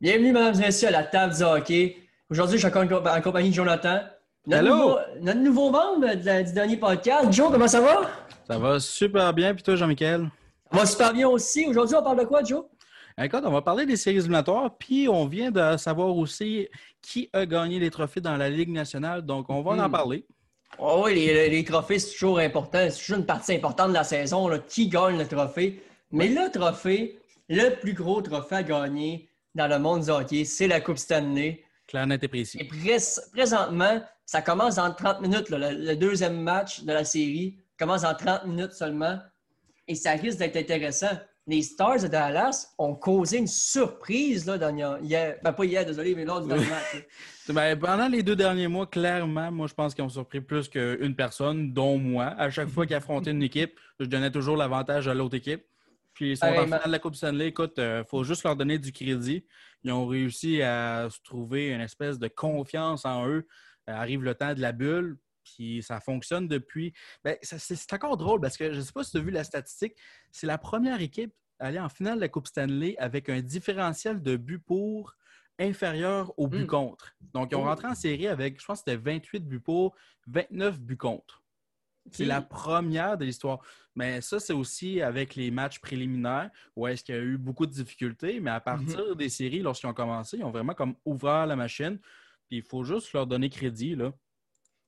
Bienvenue, mesdames et messieurs, à la table du hockey. Aujourd'hui, je suis en compagnie de Jonathan. Notre! Nouveau, notre nouveau membre de du dernier podcast. Joe, comment ça va? Ça va super bien. Puis toi, Jean-Michel? Ça va super bien aussi. Aujourd'hui, on parle de quoi, Joe? Écoute, on va parler des séries éliminatoires, puis on vient de savoir aussi qui a gagné les trophées dans la Ligue nationale. Donc, on va en Mhm. parler. Oh oui, les, les trophées, c'est toujours important. C'est toujours une partie importante de la saison. là. Qui gagne le trophée? Mais le trophée, le plus gros trophée à gagner dans le monde du hockey, c'est la Coupe Stanley. Clair, net et précis. Et prés- présentement, ça commence dans 30 minutes. là. Le, le deuxième match de la série commence en 30 minutes seulement. Et ça risque d'être intéressant. Les Stars de Dallas ont causé une surprise là, dans, hier. Ben, pas hier, désolé, mais lors du dernier match. Ben, pendant les deux derniers mois, clairement, moi, je pense qu'ils ont surpris plus qu'une personne, dont moi. À chaque fois qu'ils affrontaient une équipe, je donnais toujours l'avantage à l'autre équipe. Puis ils sont en finale de la Coupe Stanley. Écoute, il faut juste leur donner du crédit. Ils ont réussi à se trouver une espèce de confiance en eux. Euh, arrive le temps de la bulle, puis ça fonctionne depuis. Ben, c'est encore drôle parce que je ne sais pas si tu as vu la statistique. C'est la première équipe à aller en finale de la Coupe Stanley avec un différentiel de buts pour inférieur au but Mm. contre. Donc, ils ont Oh. rentré en série avec, je pense que c'était 28 buts pour, 29 buts contre. C'est la première de l'histoire. Mais ça, c'est aussi avec les matchs préliminaires où est-ce qu'il y a eu beaucoup de difficultés. Mais à partir des séries, lorsqu'ils ont commencé, ils ont vraiment comme ouvert la machine. Puis il faut juste leur donner crédit. Là.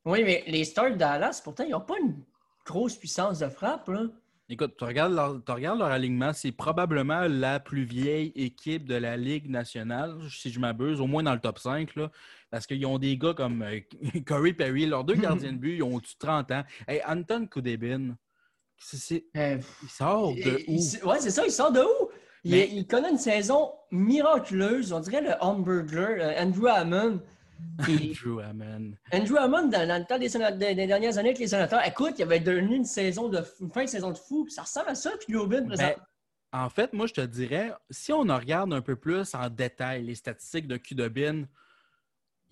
Oui, mais les Stars de Dallas, pourtant, ils n'ont pas une grosse puissance de frappe. Là. Écoute, tu regardes, leur, tu regardes leur alignement, c'est probablement la plus vieille équipe de la Ligue nationale, si je m'abuse, au moins dans le top 5. Là, parce qu'ils ont des gars comme euh, Corey Perry, leurs deux gardiens de but, ils ont au-dessus de 30 ans. Hey, Anton c'est- Euh, il sort de il- où? ouais, c'est ça, il sort de où? Il, Mais- il connaît une saison miraculeuse. On dirait le hamburger, euh, Andrew Hammond. Puis- Drew Hammond. Andrew Hammond, dans, dans le temps des, séna- des- des dernières années avec les sénateurs, écoute, il avait donné une saison de une fin de saison de fou. Ça ressemble à ça, puis Globin, Ben, en fait, moi, je te dirais, si on en regarde un peu plus en détail les statistiques de Kudobin,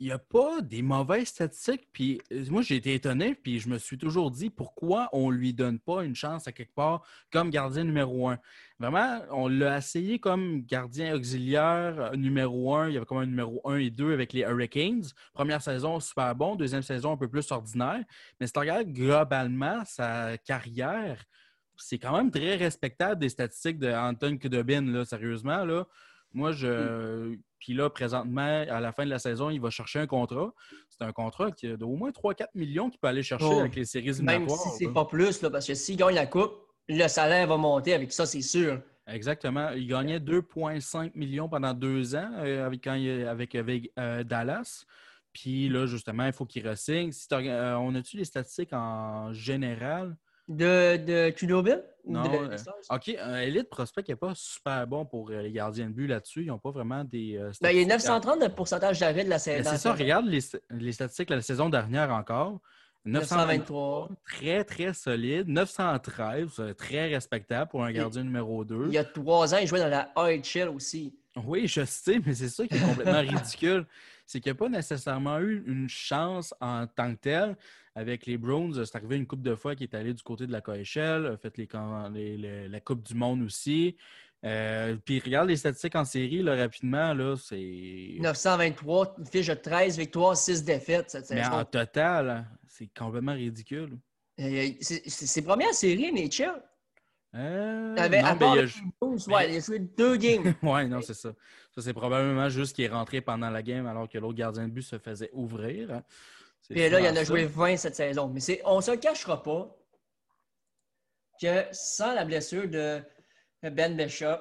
il n'y a pas des mauvaises statistiques. Puis euh, moi, j'ai été étonné, puis je me suis toujours dit pourquoi on ne lui donne pas une chance à quelque part comme gardien numéro un. Vraiment, on l'a essayé comme gardien auxiliaire euh, numéro un. Il y avait comme un numéro un et deux avec les Hurricanes. Première saison, super bon. Deuxième saison, un peu plus ordinaire. Mais si tu regardes globalement sa carrière, c'est quand même très respectable des statistiques de Anton Kudobin, là, sérieusement. Là. Moi, je. Puis là, présentement, à la fin de la saison, il va chercher un contrat. C'est un contrat qui a d'au moins 3-4 millions qu'il peut aller chercher Oh. avec les séries Même si c'est pas plus, là, parce que s'il gagne la coupe, le salaire va monter avec ça, c'est sûr. Exactement. Il gagnait 2,5 millions pendant deux ans euh, avec, quand il- avec, avec, euh, Dallas. Puis là, justement, il faut qu'il ressigne. Si euh, on a-tu les statistiques en général? De, de Non, de- euh? OK, un Elite Prospect n'est pas super bon pour euh, les gardiens de but là-dessus. Ils n'ont pas vraiment des. euh, Ben, il y a statistiques 930 de pourcentage d'arrêt de la Ben, saison. C'est ça, regarde les, les statistiques de la saison dernière encore. 923. Très, très solide. 913, euh, très respectable pour un gardien numéro 2. Il y a trois ans, il jouait dans la AHL aussi. Oui, je sais, mais c'est ça qui est complètement ridicule. C'est qu'il n'y a pas nécessairement eu une chance en tant que tel. Avec les Browns, c'est arrivé une coupe de fois qui est allé du côté de la KHL, a fait les, camps- les- les- la Coupe du Monde aussi. Euh, puis regarde les statistiques en série là, rapidement, là, c'est. 923, une fiche de 13 victoires, 6 défaites cette Mais en total, c'est complètement ridicule. Euh, c'est- premières séries, NHL. Euh, non, à ben, il a les ju- Blues, mais- ouais, il a joué deux games. Ouais, non, c'est ça. Ça, c'est probablement juste qu'il est rentré pendant la game alors que l'autre gardien de but se faisait ouvrir. hein. C'est Puis là, il en a joué 20 cette saison. Mais c'est- on ne se cachera pas que sans la blessure de Ben Bishop,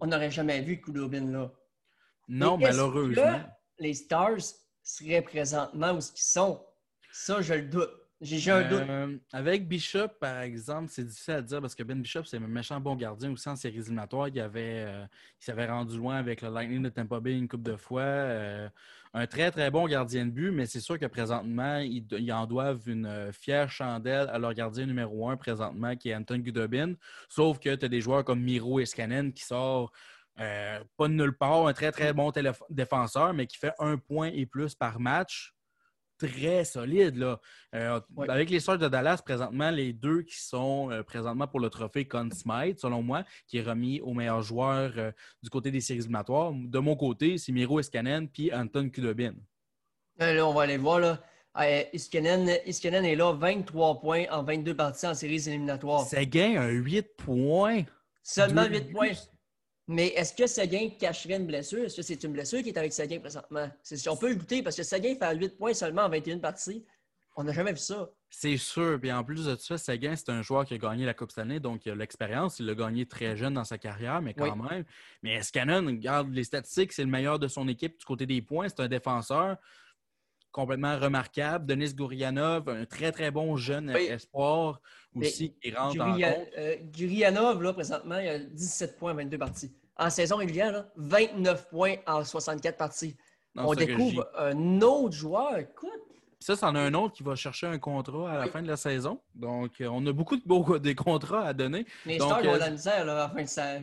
on n'aurait jamais vu Kudobin là. Non, Mais malheureusement. que les Stars seraient présentement où ils sont? Ça, je le doute. J'ai un doute. Euh, avec Bishop, par exemple, c'est difficile à dire parce que Ben Bishop, c'est un méchant bon gardien aussi en séries éliminatoires. Il, avait, euh, s'avait rendu loin avec le Lightning de Tampa Bay une couple de fois. Euh, un très, très bon gardien de but, mais c'est sûr que présentement, ils, ils en doivent une euh, fière chandelle à leur gardien numéro un présentement, qui est Anton Gudobin. Sauf que tu as des joueurs comme Miro Escanen qui sort euh, pas de nulle part, un très, très bon défenseur, mais qui fait un point et plus par match. Très solide. Là. Euh, avec les Stars de Dallas, présentement, les deux qui sont euh, présentement pour le trophée Conn Smythe, selon moi, qui est remis au meilleur joueur euh, du côté des séries éliminatoires. De mon côté, c'est Miro Iskanen puis Anton Kudobin. Là, on va aller voir. Là. Iskanen, est là, 23 points en 22 parties en séries éliminatoires. Seguin a 8 points. Seulement 8 points. Mais est-ce que Seguin cacherait une blessure? Est-ce que c'est une blessure qui est avec Seguin présentement? On peut le douter parce que Seguin fait 8 points seulement en 21 parties. On n'a jamais vu ça. C'est sûr. Puis en plus de ça, Seguin, c'est un joueur qui a gagné la Coupe cette année, donc il a l'expérience. Il l'a gagné très jeune dans sa carrière, mais quand même. Mais Escanon, regarde les statistiques, c'est le meilleur de son équipe du côté des points. C'est un défenseur complètement remarquable. Denis Gourianov, un très, très bon jeune espoir aussi qui rentre en compte. Euh, Gourianov, là, présentement, il a 17 points en 22 parties. En saison régulière, 29 points en 64 parties. On découvre un autre joueur. Écoute, ça, c'en a un autre qui va chercher un contrat à la fin de la saison. Donc, euh, on a beaucoup de beaux des contrats à donner. Les Donc, Stars ont euh, la misère là,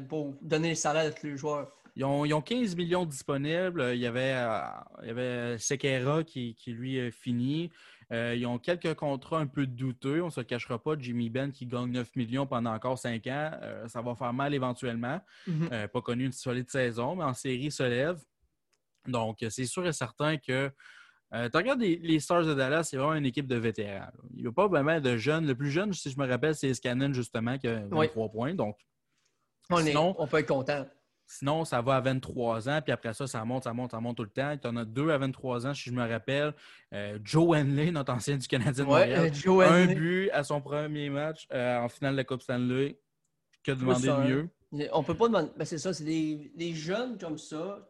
pour donner le salaire de tous les joueurs. Ils ont, 15 millions disponibles. Il y avait, euh, il y avait Sekera qui, lui est fini. Euh, ils ont quelques contrats un peu douteux. On ne se cachera pas. Jimmy Ben qui gagne 9 millions pendant encore 5 ans. Euh, ça va faire mal éventuellement. Mm-hmm. pas connu une solide saison, mais en série se lève. Donc, c'est sûr et certain que tu regardes les, Stars de Dallas, c'est vraiment une équipe de vétérans. Il n'y a pas vraiment de jeunes. Le plus jeune, si je me rappelle, c'est Scannon, justement, qui a 23 points. Donc, on, on peut être content. Sinon, ça va à 23 ans, puis après ça, ça monte, ça monte, ça monte tout le temps. Tu en as deux à 23 ans, si je me rappelle. Euh, Joe Henley, notre ancien du Canadien de Montréal. un but à son premier match euh, en finale de la Coupe Stanley. Que demander de mieux? On peut pas demander. Ben, c'est ça, c'est des, jeunes comme ça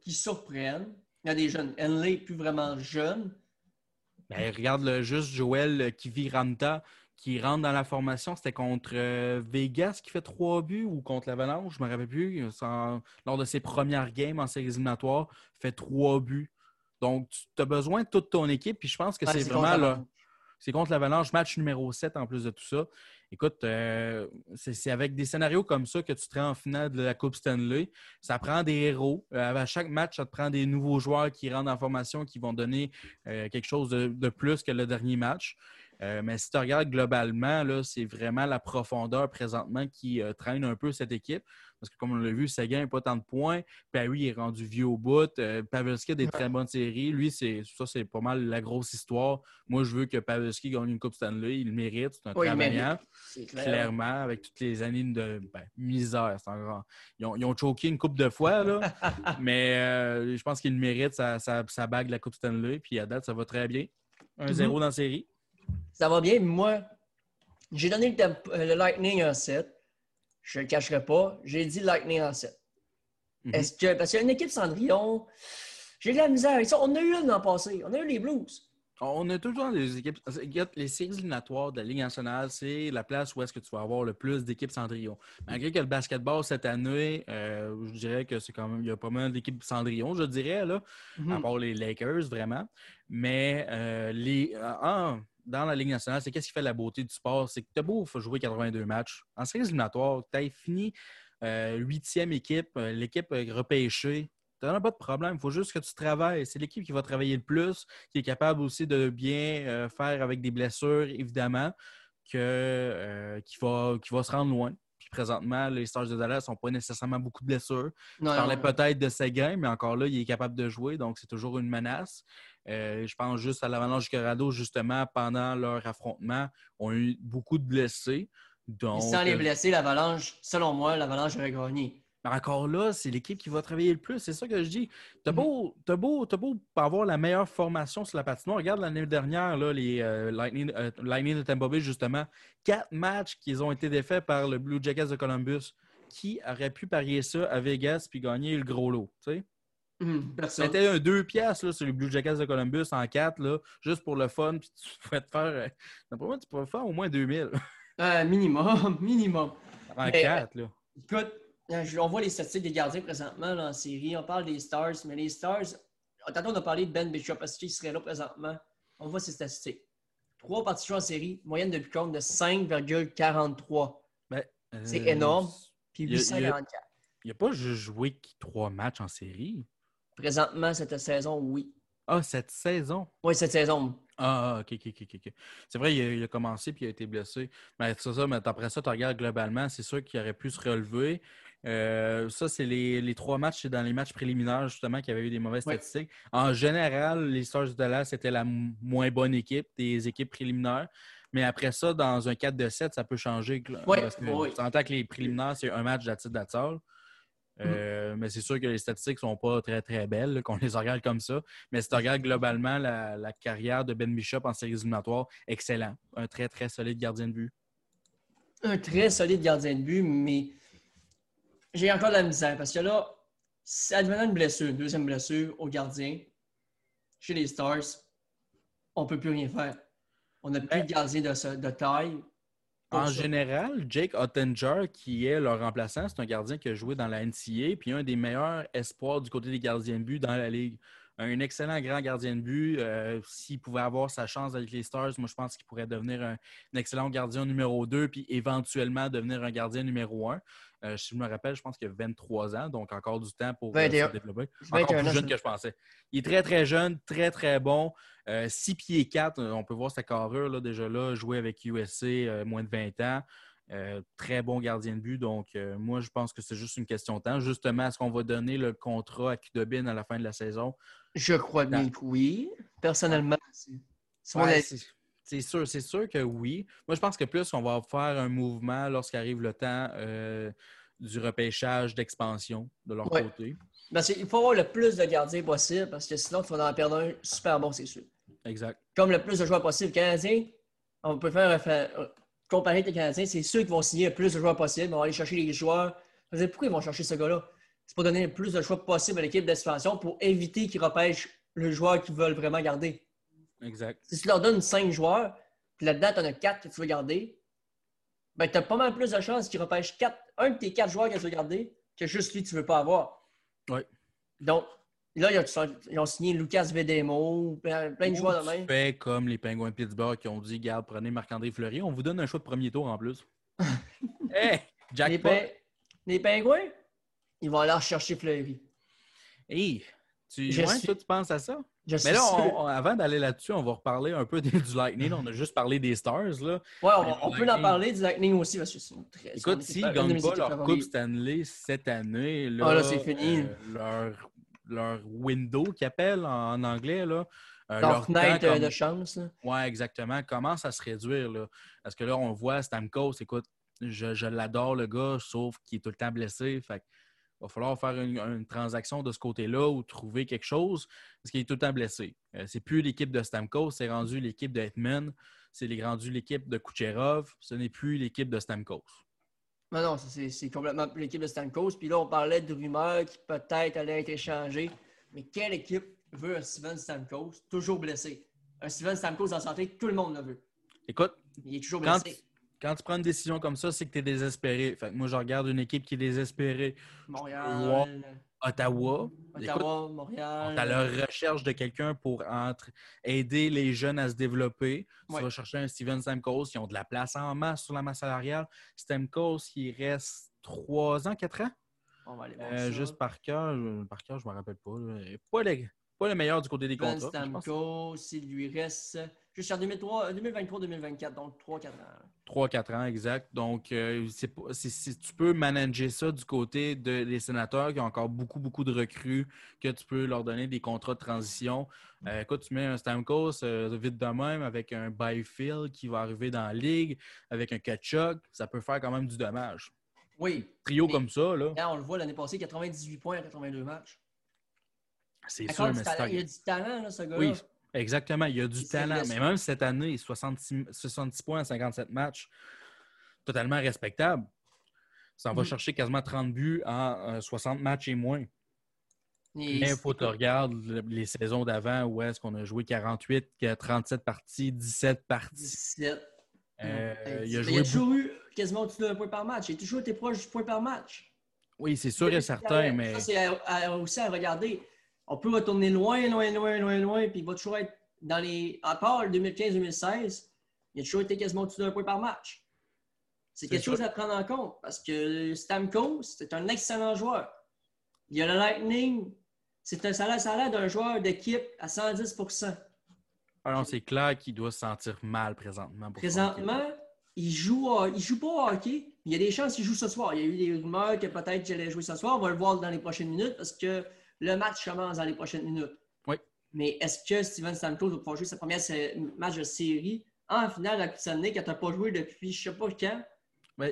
qui surprennent. Il y a des jeunes. Henley, plus vraiment jeune. Ben, regarde le, juste Joel Kiviranta qui rentre dans la formation. C'était contre euh, Vegas qui fait trois buts ou contre l'Avalanche, je ne me rappelle plus. lors de ses premières games en séries éliminatoires, fait trois buts. Donc, tu as besoin de toute ton équipe. Puis je pense que c'est vraiment là. C'est contre l'Avalanche, match numéro 7 en plus de tout ça. Écoute, euh, c'est avec des scénarios comme ça que tu te rends en finale de la Coupe Stanley. Ça prend des héros. Euh, à chaque match, ça te prend des nouveaux joueurs qui rentrent en formation, qui vont donner quelque chose de, plus que le dernier match. Euh, mais si tu regardes globalement, c'est vraiment la profondeur présentement qui euh, traîne un peu cette équipe. Parce que comme on l'a vu, Seguin n'a pas tant de points. Perry est rendu vieux au bout. Euh, Pavelski a des très bonnes séries. Lui, c'est ça, c'est pas mal la grosse histoire. Moi, je veux que Pavelski gagne une Coupe Stanley. Il le mérite. C'est un travaillant. Clairement, avec toutes les années de ben, misère. Ils, ont, ils, ont, choqué une coupe de fois, là. mais je pense qu'il mérite sa, sa, bague de la Coupe Stanley. Puis à date, ça va très bien. 1-0 mm-hmm. dans la série ça va bien. Moi, j'ai donné le, Lightning en 7. Je ne le cacherai pas. J'ai dit Lightning en 7. Mhm. Est-ce que. Parce qu'il y a une équipe Cendrillon. J'ai de la misère. On a eu une l'an passé. On a eu les Blues. On a toujours des équipes. Les séries éliminatoires de la Ligue nationale, c'est la place où est-ce que tu vas avoir le plus d'équipes Cendrillon. Malgré que le basketball cette année, euh, je dirais que c'est quand même. Il y a pas mal d'équipes Cendrillon, je dirais, là, à mhm. part les Lakers, vraiment. Mais euh, les, dans la Ligue nationale, c'est qu'est-ce qui fait la beauté du sport? C'est que tu as beau jouer 82 matchs. En séries éliminatoires, tu as fini euh, huitième équipe, euh, l'équipe repêchée. Tu n'as pas de problème. Il faut juste que tu travailles. C'est l'équipe qui va travailler le plus, qui est capable aussi de bien euh, faire avec des blessures, évidemment, que, qui, va, qui va se rendre loin. Puis présentement, les Stars de Dallas n'ont pas nécessairement beaucoup de blessures. Tu parlais peut-être de Seguin, mais encore là, il est capable de jouer, donc c'est toujours une menace. Euh, je pense juste à l'Avalanche du Colorado, justement, pendant leur affrontement, ont eu beaucoup de blessés. Donc, sans les euh, blessés, l'Avalanche, selon moi, l'Avalanche aurait gagné. encore là, c'est l'équipe qui va travailler le plus. C'est ça que je dis. T'as beau, as beau, beau avoir la meilleure formation sur la patinoire. Regarde l'année dernière, là, les euh, Lightning, de Tampa Bay, justement. Quatre matchs qui ont été défaits par le Blue Jackets de Columbus. Qui aurait pu parier ça à Vegas puis gagner le gros lot? C'était un 2 piastres sur les Blue Jackets de Columbus en 4, là, juste pour le fun. Puis tu pourrais te faire. Euh, tu pourrais faire au moins 2000. Euh, minimum, minimum. En 4, là. Écoute, euh, on voit les statistiques des gardiens présentement en série. On parle des Stars, mais les Stars, tantôt on a parlé de Ben Bishop parce qu'il serait là présentement? On voit ses statistiques. Trois parties en série, moyenne de but compte de 5,43. Ben, C'est énorme. Puis 844. Il n'a pas joué trois matchs en série. Présentement, cette saison, oui. Ah, cette saison? Oui, cette saison. Ah, ah, ok, ok, ok, ok. C'est vrai, il a, il a commencé puis il a été blessé. Mais c'est ça, mais après ça, tu regardes globalement, c'est sûr qu'il aurait pu se relever. Euh, ça, c'est les, les trois matchs, c'est dans les matchs préliminaires, justement, qui avaient eu des mauvaises Ouais. statistiques. En général, les Stars de Dallas, c'était la moins bonne équipe des équipes préliminaires. Mais après ça, dans un 4 de 7, ça peut changer. Ouais, parce que les préliminaires, c'est un match d'attitude d'attitude. Euh, Mais c'est sûr que les statistiques sont pas très, très belles, qu'on les regarde comme ça. Mais si tu regardes globalement la, la carrière de Ben Bishop en séries éliminatoires, excellent. Un très, très solide gardien de but. Un très solide gardien de but, mais j'ai encore de la misère parce que là, advenant une blessure, une deuxième blessure au gardien, chez les Stars, on ne peut plus rien faire. On n'a plus Ben- de gardien de, de taille. En ça. général, Jake Ottinger, qui est leur remplaçant, c'est un gardien qui a joué dans la NCA, puis un des meilleurs espoirs du côté des gardiens de but dans la Ligue. Un excellent grand gardien de but. Euh, S'il pouvait avoir sa chance avec les Stars, moi, je pense qu'il pourrait devenir un, un excellent gardien numéro 2, puis éventuellement devenir un gardien numéro 1. si je me rappelle, je pense qu'il a 23 ans, donc encore du temps pour euh, 21. se développer. 21 Encore plus jeune que je pensais. Il est très, très jeune, très, très bon. 6 pieds 4, on peut voir sa carrure là, déjà là, jouer avec USC euh, moins de 20 ans. Euh, très bon gardien de but. Donc, euh, moi, je pense que c'est juste une question de temps. Justement, est-ce qu'on va donner le contrat à Kudobin à la fin de la saison? Je crois bien que oui. Personnellement, c'est Ouais, sûr, c'est sûr que oui. Moi, je pense que plus on va faire un mouvement lorsqu'arrive le temps euh, du repêchage d'expansion de leur Ouais. côté. Parce qu'il faut avoir le plus de gardiens possible parce que sinon, tu vas en perdre un super bon, c'est sûr. Exact. Comme le plus de joueurs possible. Canadiens, on peut faire un comparer avec les Canadiens, c'est ceux qui vont signer le plus de joueurs possible. Ils vont aller chercher les joueurs. Vous savez pourquoi ils vont chercher ce gars-là? C'est pour donner le plus de choix possible à l'équipe d'expansion pour éviter qu'ils repêchent le joueur qu'ils veulent vraiment garder. Exact. Si tu leur donnes 5 joueurs, puis là-dedans, tu en as 4 que tu veux garder, ben, tu as pas mal plus de chances qu'ils repêchent quatre, un de tes 4 joueurs que tu veux garder que juste lui que tu ne veux pas avoir. Ouais. Donc, là, ils ont, ils ont signé Lucas Vedemo, plein, plein de joueurs de même. fais comme les Penguins de Pittsburgh qui ont dit Garde, prenez Marc-André Fleury, on vous donne un choix de premier tour en plus. hey, Les, jackpot! Pin- les Pingouins, ils vont aller rechercher Fleury. Hey, tu, Je ouais, suis- toi, tu penses à ça? Je Mais là, sûr. on- on- avant d'aller là-dessus, on va reparler un peu du Lightning. On a juste parlé des Stars. Là. Ouais, on, peut en parler du Lightning aussi parce que c'est très. Écoute, s'ils ne gagnent pas leur. Coupe Stanley cette année, là, Ah, là, c'est fini. euh, leur, leur window qu'ils appellent en, anglais, là, euh, Leur fenêtre temps euh, comme- de chance. Ouais, exactement. Commence à se réduire. Là? Parce que là, on voit Stamkos, écoute, je, je l'adore, le gars, sauf qu'il est tout le temps blessé. Fait il va falloir faire une, une transaction de ce côté-là ou trouver quelque chose parce qu'il est tout le temps blessé. Euh, c'est plus l'équipe de Stamkos, c'est rendu l'équipe de Hetman, c'est rendu l'équipe de Kucherov, ce n'est plus l'équipe de Stamkos. Non, non, c'est complètement l'équipe de Stamkos. Puis là, on parlait de rumeurs qui peut-être allaient être échangées. Mais quelle équipe veut un Steven Stamkos toujours blessé? Un Steven Stamkos en santé, tout le monde le veut. Écoute, Il est toujours quand, blessé. quand tu prends une décision comme ça, c'est que tu es désespéré. Fait que moi, je regarde une équipe qui est désespérée. Montréal, Ottawa. Écoute, Ottawa, Montréal. On est à la recherche de quelqu'un pour entre- aider les jeunes à se développer. Tu Ouais. vas chercher un Steven Stamkos qui ont de la place en masse sur la masse salariale. Stamkos, il reste trois ans, quatre ans? On va aller voir Euh, ça. juste par cœur, je- par cœur, je ne me rappelle pas. Pas le, pas le meilleur du côté des Steven contrats. Stamkos, il lui reste juste en 2023-2024, donc 3-4 ans. 3-4 ans, exact. Donc, euh, c'est pas- c'est- c'est- tu peux manager ça du côté de- des sénateurs qui ont encore beaucoup, beaucoup de recrues, que tu peux leur donner des contrats de transition. Euh, écoute, tu mets un Stamkos euh, vite de même avec un Byfield qui va arriver dans la ligue, avec un Kachuk, ça peut faire quand même du dommage. Oui. Trio Mais- comme ça, là, Là, on le voit l'année passée, 98 points en 82 matchs. c'est sûr, mais Il y a du talent, là, ce gars-là. Oui, exactement. Il y a du talent. Mais même cette année, 66, 66 points en 57 matchs, totalement respectable. Ça en va Mhm. chercher quasiment 30 buts en euh, 60 matchs et moins. Et Mais il faut que tu regardes le- les saisons d'avant où est-ce qu'on a joué 48, qu'il y a 37 parties, 17 parties. 17. Euh, il a mais joué il a toujours eu quasiment au-dessus d'un point par match. Il a toujours été proche du point par match. Oui, c'est sûr et certain, mais Ça, c'est aussi à regarder. On peut retourner loin, loin, loin, loin, loin, puis il va toujours être dans les. À part le 2015-2016, il a toujours été quasiment au-dessus d'un point par match. C'est quelque ça. chose à prendre en compte parce que Stamkos, c'est un excellent joueur. Il y a le Lightning. c'est un salaire, salaire d'un joueur d'équipe à 110% Alors, c'est clair qu'il doit se sentir mal présentement. présentement, il joue, il joue pas au hockey. Il y a des chances qu'il joue ce soir. Il y a eu des rumeurs que peut-être qu'il allait jouer ce soir. On va le voir dans les prochaines minutes parce que le match commence dans les prochaines minutes. Oui. Mais est-ce que Steven Stamkos va pouvoir jouer sa première match de série en finale à Stanley quand tu n'as pas joué depuis je ne sais pas quand? Oui.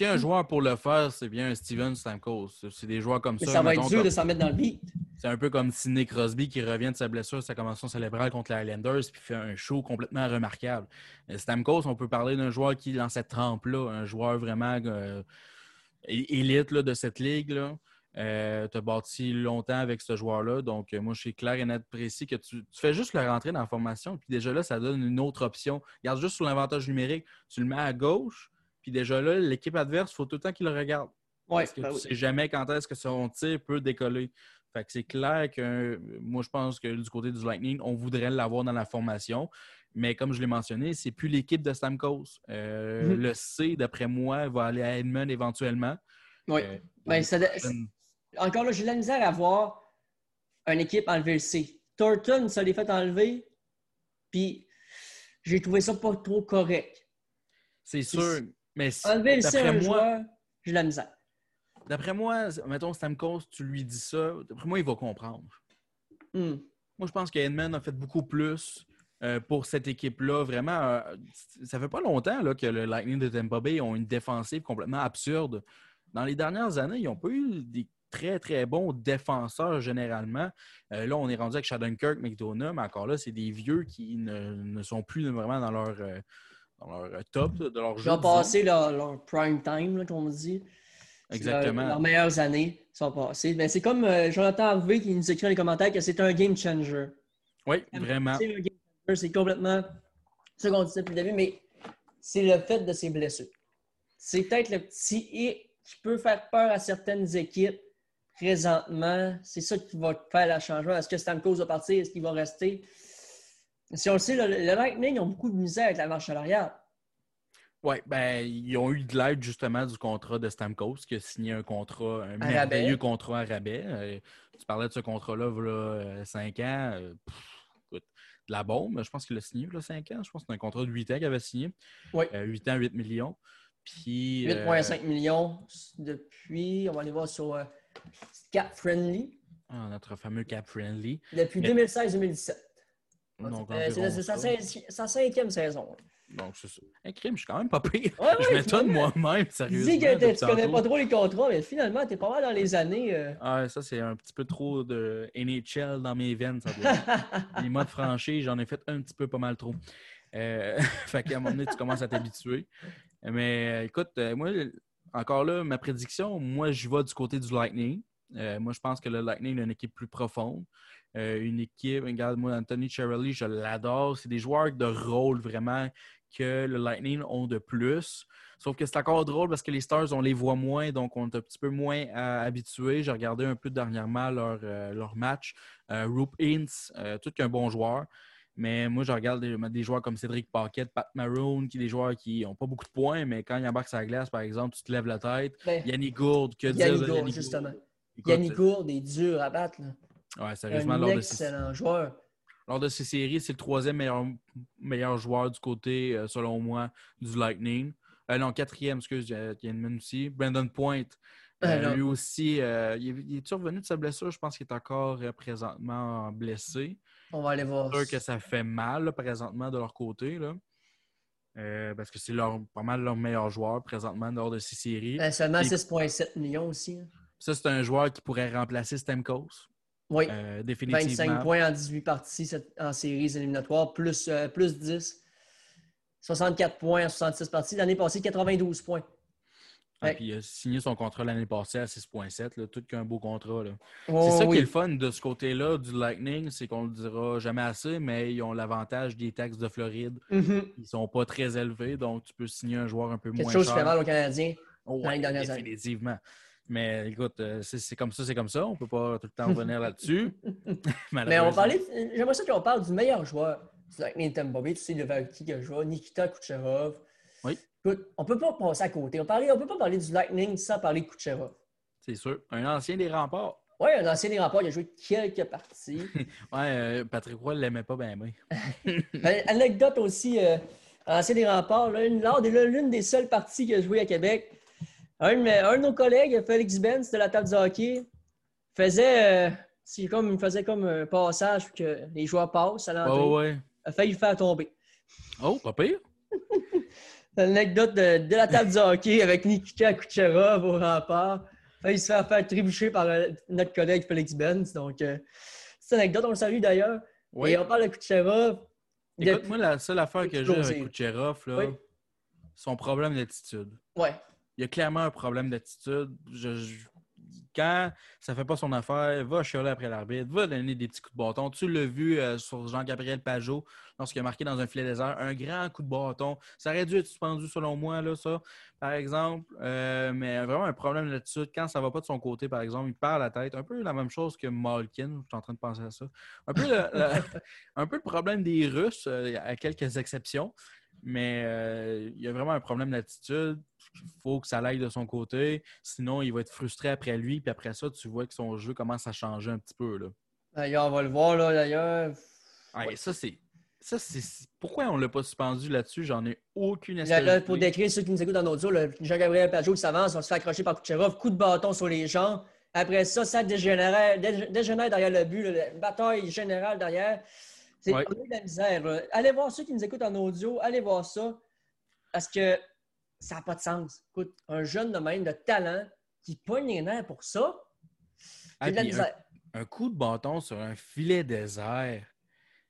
A un joueur pour le faire, c'est bien Steven Stamkos. C'est des joueurs comme Mais ça. ça va être dur comme... de s'en mettre dans le beat. C'est un peu comme Sidney Crosby qui revient de sa blessure, sa convention cérébrale contre les Highlanders, puis fait un show complètement remarquable. Stamkos, on peut parler d'un joueur qui, dans cette trempe-là, un joueur vraiment euh, élite là, de cette ligue. Là. Euh, tu as bâti longtemps avec ce joueur-là. Donc, euh, moi, je suis clair et net précis que tu, tu, fais juste le rentrer dans la formation. Puis déjà là, ça donne une autre option. Regarde juste sur l'avantage numérique. Tu le mets à gauche. Puis déjà là, l'équipe adverse, il faut tout le temps qu'il le regarde. Ouais, parce que ben tu oui. sais jamais quand est-ce que son tir peut décoller. Fait que c'est clair que moi, je pense que du côté du Lightning, on voudrait l'avoir dans la formation. Mais comme je l'ai mentionné, c'est plus l'équipe de Stamkos. Euh, Mhm. Le C, d'après moi, va aller à Edmund éventuellement. Oui. Euh, Ben, ça- Encore là, j'ai de la misère à voir une équipe enlever le C. Thornton, ça l'est fait enlever. Puis, j'ai trouvé ça pas trop correct. C'est sûr. Mais si- Enlever le C à d'après un moi, joueur, j'ai de la misère. d'après moi, mettons Stamkos, tu lui dis ça, d'après moi, il va comprendre. Hmm. Moi, je pense que Edmund a fait beaucoup plus euh, pour cette équipe-là. Vraiment, euh, ça fait pas longtemps là, que le Lightning de Tampa Bay ont une défensive complètement absurde. Dans les dernières années, ils n'ont pas eu des très, très bons défenseurs généralement. Euh, là, on est rendu avec Kirk, McDonough, mais encore là, c'est des vieux qui ne, ne sont plus vraiment dans leur, euh, dans leur top de leur Ils jeu. ont disons. passé leur, leur prime time, là, comme on dit. Exactement. Leur- leurs meilleures années sont passées. Ben, c'est comme euh, Jonathan Harvey qui nous écrit dans les commentaires que c'est un game changer. Oui, vraiment. C'est un game changer, c'est complètement ce qu'on disait depuis le début, mais c'est le fait de ses blessures. C'est peut-être le petit hic qui peut faire peur à certaines équipes présentement. C'est ça qui va faire la changement. Est-ce que Stamkos va partir? Est-ce qu'il va rester? Si on le sait, le, le Lightning ont beaucoup de misère avec la marche salariale. Oui, ben, ils ont eu de l'aide justement du contrat de Stamkos, qui a signé un contrat, un merveilleux rabais. contrat à rabais. Euh, tu parlais de ce contrat-là, voilà, 5 ans. euh, pff, écoute, de la bombe. Je pense qu'il a signé, là, 5 ans. Je pense que c'est un contrat de 8 ans qu'il avait signé. Oui. Euh, 8 ans, 8 millions. Puis. euh, 8,5 millions depuis, on va aller voir sur euh, Cap Friendly, ah, notre fameux cap friendly. depuis Mais- 2016-2017. Donc, Euh, c'est sa, cinquième saison. Donc, c'est ça. Un crime, je suis quand même pas pire. Ouais, je ouais, m'étonne moi-même, Tu sérieusement. dis que t'es- tu connais pas trop les contrats, mais finalement, tu es pas mal dans les années. euh, Ah, ça, c'est un petit peu trop de NHL dans mes veines, ça doit. Les modes franchis, j'en ai fait un petit peu pas mal trop. Euh, fait qu'à un moment donné, tu commences à t'habituer. Mais écoute, moi, encore là, ma prédiction, moi, je vais du côté du Lightning. Euh, moi, je pense que le Lightning a une équipe plus profonde. Euh, une équipe, regarde, moi, Anthony Cherrelli, je l'adore. C'est des joueurs de rôle vraiment que le Lightning ont de plus. Sauf que c'est encore drôle parce que les Stars, on les voit moins, donc on est un petit peu moins habitués. J'ai regardé un peu dernièrement leur, euh, match. Roop euh, tout qu'un bon joueur. Mais moi, je regarde des, des joueurs comme Cédric Paquette, Pat Maroon, qui sont des joueurs qui n'ont pas beaucoup de points, mais quand ils embarquent sur la glace, par exemple, tu te lèves la tête. ben, Yannick Gourde, que dire Yannick de Gourde, Yannick justement. Gourde? Écoute, Yannick Gourde est dur à battre. Là. Ouais, sérieusement, Un lors de, ces, excellent joueur. lors de ces séries, c'est le troisième meilleur, meilleur joueur du côté, euh, selon moi, du Lightning. Euh, non, quatrième, excuse, il y a il y a une minute aussi. Brandon Point. Ah, euh, lui aussi, euh, il, est, il est revenu de sa blessure? Je pense qu'il est encore euh, présentement blessé. On va aller voir. C'est sûr que ça fait mal là, présentement de leur côté. Là. Euh, parce que c'est leur, pas mal leur meilleur joueur présentement lors de ces séries. Ben, seulement Et- 6,7 millions aussi. hein. Ça, c'est un joueur qui pourrait remplacer Stamkos. Oui. euh, 25 définitivement. points en 18 parties en séries éliminatoires, plus, euh, plus 10. 64 points en 66 parties. L'année passée, 92 points. Ah, Ouais. puis il a signé son contrat l'année passée à 6,7. là, Tout qu'un beau contrat. Oh, c'est ça oui. qui est le fun de ce côté-là du Lightning, c'est qu'on le dira jamais assez, mais ils ont l'avantage des taxes de Floride. Mhm. Ils sont pas très élevés, donc tu peux signer un joueur un peu Quelque moins chose cher. qui fait mal aux Canadiens. Oh, ouais, définitivement. Mais écoute, euh, c'est comme ça, c'est comme ça. On peut pas tout le temps revenir là-dessus. Mais on parler, j'aimerais ça qu'on parle du meilleur joueur du Lightning Tampa Bay. Tu sais, devant qui que je vois, Nikita Kucherov. Oui. Écoute, on peut pas passer à côté. On ne peut pas parler du Lightning sans parler de Kucherov. C'est sûr. Un ancien des remparts. Oui, un ancien des remparts, il a joué quelques parties. ouais, euh, Patrick Roy ne l'aimait pas bien. Ben, anecdote aussi, euh, ancien des remparts, l'une des seules parties qu'il a joué à Québec, un de, nos collègues, Félix Benz de la table de hockey, faisait, euh, comme, il faisait comme un passage pour que les joueurs passent à l'entrée. Oh, ouais. A failli le faire tomber. Oh, pas pire. L'anecdote de, de, la table de hockey avec Nikita Kucherov au rempart. Il se fait faire trébucher par euh, notre collègue Félix Benz. Donc, euh, c'est une anecdote, on le salue d'ailleurs. Et on parle de Kucherov. Écoute, moi, la seule affaire que j'ai avec Kucherov, là, son problème d'attitude. Ouais. Il y a clairement un problème d'attitude. Je, quand ça ne fait pas son affaire, va chialer après l'arbitre, va donner des petits coups de bâton. Tu l'as vu euh, sur Jean-Gabriel Pajot lorsqu'il a marqué dans un filet désert un grand coup de bâton. Ça aurait dû être suspendu selon moi, là, ça, par exemple. Euh, mais vraiment un problème d'attitude. Quand ça ne va pas de son côté, par exemple, il perd la tête. Un peu la même chose que Malkin. Je suis en train de penser à ça. Un peu le, un peu le problème des Russes, euh, à quelques exceptions. Mais euh, il y a vraiment un problème d'attitude. Il faut que ça aille de son côté. Sinon, il va être frustré après lui. Puis après ça, tu vois que son jeu commence à changer un petit peu. Là. D'ailleurs, on va le voir là, d'ailleurs. ça, c'est. Ça, c'est... Pourquoi on ne l'a pas suspendu là-dessus? J'en ai aucune espèce Pour décrire ceux qui nous écoutent dans notre audio, Jean-Gabriel Pajot qui s'avance, on se fait accrocher par Kucherov, coup de bâton sur les jambes. Après ça, ça dégénère, dégénère derrière le but, le bataille générale derrière. C'est de la misère. Allez voir ceux qui nous écoutent en audio, allez voir ça. Parce que ça n'a pas de sens. Écoute, un jeune de même, de talent, qui pogne les nerfs pour ça, c'est de la misère. Un, coup de bâton sur un filet désert.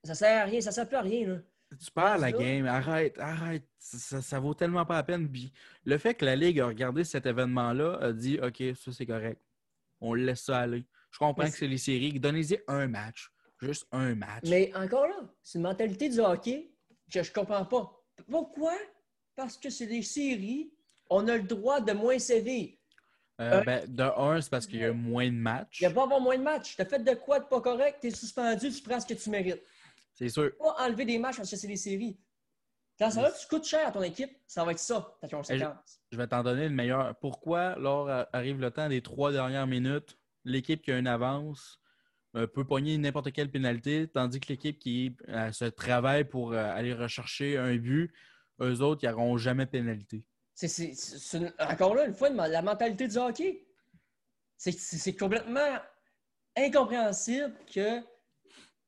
Ça sert à rien, ça sert plus à rien. Là. Tu perds la game, arrête, arrête. Ça, ça, vaut tellement pas la peine. le fait que la Ligue a regardé cet événement-là a dit OK, ça c'est correct. On laisse ça aller. Je comprends que c'est les séries. Donnez-y un match. Juste un match. Mais encore là, c'est une mentalité du hockey que je comprends pas. Pourquoi? Parce que c'est des séries, on a le droit de moins sévir. Euh, euh, ben, de un, c'est parce qu'il y a moins de matchs. Il n'y a pas avoir moins de matchs. Tu as fait de quoi de pas correct, tu es suspendu, tu prends ce que tu mérites. C'est sûr. Pas enlever des matchs parce que c'est des séries. Dans ça, là, tu coûtes cher à ton équipe, ça va être ça, ta conséquence. Je, vais t'en donner le meilleur. Pourquoi, lors arrive le temps des trois dernières minutes, l'équipe qui a une avance euh, peut pogner n'importe quelle pénalité, tandis que l'équipe qui euh, se travaille pour euh, aller rechercher un but, eux autres, ils n'auront jamais pénalité. C'est, encore là, une fois, la mentalité du hockey. C'est, complètement incompréhensible que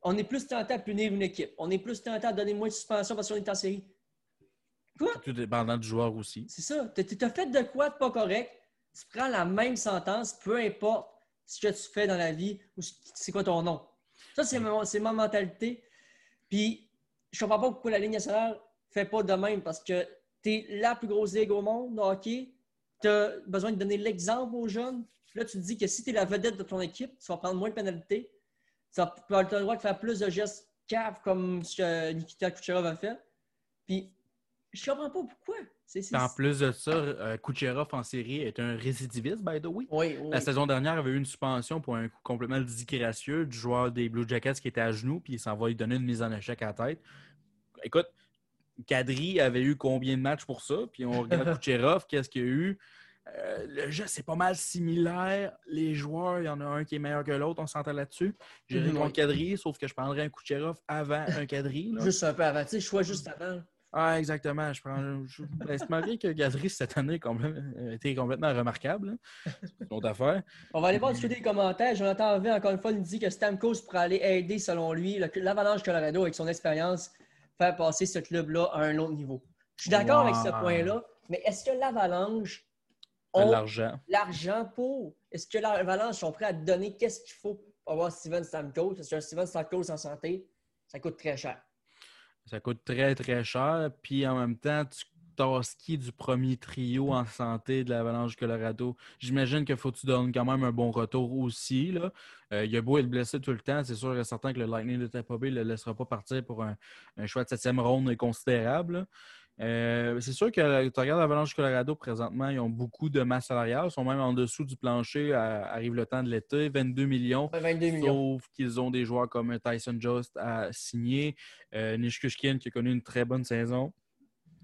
on est plus tenté à punir une équipe. On est plus tenté à donner moins de suspension parce qu'on est en série. Quoi? Tout dépendant du joueur aussi. C'est ça. Tu as fait de quoi de pas correct? Tu prends la même sentence, peu importe ce que tu fais dans la vie ou c'est quoi ton nom. Ça, c'est ma, ma, mentalité. Puis, je comprends pas pourquoi la Ligue nationale ne fait pas de même parce que tu es la plus grosse ligue au monde, OK? Tu as besoin de donner l'exemple aux jeunes. là, tu te dis que si tu es la vedette de ton équipe, tu vas prendre moins de pénalités. Tu vas avoir le droit de faire plus de gestes caves comme ce que Nikita Kucherov a fait. Puis, je comprends pas pourquoi. En plus de ça, euh, Kucherov en série est un récidiviste, by the way. Oui, La saison dernière avait eu une suspension pour un coup complètement disgracieux du joueur des Blue Jackets qui était à genoux, puis il s'en va lui donner une mise en échec à la tête. Écoute, Kadri avait eu combien de matchs pour ça? Puis on regarde Kucherov, qu'est-ce qu'il y a eu? Euh, le jeu, c'est pas mal similaire. Les joueurs, il y en a un qui est meilleur que l'autre, on s'entend là-dessus. J'ai mm -hmm. Kadri, sauf que je prendrais un Kucherov avant un Kadri. Juste un peu avant. Tu sais, choix juste avant. Ah, exactement. Je prends. Je... Ben, malgré que Gadri, cette année, a été complètement remarquable. C'est une affaire. On va aller voir discuter les commentaires. Jonathan Harvey, encore une fois, nous dit que Stamkos pourrait aller aider, selon lui, l'Avalanche Colorado, avec son expérience, faire passer ce club-là à un autre niveau. Je suis d'accord avec ce point-là, mais est-ce que l'Avalanche a l'argent. l'argent pour? Est-ce que l'Avalanche sont prêts à donner qu'est-ce qu'il faut pour avoir Steven Stamkos? Parce qu'un Steven Stamkos en santé, ça coûte très cher. Ça coûte très, très cher. Puis en même temps, tu qui du premier trio en santé de l'Avalanche Colorado? J'imagine qu'il faut que tu donnes quand même un bon retour aussi. Là. Euh, il a beau être blessé tout le temps, c'est sûr et certain que le Lightning de Tampa Bay ne le laissera pas partir pour un, choix de septième ronde considérable. Euh, c'est sûr que tu regardes l'Avalanche Colorado présentement, ils ont beaucoup de masse salariale, ils sont même en dessous du plancher, arrive le temps de l'été, 22 millions. 22 millions. Sauf qu'ils ont des joueurs comme Tyson Jost à signer, euh, Nishkushkin qui a connu une très bonne saison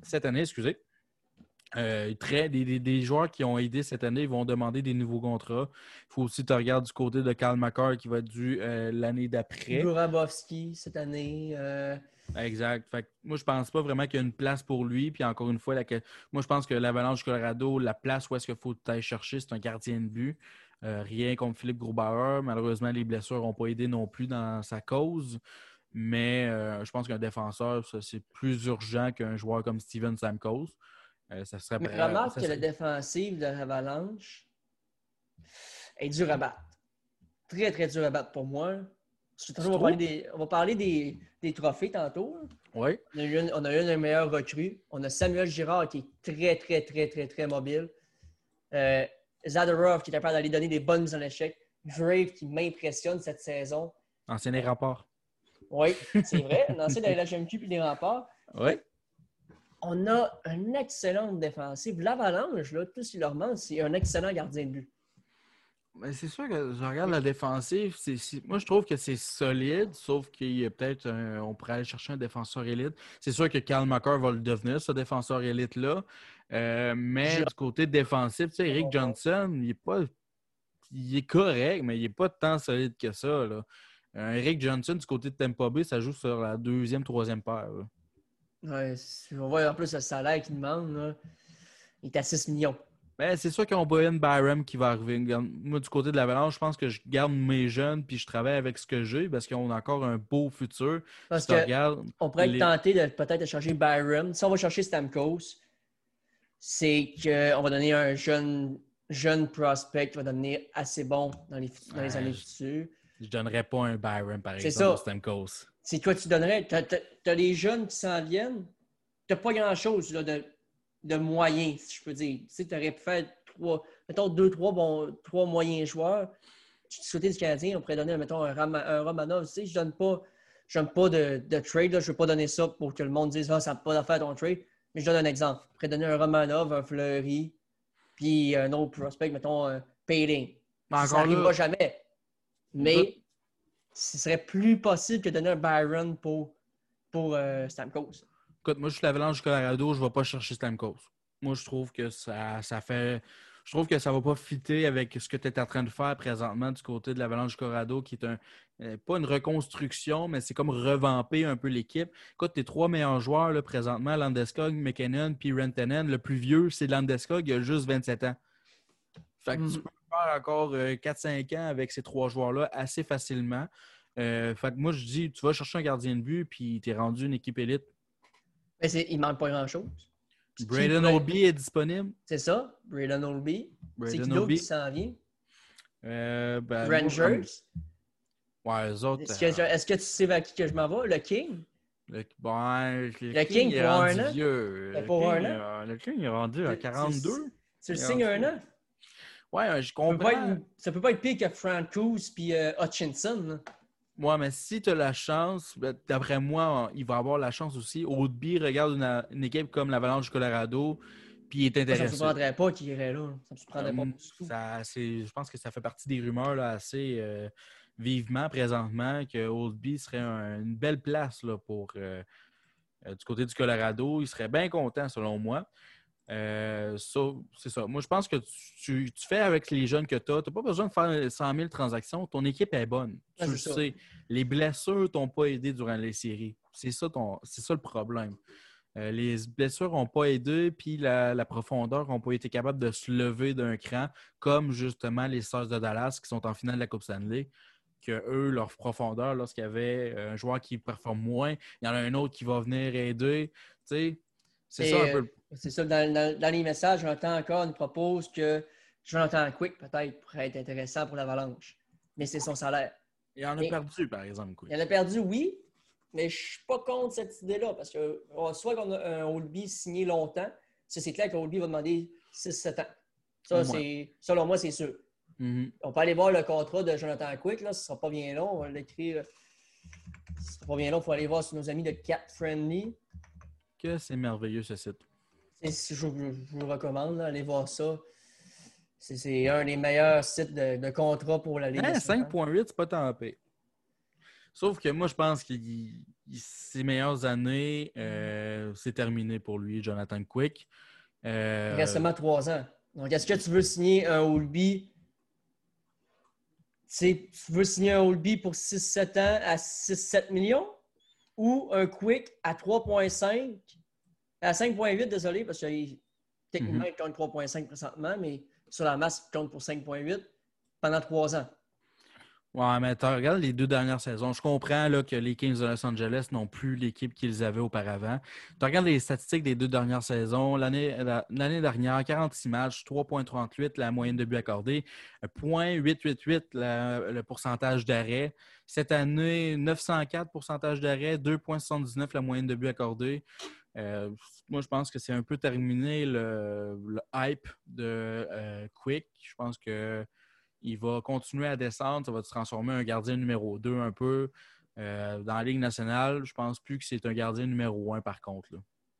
cette année, excusez. Euh, très, des, des, joueurs qui ont aidé cette année vont demander des nouveaux contrats. Il faut aussi te regarder du côté de Karl McCarr qui va être dû euh, l'année d'après. Grabowski cette année. Euh. Exact. Fait moi, je pense pas vraiment qu'il y a une place pour lui. Puis encore une fois, moi, je pense que l'Avalanche Colorado, la place où est-ce qu'il faut aller chercher, c'est un gardien de but. rien contre Philippe Grubauer. Malheureusement, les blessures n'ont pas aidé non plus dans sa cause. Mais je pense qu'un défenseur, c'est plus urgent qu'un joueur comme Steven Samkos. Euh, ça serait remarque que la défensive de l'Avalanche est dure à battre. Très, très dur à battre pour moi. On va, parler des, on va parler des, des trophées tantôt. Oui. On a, eu une, on a eu meilleur recrue. On a Samuel Girard qui est très, très, très, très, très mobile. Euh, Zadorov qui est capable d'aller donner des bonnes mises en échec. Grave qui m'impressionne cette saison. Ancien des remparts. Oui, c'est vrai. Ancien de la GMQ et des remparts. Oui on a une excellente défensive. L'Avalanche, tout ce qu'il leur manque, c'est un excellent gardien de but. C'est sûr que je regarde la défensive. moi, je trouve que c'est solide, sauf qu'il y a peut-être on pourrait aller chercher un défenseur élite. C'est sûr que Karl McCarr va le devenir, ce défenseur élite-là. Euh, mais du côté défensif, tu sais, Eric Johnson, il est pas. Il est correct, mais il n'est pas tant solide que ça. Là. Eric Johnson, du côté de Tampa Bay, ça joue sur la deuxième, troisième paire. Ouais, on voit en plus le salaire qu'il demande. Il est à 6 millions. Ben, c'est sûr qu'on Brian Byram qui va arriver. Moi, du côté de l'Avalanche, je pense que je garde mes jeunes puis je travaille avec ce que j'ai parce qu'on a encore un beau futur. Parce on pourrait tenter de peut-être changer Byram. Si on va chercher Stamkos, c'est qu'on va donner un jeune, jeune prospect qui va devenir assez bon dans les, dans les années futures. Je ne donnerais pas un Byram, par exemple, à Stamkos. C'est toi, tu donnerais. Tu as, les jeunes qui s'en viennent. Tu n'as pas grand-chose de, de moyen, si je peux dire. Tu sais, aurais pu faire trois, mettons, deux, trois, bons, trois moyens joueurs. Tu souhaitais du Canadien, on pourrait donner, mettons, un, Romanov. Tu sais, je donne pas, je donne pas de, de trade. Là. Je ne veux pas donner ça pour que le monde dise, ah, ça n'a pas d'affaire ton trade. Mais je donne un exemple. Je pourrais donner un Romanov, un Fleury, puis un autre prospect, mettons, un Payling. Ça n'arrivera jamais. Mais ce serait plus possible que de donner un Byron pour, pour euh, Stamkos. Écoute, moi, je suis l'Avalanche du Colorado, je ne vais pas chercher Stamkos. Moi, je trouve que ça, ça fait. Je trouve que ça ne va pas fitter avec ce que tu es en train de faire présentement du côté de l'Avalanche du Colorado, qui est un, euh, pas une reconstruction, mais c'est comme revamper un peu l'équipe. Écoute, tes trois meilleurs joueurs là, présentement, Landeskog, McKinnon puis Rentenen. Le plus vieux, c'est Landeskog, il a juste 27 ans. Fait que tu mm. peux faire encore 4-5 euh, ans avec ces trois joueurs-là assez facilement. Euh, fait que moi, je dis, tu vas chercher un gardien de but, puis tu es rendu une équipe élite. Mais il manque pas grand-chose. Braden Olby est disponible. C'est ça, Braden Olby. C'est qui d'autre qui s'en vient? Euh, ben, Rangers. Ouais, les autres. Est-ce que, est que, tu sais vers qui que je m'en vais? Le King? Le, ben, le, King, pour un an. Vieux. Le, pour King, un an. le King est rendu à 42. Tu le signes un an? Ouais, je comprends. Ça peut, ça peut pas être pire que Francouz puis euh, Hutchinson. Moi, mais si tu as la chance, ben, d'après moi, il va avoir la chance aussi. Oldby regarde une, équipe comme l'Avalanche du Colorado, puis il est intéressé. Ça ne me surprendrait pas qu'il irait là. Ça me surprendrait pas euh, ça, Je pense que ça fait partie des rumeurs là, assez euh, vivement présentement que Oldby serait une belle place là, pour du côté du Colorado. Il serait bien content, selon moi. Euh, c'est ça. Moi, je pense que tu, fais avec les jeunes que tu as. Tu n'as pas besoin de faire 100 000 transactions. Ton équipe est bonne. tu le sais. Les blessures t'ont pas aidé durant les séries. C'est ça, ça le problème. Euh, les blessures n'ont pas aidé, puis la, profondeur n'a pas été capable de se lever d'un cran, comme justement les Stars de Dallas qui sont en finale de la Coupe Stanley que eux, leur profondeur, lorsqu'il y avait un joueur qui performe moins, il y en a un autre qui va venir aider. C'est ça un peu. C'est ça, dans, les messages, Jonathan encore nous propose que Jonathan Quick peut-être pourrait être intéressant pour l'Avalanche. Mais c'est son salaire. Il en a perdu, par exemple. Il en a perdu, oui, mais je ne suis pas contre cette idée-là parce que soit qu'on a un Oldby signé longtemps, ça c'est clair qu'Oldby va demander 6-7 ans. Ça, c'est, selon moi, c'est sûr. Mm-hmm. On peut aller voir le contrat de Jonathan Quick, là, ce ne sera pas bien long, on va l'écrire. Ce ne sera pas bien long, il faut aller voir sur nos amis de Cat Friendly. Que c'est merveilleux ce site je, vous recommande, allez voir ça. C'est un des meilleurs sites de, contrat pour la Ligue. 5.8, hein, c'est pas tant pire. Sauf que moi, je pense que ses meilleures années, euh, c'est terminé pour lui, Jonathan Quick. Euh, Il reste seulement trois ans. Donc, est-ce que tu veux signer un Holby? Tu veux signer un Holby pour 6-7 ans à 6-7 millions? Ou un Quick à 3,5 à 5,8, désolé, parce que techniquement, Mhm. il compte 3,5 présentement, mais sur la masse, il compte pour 5,8 pendant trois ans. Ouais, mais tu regardes les deux dernières saisons. Je comprends là, que les Kings de Los Angeles n'ont plus l'équipe qu'ils avaient auparavant. Tu regardes les statistiques des deux dernières saisons. L'année la- l'année dernière, 46 matchs, 3,38 la moyenne de buts accordés, 0,888 la- le pourcentage d'arrêt. Cette année, 904 pourcentage d'arrêt, 2,79 la moyenne de buts accordés. Euh, moi, je pense que c'est un peu terminé le, le hype de euh, Quick. Je pense que il va continuer à descendre. Ça va se transformer en un gardien numéro 2 un peu. Euh, dans la Ligue nationale, je pense plus que c'est un gardien numéro 1 par contre. là.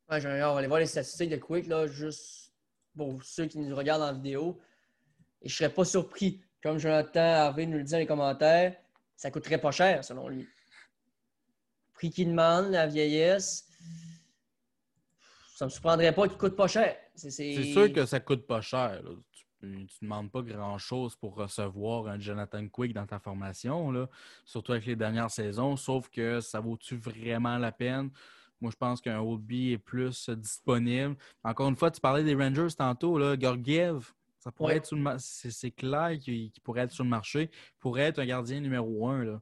Ouais, on va aller voir les statistiques de Quick, là, juste pour ceux qui nous regardent en vidéo. Et je ne serais pas surpris, comme Jonathan Harvey nous le dit dans les commentaires, ça coûterait pas cher selon lui. Prix qu'il demande, la vieillesse, ça ne me surprendrait pas qu'il coûte pas cher. C'est C'est sûr que ça coûte pas cher. là. Tu ne demandes pas grand-chose pour recevoir un Jonathan Quick dans ta formation, là, surtout avec les dernières saisons, sauf que ça vaut-tu vraiment la peine? Moi, je pense qu'un Oldby est plus euh, disponible. Encore une fois, tu parlais des Rangers tantôt, là, Gorgiev, ça pourrait Ouais. être sur le c'est clair qu'il pourrait être sur le marché, il pourrait être un gardien numéro un. Là.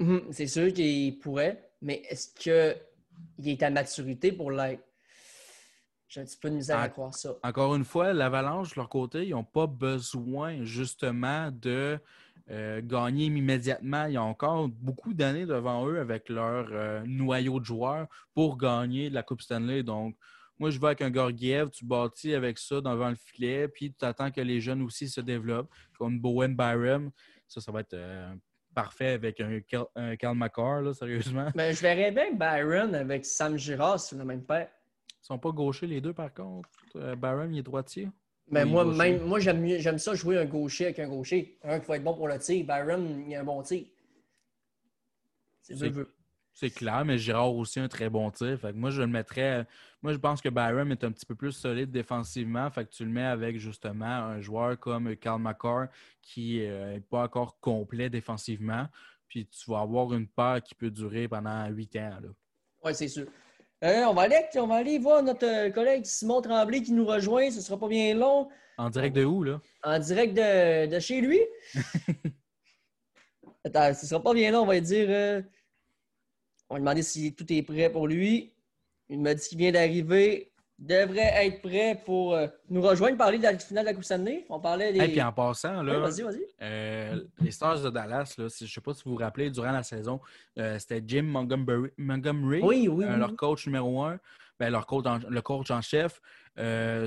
Mhm, C'est sûr qu'il pourrait, mais est-ce qu'il est à maturité pour l'être? J'ai un petit peu de misère à croire ça. Encore une fois, l'Avalanche, de leur côté, ils n'ont pas besoin justement de euh, gagner immédiatement. Ils ont encore beaucoup d'années devant eux avec leur euh, noyau de joueurs pour gagner la Coupe Stanley. Donc, moi, je vais avec un Gorgiev, tu bâtis avec ça devant le filet, puis tu attends que les jeunes aussi se développent, comme Bowen Byram. Ça, ça va être euh, parfait avec un Cal, un Cal McCarr, là, sérieusement. Mais je verrais bien Byron avec Sam Girard sur le même paire. Ils sont pas gauchers les deux, par contre. Euh, Byram, il est droitier. Mais Oui, moi, gaucher? même, moi j'aime, mieux- j'aime ça jouer un gaucher avec un gaucher. Un qui va être bon pour le tir. Byron, il a un bon tir. C'est clair, mais Girard aussi un très bon tir. Fait que moi, je le mettrais. Moi, je pense que Byram est un petit peu plus solide défensivement. Fait que tu le mets avec justement un joueur comme Karl McCarr qui n'est pas encore complet défensivement. Puis tu vas avoir une paire qui peut durer pendant huit ans. Oui, c'est sûr. Euh, on, va aller, on va aller voir notre euh, collègue Simon Tremblay qui nous rejoint. Ce ne sera pas bien long. En direct de où, là? En direct de, de chez lui. Attends, ce ne sera pas bien long. On va lui dire. euh, on va lui demander si tout est prêt pour lui. Il m'a dit qu'il vient d'arriver. Devrait être prêt pour euh, nous rejoindre, parler de la finale de la Coupe Stanley. On parlait des. Et puis en passant, Ouais, là, vas-y, vas-y. euh, les Stars de Dallas, là, je ne sais pas si vous vous rappelez, durant la saison, euh, c'était Jim Montgomery, Montgomery Oui, oui, Euh, oui. leur coach numéro un, ben, leur coach en- le coach en chef,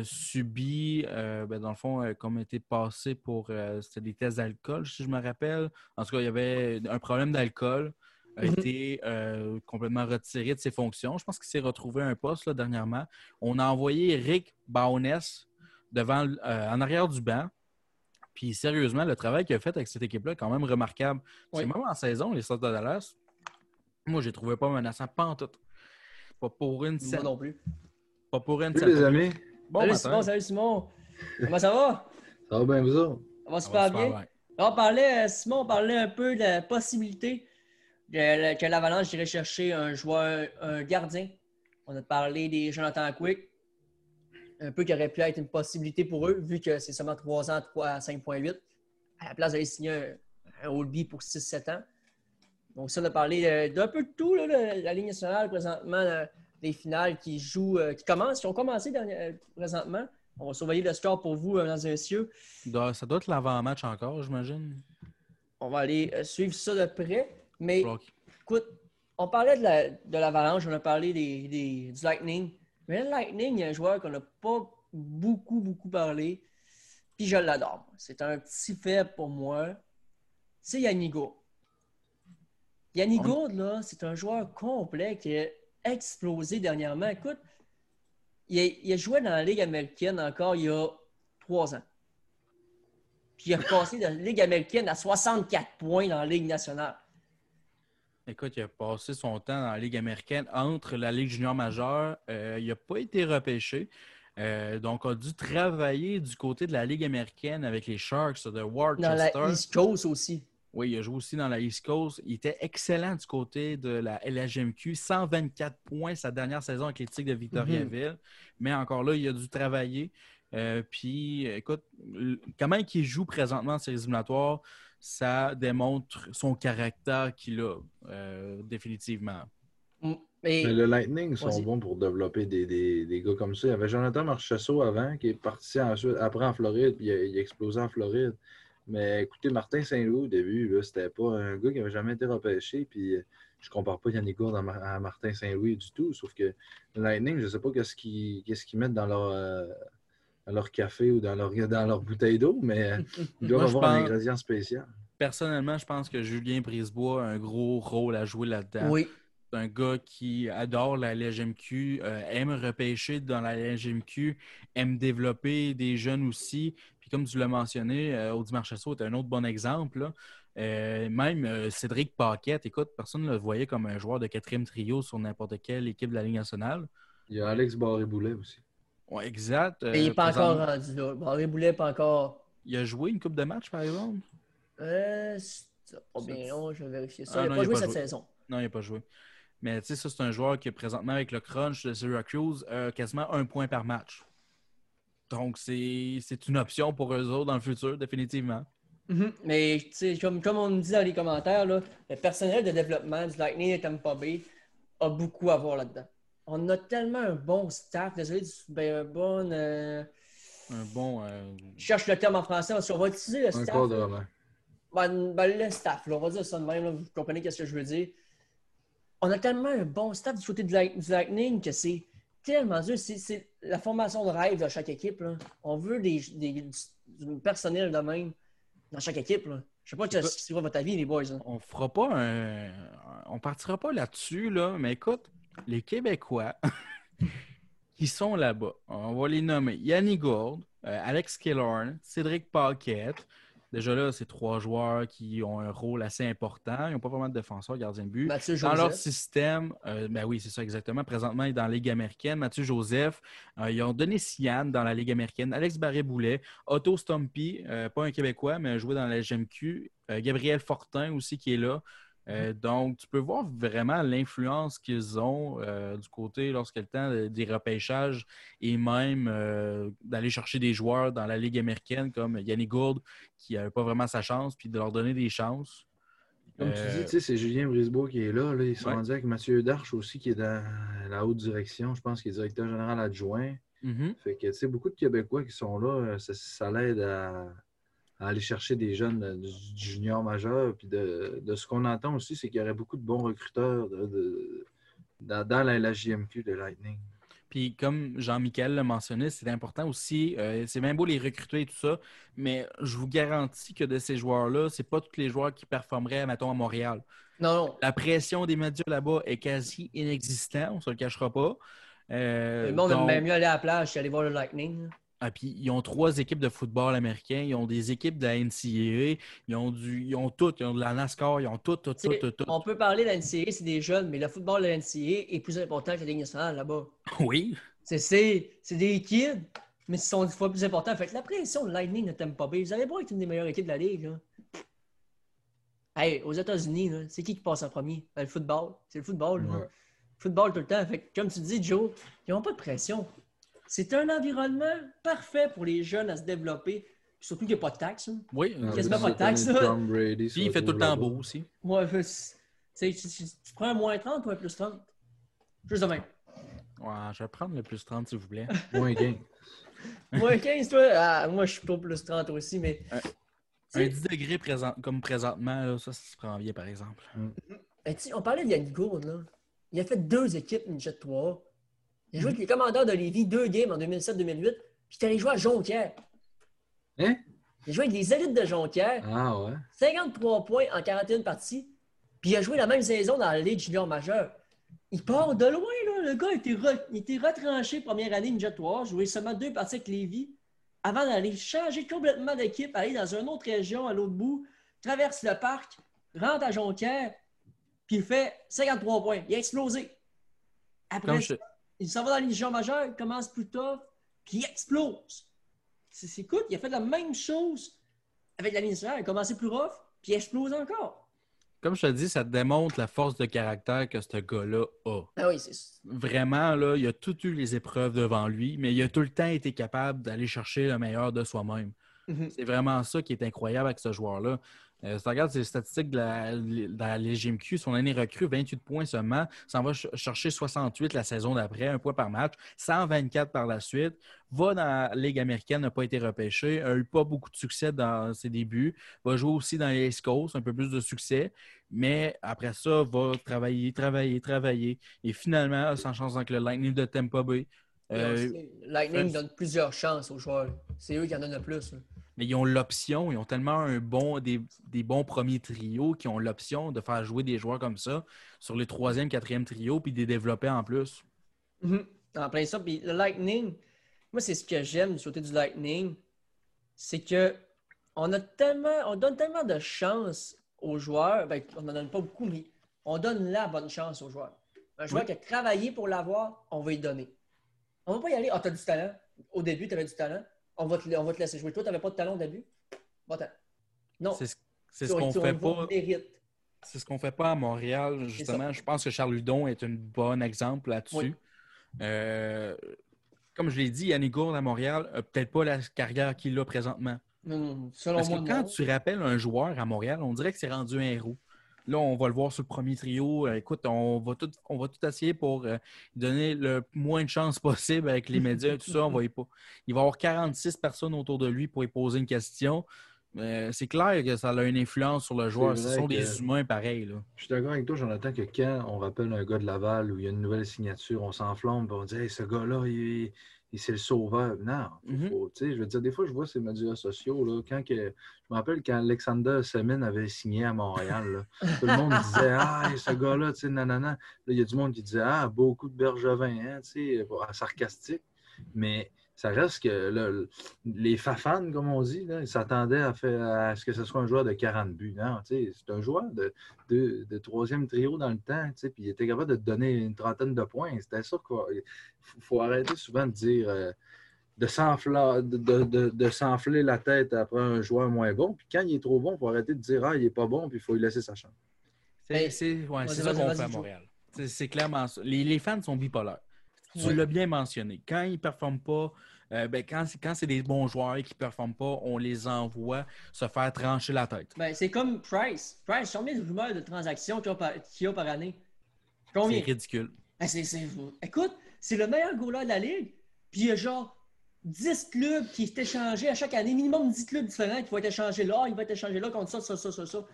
subit, ben, dans le fond, comme été passé pour. C'était des tests d'alcool, si je me rappelle. En tout cas, il y avait un problème d'alcool. A Mhm. été euh, complètement retiré de ses fonctions. Je pense qu'il s'est retrouvé un poste là, dernièrement. On a envoyé Rick Bowness devant, euh, en arrière du banc. Puis sérieusement, le travail qu'il a fait avec cette équipe-là est quand même remarquable. Parce que Oui. même en saison, les Stars de Dallas, moi, j'ai trouvé pas menaçant, pas en tout. Pas pour une Moi scène. non plus. Pas pour une Salut les scène. amis, Bon salut matin. Simon, salut Simon. Comment ça va? ça va bien vous autres? Ça va Ça super va bien. super On parlait, euh, Simon, on parlait un peu de la possibilité que l'Avalanche irait chercher un joueur, un gardien. On a parlé des Jonathan Quick. Un peu qui aurait pu être une possibilité pour eux, vu que c'est seulement 3 ans, 3 à 5,8. À la place d'aller signer un, un Oldby pour 6-7 ans. Donc, ça, on a parlé euh, d'un peu de tout, là, la, la Ligue nationale, présentement, euh, des finales qui jouent, euh, qui commencent, qui ont commencé présentement. On va surveiller le score pour vous, mesdames et messieurs. Ça doit être l'avant-match encore, j'imagine. On va aller suivre ça de près. Mais écoute, on parlait de la- de l'Avalanche, on a parlé des, des- du Lightning. Mais le Lightning, il y a un joueur qu'on n'a pas beaucoup, beaucoup parlé. Puis je l'adore. C'est un petit faible pour moi. C'est Yannick Gourde. Yannick On- Gourde, là, c'est un joueur complet qui a explosé dernièrement. Écoute, il a, il a joué dans la Ligue américaine encore il y a trois ans. Puis il a passé de la Ligue américaine à 64 points dans la Ligue nationale. Écoute, il a passé son temps dans la Ligue américaine entre la Ligue junior majeure. Euh, il n'a pas été repêché. Euh, donc, a dû travailler du côté de la Ligue américaine avec les Sharks de Worcester. Dans la East Coast aussi. Oui, il a joué aussi dans la East Coast. Il était excellent du côté de la LHMQ. 124 points sa dernière saison avec les Tigres de Victoriaville. Mhm. Mais encore là, il a dû travailler. Euh, puis, écoute, comment il joue présentement ces éliminatoires, ça démontre son caractère qu'il a, euh, définitivement. Mm. Et- Mais le Lightning sont Vas-y. bons pour développer des, des- des gars comme ça. Il y avait Jonathan Marchessault avant qui est parti ensuite, après en Floride, puis il a, il a explosé en Floride. Mais écoutez, Martin Saint-Louis au début, là, c'était pas un gars qui avait jamais été repêché. Puis euh, je compare pas Yannick Gourde à, Mar- à Martin Saint-Louis du tout. Sauf que le Lightning, je sais pas qu'est-ce qu'ils qu'est-ce qu'ils mettent dans leur, euh, dans leur café ou dans leur, dans leur bouteille d'eau, mais euh, ils doivent Moi, avoir un ingrédient spécial. Personnellement, je pense que Julien Brisebois a un gros rôle à jouer là-dedans. Oui. C'est un gars qui adore la LGMQ, euh, aime repêcher dans la LGMQ, aime développer des jeunes aussi. Puis comme tu l'as mentionné, euh, Audi Marchessault est un autre bon exemple. là. Euh, même euh, Cédric Paquette, écoute, personne ne le voyait comme un joueur de quatrième trio sur n'importe quelle équipe de la Ligue nationale. Il y a Alex Barré-Boulet aussi. Ouais, exact. Mais il n'est Euh, pas encore rendu là. Barré Boulet, pas encore. Il a joué une coupe de match, par exemple? Euh, c'est pas bien long, je vais vérifier ça. Ah, il n'a pas joué pas cette joué. saison. Non, il n'a pas joué. Mais tu sais, ça, c'est un joueur qui est présentement avec le crunch de Syracuse euh, quasiment un point par match. Donc, c'est une option pour eux autres dans le futur, définitivement. Mhm. Mais tu sais, comme, comme on me dit dans les commentaires, là, le personnel de développement du Lightning et Tampa Bay a beaucoup à voir là-dedans. On a tellement un bon staff. Désolé, du- ben, un bon. euh, Un bon. euh, Je cherche le terme en français. parce qu'on va utiliser le Un staff. Ben, ben, le staff, là, on va dire ça de même. là, vous comprenez ce que je veux dire. On a tellement un bon staff du côté du, Light- du Lightning que c'est tellement dur. C'est- C'est la formation de rêve de chaque équipe. là. On veut des, des- du, du personnel de même dans chaque équipe. Là. Je sais pas ce qui sera votre avis, les boys. là. on fera pas un. On partira pas là-dessus, là, mais écoute, les Québécois qui sont là-bas, on va les nommer Yannick Gourde, euh, Alex Killorn, Cédric Paquette. Déjà là, c'est trois joueurs qui ont un rôle assez important. Ils n'ont pas vraiment de défenseur, gardien de but. Mathieu Dans leur système, euh, ben oui, c'est ça exactement. Présentement, il est dans la Ligue américaine. Mathieu Joseph, euh, ils ont donné Sian dans la Ligue américaine. Alex Barré-Boulet, Otto Stumpy, euh, pas un Québécois, mais un joueur dans la GMQ. Gabriel Fortin aussi qui est là. Euh, donc, tu peux voir vraiment l'influence qu'ils ont euh, du côté lorsqu'il y a le temps de- des repêchages et même euh, d'aller chercher des joueurs dans la Ligue américaine comme Yannick Gourde qui n'avait pas vraiment sa chance, puis de leur donner des chances. Comme tu dis, c'est Julien Brisebois qui est là. là. Ils sont Ouais. rendus avec Mathieu Darche aussi, qui est dans la haute direction. Je pense qu'il est directeur général adjoint. mhm. Fait que, tu sais, beaucoup de Québécois qui sont là, ça, ça l'aide à, à aller chercher des jeunes euh, du, junior majeur. Puis de, de ce qu'on entend aussi, c'est qu'il y aurait beaucoup de bons recruteurs de- de- dans, dans la, la JMQ de Lightning. Puis comme Jean-Michel l'a mentionné, c'est important aussi. euh, c'est bien beau les recruter et tout ça, mais je vous garantis que de ces joueurs-là, c'est pas tous les joueurs qui performeraient, mettons, à Montréal. Non, non. La pression des médias là-bas est quasi inexistante, on se le cachera pas. Euh, Le monde donc- aime mieux aller à la plage qu'aller voir le Lightning. Là. Ah, puis ils ont trois équipes de football américain, ils ont des équipes de la NCAA, ils ont du, ils ont tout, ils ont de la NASCAR, ils ont tout, tout, tout, tout, tout. On peut parler de la NCAA, c'est des jeunes, mais le football de la NCAA est plus important que la Ligue nationale là-bas. Oui, C'est- C'est c'est des kids, mais ils sont dix fois plus importants. Fait que la pression de Lightning ne t'aime pas bien. Vous allez pas être une des meilleures équipes de la Ligue. Là. Hey, aux États-Unis, là, c'est qui qui passe en premier? Ben, le football. C'est le football. là. Ouais. Football tout le temps. Fait que, comme tu dis, Joe, ils n'ont pas de pression. C'est un environnement parfait pour les jeunes à se développer. Surtout qu'il n'y a pas de taxes. hein. oui. Ah, Quasiment pas de taxes, Brady Puis il fait tout le temps beau aussi. Ouais, tu, tu- tu prends un moins 30 ou un plus 30? Juste de même. Ouais, je vais prendre le plus 30, s'il vous plaît. Moins 15. Moins 15, toi? Ah, moi, je suis pas plus 30 aussi, mais. Un- Tu sais, Un 10 degrés présent, comme présentement, là, ça, ça se prend bien, par exemple. Ben, tu sais, on parlait de Yannick Gourde, là. Il a fait deux équipes Ninja 3. Il joué avec les commandeurs de Lévis deux games en 2007-2008, puis est allé jouer à Jonquière. Hein? Il joué avec les élites de Jonquière, Ah ouais? 53 points en 41 parties, puis il a joué la même saison dans la Ligue junior majeure. Il part de loin, là. Le gars était, re- il était retranché première année 3, joué seulement deux parties avec Lévis, avant d'aller changer complètement d'équipe, aller dans une autre région à l'autre bout, traverse le parc, rentre à Jonquière, puis il fait 53 points. Il a explosé. Après, je, il s'en va dans la Légion majeure, il commence plus tough, puis il explose. C'est, écoute, il a fait la même chose avec la ligne nationale. Il a commencé plus rough, puis il explose encore. Comme je te dis, ça te démontre la force de caractère que ce gars-là a. Ah oui, c'est Vraiment, là, il a tout eu les épreuves devant lui, mais il a tout le temps été capable d'aller chercher le meilleur de soi-même. Mhm. C'est vraiment ça qui est incroyable avec ce joueur-là. Euh, si tu regardes ses statistiques de la, de la LGMQ, son année recrue, 28 points seulement, s'en va ch- chercher 68 la saison d'après, un point par match, 124 par la suite, va dans la Ligue américaine, n'a pas été repêché, n'a eu pas beaucoup de succès dans ses débuts, va jouer aussi dans les East Coast, un peu plus de succès, mais après ça, va travailler, travailler, travailler, et finalement, sans chance avec le Lightning de Tampa Bay. Euh, Lightning donne plusieurs chances aux joueurs. C'est eux qui en donnent le plus. Mais ils ont l'option, ils ont tellement un bon, des, des bons premiers trios qui ont l'option de faire jouer des joueurs comme ça sur les troisième, quatrième trios puis de les développer en plus. Mhm. En plein ça. Puis le Lightning, moi, c'est ce que j'aime du côté du Lightning, c'est que on a tellement, on donne tellement de chance aux joueurs. Ben, on n'en donne pas beaucoup, mais on donne la bonne chance aux joueurs. Un joueur Oui. qui a travaillé pour l'avoir, on va lui donner. On va pas y aller. Ah, t'as du talent. Au début, tu avais du talent. On va, te, on va te laisser jouer. Toi, tu n'avais pas de talent au début? Va-t'en. Non. C'est ce, qu'on fait pas. C'est ce qu'on fait pas à Montréal, justement. Je pense que Charles Ludon est un bon exemple là-dessus. Oui. Euh, comme je l'ai dit, Yannick Gourde à Montréal n'a peut-être pas la carrière qu'il a présentement. Non, non, selon Parce moi, que quand non. tu rappelles un joueur à Montréal, on dirait que c'est rendu un héros. Là, on va le voir sur le premier trio. Euh, Écoute, on va tout, on va tout essayer pour euh, donner le moins de chance possible avec les médias et tout ça. On va y pas. Il va y avoir 46 personnes autour de lui pour lui poser une question. Euh, c'est clair que ça a une influence sur le joueur. Ce sont que- des humains pareils. Là. Je suis d'accord avec toi, Jonathan, que quand on rappelle un gars de Laval où il y a une nouvelle signature, on s'enflamme et on dit Hey, ce gars-là, il, il- c'est le sauveur. Non, Mhm. faut- tu sais, je veux dire, des fois, je vois ces médias sociaux. Là, quand que, je me rappelle quand Alexander Semin avait signé à Montréal. là, tout le monde disait Ah, ce gars-là, tu sais, nanana. Là, il y a du monde qui disait Ah, beaucoup de Bergevin, hein, tu sais, sarcastique. Mais ça reste que le- les fafans, comme on dit, là, ils s'attendaient à, faire, à ce que ce soit un joueur de 40 buts. Non, tu sais, c'est un joueur de, de, de troisième trio dans le temps, puis il était capable de te donner une trentaine de points. C'était ça qu'il faut, faut arrêter souvent de dire euh, de s'enfla- de, de- de- de s'enfler la tête après un joueur moins bon. Puis quand il est trop bon, il faut arrêter de dire Ah, il n'est pas bon, puis il faut lui laisser sa chance. C'est Ben, c'est- ouais, ça qu'on fait à. Montréal. C'est c'est clairement ça. Les, les fans sont bipolaires. Tu Ouais. l'as bien mentionné. Quand ils ne performent pas, euh, ben, quand, c'est- quand c'est des bons joueurs qui ne performent pas, on les envoie se faire trancher la tête. Ben, c'est comme Price. Price, combien de rumeurs de transactions qu'il y a par, qu'il y a par année? C'est ridicule. Ben, c'est- c'est- Écoute, c'est le meilleur goaler de la Ligue. Puis il y a genre 10 clubs qui sont échangés à chaque année. Minimum 10 clubs différents qui vont être échangés là. Il va être échangé là contre ça, ça, ça, ça, ça.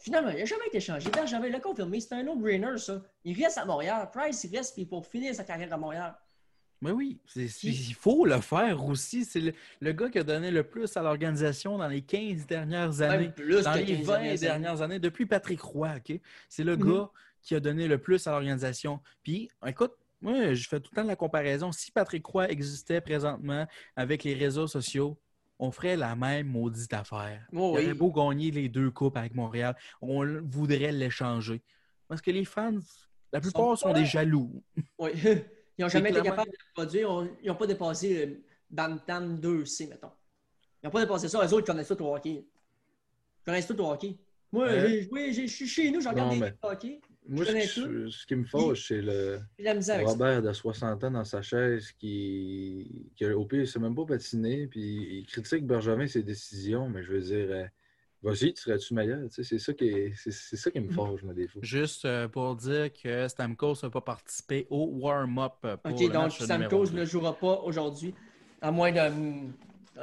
Finalement, il n'a jamais été échangé. Bergevin l'a confirmé. C'est un no-brainer, ça. Il reste à Montréal. Price, il reste puis pour finir sa carrière à Montréal. Mais oui, il faut le faire aussi. C'est le, le gars qui a donné le plus à l'organisation dans les 15 dernières années. Même plus dans que les 15 20 dernières dernières, années. années. depuis Patrick Roy, OK? C'est le Mhm. gars qui a donné le plus à l'organisation. Puis, écoute, moi, je fais tout le temps la comparaison. Si Patrick Roy existait présentement avec les réseaux sociaux, on ferait la même maudite affaire. Oh Il oui. aurait beau gagner les deux coupes avec Montréal, on voudrait l'échanger. Parce que les fans, la plupart sont, des jaloux. Oui. Ils n'ont jamais été capables de le produire. Ils n'ont pas dépassé le Bam Tam 2C, mettons. Ils n'ont pas dépassé ça. Les autres ils connaissent tout au hockey. Ils connaissent tout au hockey. Moi, Euh. j'ai joué, j'ai- je suis chez nous, je regarde des mais- hockey. Moi, ce qui, tout. ce qui me fâche, c'est le. Robert de 60 ans dans sa chaise qui, qui au pire, il ne sait même pas patiner, puis il critique Bergevin ses décisions, mais je veux dire, euh, vas-y, tu serais-tu meilleur? Tu sais, c'est ça qui est- c'est c'est ça qui me fâche, moi, des fois. Juste euh, pour dire que Stamkos n'a pas participé au warm-up euh, pour OK, le donc match deux. ne jouera pas aujourd'hui, à moins d'un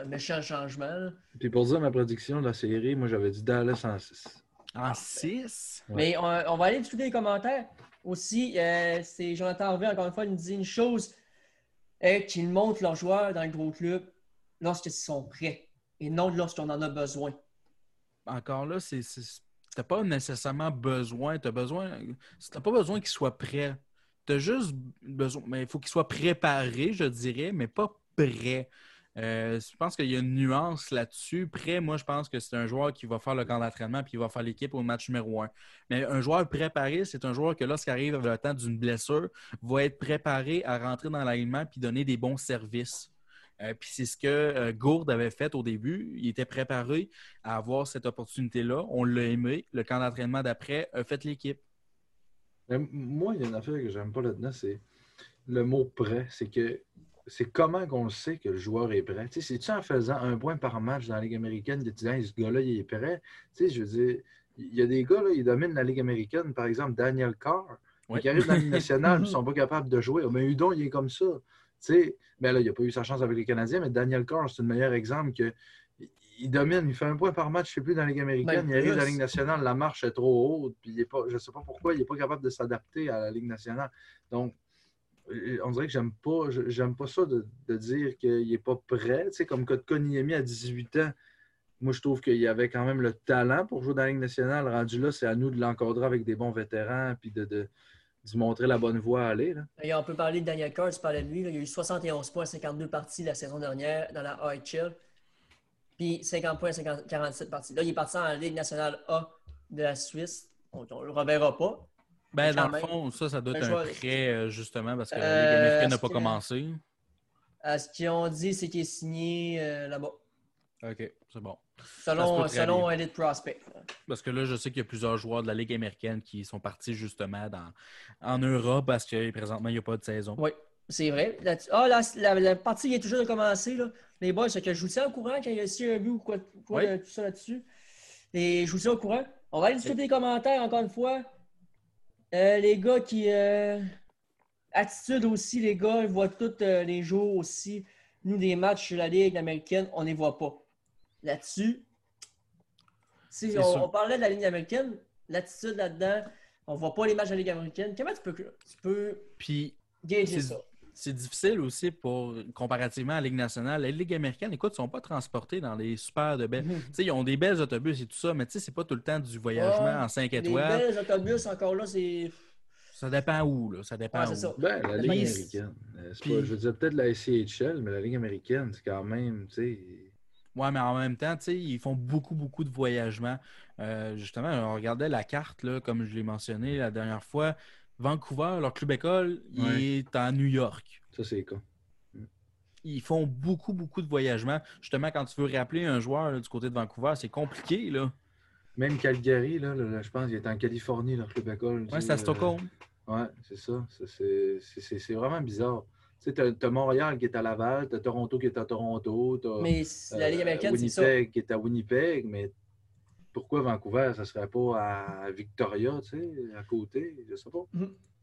méchant changement. Puis pour dire ma prédiction de la série, moi, j'avais dit Dallas en 6. En 6? Ouais. Mais on, on va aller discuter les commentaires. Aussi, euh, c'est Jonathan Harvey, encore une fois, il nous dit une chose euh, qu'ils montrent leurs joueurs dans le gros club lorsqu'ils sont prêts et non lorsqu'on en a besoin. Encore là, c'est, t'as pas nécessairement besoin. T'as besoin. T'as pas besoin qu'il soit prêt. T'as juste besoin. Mais il faut qu'il soit préparé, je dirais, mais pas prêt. Euh, je pense qu'il y a une nuance là-dessus. Prêt, moi, je pense que c'est un joueur qui va faire le camp d'entraînement puis il va faire l'équipe au match numéro un. Mais un joueur préparé, c'est un joueur que lorsqu'arrive le temps d'une blessure, va être préparé à rentrer dans l'alignement puis donner des bons services. Euh, puis c'est ce que euh, Gourde avait fait au début. Il était préparé à avoir cette opportunité-là. On l'a aimé. Le camp d'entraînement d'après a fait l'équipe. Moi, il y a une affaire que j'aime pas là-dedans, c'est le mot prêt. C'est que c'est comment qu'on sait que le joueur est prêt? C'est-tu en faisant un point par match dans la Ligue américaine que tu dis Hey, ce gars-là, il est prêt? Tu sais, je veux dire, il y a des gars, là, ils dominent la Ligue américaine, par exemple Daniel Carr, Oui. qui arrivent dans la Ligue nationale, ils ne sont pas capables de jouer. Mais Udon, il est comme ça. Tu sais, ben là, il n'a pas eu sa chance avec les Canadiens, mais Daniel Carr, c'est le meilleur exemple que il domine, il fait un point par match, je ne sais plus, dans la Ligue américaine. Ben, il arrive dans la. Ligue nationale, la marche est trop haute, puis il est pas, je ne sais pas pourquoi, il n'est pas capable de s'adapter à la Ligue nationale. Donc, on dirait que j'aime pas, j'aime pas ça de, dire qu'il n'est pas prêt. Tu sais, comme à 18 ans, moi, je trouve qu'il avait quand même le talent pour jouer dans la Ligue nationale. Rendu là, c'est à nous de l'encadrer avec des bons vétérans, puis de, de, montrer la bonne voie à aller. Là. On peut parler de Daniel Carr, tu parlais de lui. il a eu 71 points, 52 parties la saison dernière dans la AHL. Puis 50 points, 50 47 parties. Là, il est parti en Ligue nationale A de la Suisse. On ne le reverra pas. Ben, dans le fond, ça, ça doit être un prêt, euh, justement, parce que la Euh, Ligue américaine n'a pas commencé. Ce qu'ils ont dit, c'est qu'il est signé euh, là-bas. OK, c'est bon. Selon, selon. Elite Prospect. Parce que là, je sais qu'il y a plusieurs joueurs de la Ligue américaine qui sont partis justement dans, en Europe parce que présentement, il n'y a pas de saison. Oui, c'est vrai. La, ah, la, la- la partie vient toujours de commencer. Là. Les boys, c'est que je vous tiens au courant quand il y a aussi un but ou quoi, quoi Oui. de- tout ça là-dessus. Et je vous tiens au courant. On va aller discuter des commentaires encore une fois. Euh, les gars qui. euh, attitude aussi, les gars, ils voient tous euh, les jours aussi. Nous, des matchs de la Ligue américaine, on ne les voit pas. Là-dessus, si on, parlait de la Ligue américaine, l'attitude là-dedans, on ne voit pas les matchs de la Ligue américaine. Comment tu peux, tu peux Puis, gager ça? C'est difficile aussi pour, comparativement à la Ligue nationale. La Ligue américaine, écoute, ils ne sont pas transportés dans les super de belles. Mhm. Tu sais, ils ont des belles autobus et tout ça, mais tu sais, c'est pas tout le temps du voyagement Ouais, en 5 Les étoiles. belles autobus, encore là, c'est. Ça dépend où, là. Ça dépend Ouais, où. ça. Ben, la Ligue américaine. euh, c'est puis- pas- je veux dire peut-être la SCHL, mais la Ligue américaine, c'est quand même, tu sais. Ouais, mais en même temps, tu sais, ils font beaucoup, beaucoup de voyagements. Euh, justement, on regardait la carte, là, comme je l'ai mentionné la dernière fois. Vancouver, leur club école, il Ouais. est en New York. Ça, c'est con. Ils font beaucoup, beaucoup de voyagements. Justement, quand tu veux rappeler un joueur là, du côté de Vancouver, c'est compliqué, là. Même Calgary, là, là, là, je pense qu'il est en Californie, leur club école. sais, c'est à euh, Stockholm. Ouais, c'est ça. Ça, c'est- c'est c'est- c'est vraiment bizarre. Tu sais, t'as- t'as Montréal qui est à Laval, t'as Toronto qui est à Toronto, t'as Mais la Ligue euh, c'est ça. Qui est à Winnipeg, mais pourquoi Vancouver, ça serait pas à Victoria, tu sais, à côté, je sais pas.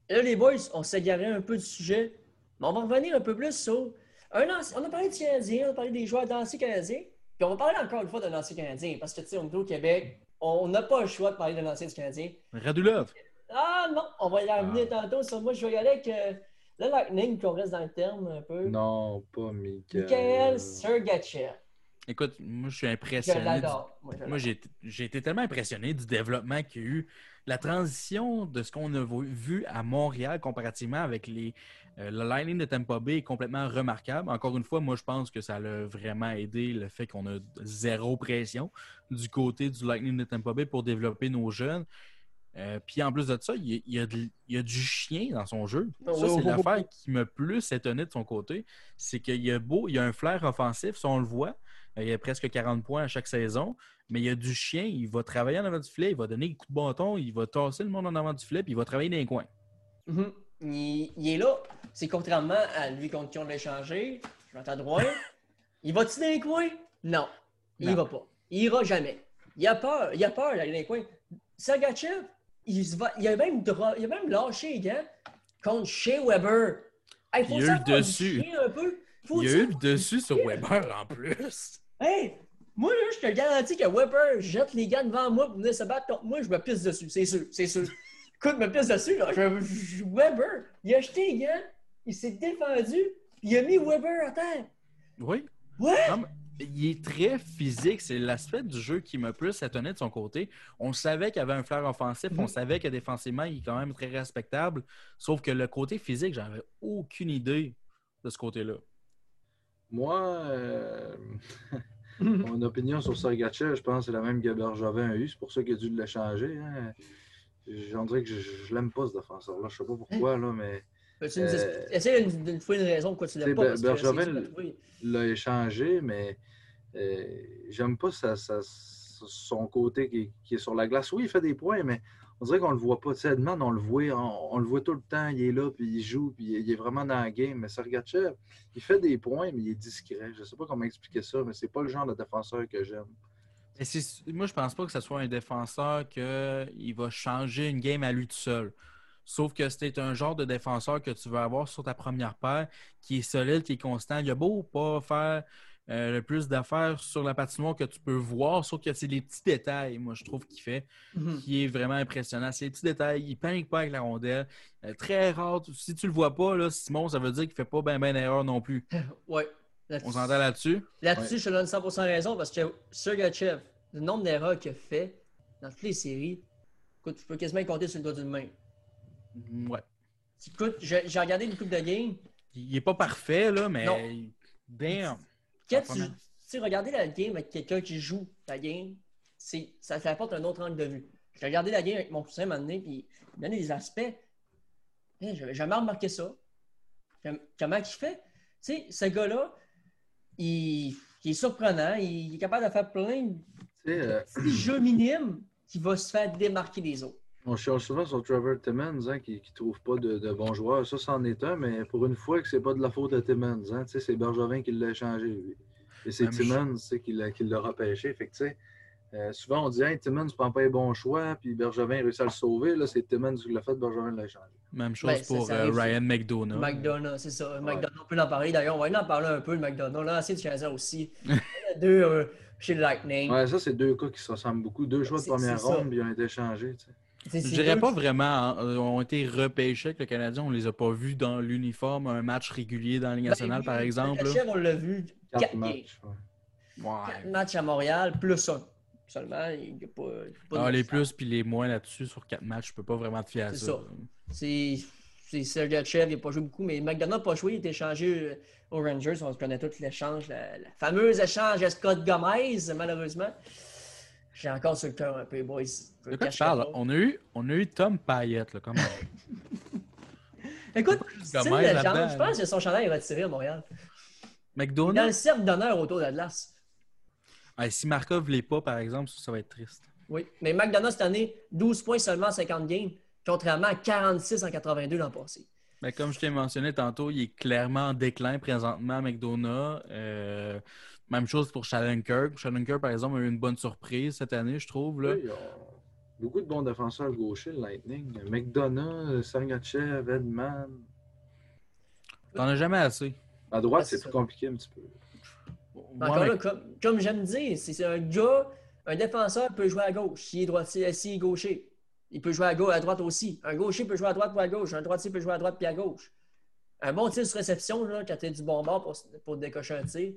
Et là, les boys, on s'est égaré un peu du sujet. Mais on va revenir un peu plus sur. Un On a parlé du Canadien, on a parlé des joueurs d'anciens Canadiens. Puis on va parler encore une fois d'un ancien Canadien. Parce que, tu sais, on est au Québec, on n'a pas le choix de parler d'un ancien du Canadien. Radulov. Ah non, on va y revenir tantôt. Sur moi, je vais y aller avec euh, le Lightning, qu'on reste dans le terme un peu. Non, pas Michael. Michael Sergachev. Écoute, moi, je suis Je impressionné. du-. Moi, j'ai j'ai été tellement impressionné du développement qu'il y a eu. La transition de ce qu'on a vu à Montréal comparativement avec les, euh, le Lightning de Tampa Bay est complètement remarquable. Encore une fois, moi, je pense que ça a vraiment aidé le fait qu'on a zéro pression du côté du Lightning de Tampa Bay pour développer nos jeunes. Euh, Puis en plus de ça, il y, a, il y du chien dans son jeu. Ça, Oh, c'est oh, oh, l'affaire qui m'a plus étonné de son côté. C'est qu'il y a beau, il y a un flair offensif, ça on le voit. Il y a presque 40 points à chaque saison. Mais il y a du chien, il va travailler en avant du filet, il va donner des coups de bâton, il va tasser le monde en avant du filet, puis il va travailler dans les coins. Mhm. il, il est là. C'est contrairement à lui contre qui on l'a échangé. Je à droite. il va-tu dans les coins? Non. Il Non. va pas. Il ira jamais. Il a peur. Il a peur d'aller dans les coins. Sergachev, il, se va, il, a même dra- il a même lâché les gants contre Shea Weber. Hey, faut Il a eu le dessus. chien Un peu. Faut il y a eu le dessus sur. Weber en plus. Hey, moi, là, je te garantis que Weber jette les gants devant moi pour venir se battre contre moi, je me pisse dessus, c'est sûr, c'est sûr. Écoute, je me pisse dessus, là. Je- je- Weber, il a jeté les gants, il s'est défendu, puis il a mis Weber à terre. Oui. Ouais! Non, mais il est très physique. C'est l'aspect du jeu qui m'a plus étonné de son côté. On savait qu'il avait un flair offensif. On Mhm. savait que défensivement, il est quand même très respectable. Sauf que le côté physique, j'avais aucune idée de ce côté-là. Moi, euh, mon opinion sur Sergachev, je pense que c'est la même que Bergevin a eu. C'est pour ça qu'il a dû l'échanger. Hein. J'en dirais que je, je l'aime pas, ce défenseur-là. Je sais pas pourquoi, là, mais Peux-tu nous Euh, expliquer- Essaye de nous trouver une raison pourquoi tu l'as c'est pas. Bergevin, l'a échangé, mais euh, j'aime pas sa- sa- son côté qui, qui est sur la glace. Oui, il fait des points, mais on dirait qu'on le voit pas. Edman, on le voit, on, le voit tout le temps. Il est là, puis il joue, puis il est vraiment dans la game. Mais Sergachev, il fait des points, mais il est discret. Je sais pas comment expliquer ça, mais c'est pas le genre de défenseur que j'aime. Moi, je pense pas que ce soit un défenseur qu'il va changer une game à lui tout seul. Sauf que c'est un genre de défenseur que tu veux avoir sur ta première paire, qui est solide, qui est constant. Il a beau pas faire euh, le plus d'affaires sur la patinoire que tu peux voir, sauf que c'est les petits détails, moi, je trouve qu'il fait, Mhm. qui est vraiment impressionnant. C'est les petits détails. Il panique pas avec la rondelle. Euh, très rare. Si tu le vois pas, là, Simon, ça veut dire qu'il fait pas bien ben d'erreur non plus. Ouais. On s'entend là-dessus? Là-dessus, Ouais. je te donne 100% raison parce que Sergachev, le nombre d'erreurs qu'il a fait dans toutes les séries, écoute, tu peux quasiment y compter sur le doigt d'une main. Ouais. Écoute, j'ai j'ai regardé une coupe de game. Il est pas parfait, là, mais. Non. Damn! Quand tu, sais, regarder la game avec quelqu'un qui joue la game, ça t'apporte un autre angle de vue. J'ai regardé la game avec mon cousin un moment donné, puis il donnait des aspects. Hey, J'avais jamais remarqué ça. Com- Comment il fait? Tu sais, ce gars-là, il, il est surprenant. Il est capable de faire plein de euh, petits jeux minimes qui va se faire démarquer des autres. On chiale souvent sur Trevor Timmons, hein, qui ne trouve pas de, de bons joueurs. Ça, c'en est un, mais pour une fois que c'est pas de la faute de Timmons. Hein, tu sais, c'est Bergevin qui l'a échangé, lui. Et c'est Timmons tu sais, qui l'a qui l'a repêché. Fait que, euh, souvent, on dit hey, Timmons ne prend pas les bons choix, puis Bergevin réussit à le sauver. Là, c'est Timmons qui l'a fait, Bergevin l'a échangé. Même chose Ben, pour ça euh. Ryan McDonough. McDonough, c'est ça. Ouais. McDonough, on peut en parler. D'ailleurs, on va en parler un peu de McDonough. L'ancien du Canadien aussi. Deux euh, chez le Lightning. Ouais, ça, c'est deux cas qui se ressemblent beaucoup. Deux choix de C'est- première c'est ronde, puis ils ont été. C'est- Je dirais pas vraiment. hein, ont été repêchés avec le Canadien. On les a pas vus dans l'uniforme, un match régulier dans la Ligue Ben, nationale, par exemple. Sergachev, on l'a vu. Quatre matchs. ouais. Quatre matchs à Montréal, plus un. Seulement, il n'y a pas, il y a pas de Ah, les plus puis les moins là-dessus sur quatre matchs, je peux pas vraiment te fier à C'est ça. ça. C'est c'est Sergachev, il n'a pas joué beaucoup, mais McDonough n'a pas joué, il est échangé euh, aux Rangers. On connaît tout l'échange, la, la fameuse échange à Scott Gomez, malheureusement. J'ai encore sur le cœur un peu, boys. De quoi tu parles? On a eu, on a eu Tom Payette, là, comment? Écoute, c'est une légende. Je pense que son chandail est retiré à Montréal. Dans le cercle d'honneur autour de la glace. Ah, si Markov l'est pas, par exemple, ça, ça va être triste. Oui, mais McDonough cette année, 12 points seulement en 50 games, contrairement à 46 en 82 l'an passé. Mais comme je t'ai mentionné tantôt, il est clairement en déclin présentement, McDonough. Euh, même chose pour Shattenkirk. Shattenkirk, par exemple, a eu une bonne surprise cette année, je trouve. Là. Oui, ont beaucoup de bons défenseurs gauchers, le Lightning. McDonough, Sergachev, Edman. T'en as jamais assez. À droite, Ah, c'est plus compliqué un petit peu. Mais Encore Ouais, là, comme, comme j'aime dire, c'est c'est un gars, un défenseur peut jouer à gauche s'il est droitier, s'il est gaucher. Il peut jouer à gauche, à droite aussi. Un gaucher peut jouer à droite ou à gauche. Un droitier peut jouer à droite puis à gauche. Un bon tir sur réception, là, quand tu du bon bord pour, pour décocher un tir.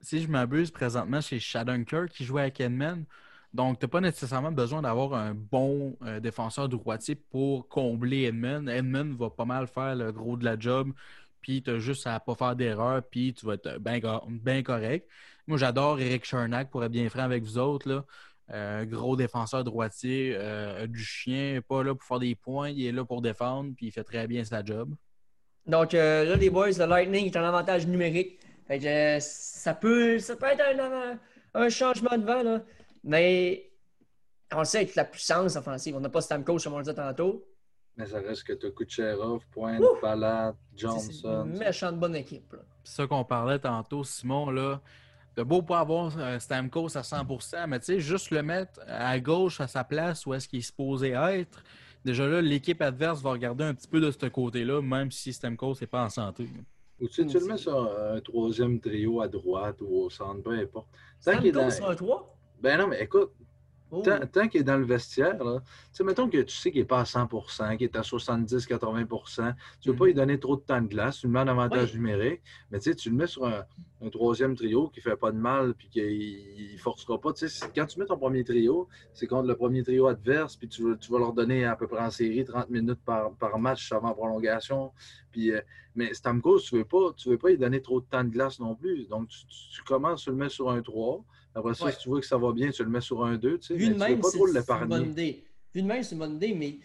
Si, je m'abuse présentement chez Shattenkirk qui jouait avec Edman, donc tu n'as pas nécessairement besoin d'avoir un bon euh, défenseur droitier pour combler Edman. Edman va pas mal faire le gros de la job, puis tu as juste à pas faire d'erreur, puis tu vas être bien correct. Moi, j'adore Eric Chernak, pour être bien franc avec vous autres. Là. Euh, gros défenseur droitier, euh, du chien, pas là pour faire des points, il est là pour défendre, puis il fait très bien sa job. Donc euh, là, les boys, le Lightning est un avantage numérique. Fait que, euh, ça, peut, ça peut être un, un changement de vent, là. mais on le sait avec la puissance offensive. On n'a pas Stamkos, comme on le disait tantôt. Mais ça reste que tu as Kucherov, Pointe, Ouf! Palade, C'est c'est Johnson. une méchante bonne équipe. là. C'est ça qu'on parlait tantôt, Simon, là. De beau pas avoir un Stamkos à 100%, mais tu sais, juste le mettre à gauche à sa place où est-ce qu'il est supposé être. Déjà là, l'équipe adverse va regarder un petit peu de ce côté-là, même si Stamkos n'est pas en santé. Ou tu, tu le mets sur un troisième trio à droite ou au centre, peu importe. Tant qu'il est dans- sur un 3? Ben non, mais écoute, Oh. tant, tant qu'il est dans le vestiaire, là, mettons que tu sais qu'il n'est pas à 100% qu'il est à 70-80% tu ne veux pas Mhm. lui donner trop de temps de glace, tu le mets en avantage Oui. numérique, mais tu le mets sur un, un troisième trio qui ne fait pas de mal puis qu'il ne forcera pas. Quand tu mets ton premier trio, c'est contre le premier trio adverse, puis tu, vas leur donner à peu près en série 30 minutes par, par match avant prolongation. Puis, euh, mais Stamkos, tu ne veux, pas- tu veux pas lui donner trop de temps de glace non plus. Donc, tu, tu- tu commences, tu le mets sur un 3. Après ça, Ouais. si tu vois que ça va bien, tu le mets sur un 2. Tu sais, Vu de tu même, c'est une bonne idée. Vu de même, c'est une bonne idée, mais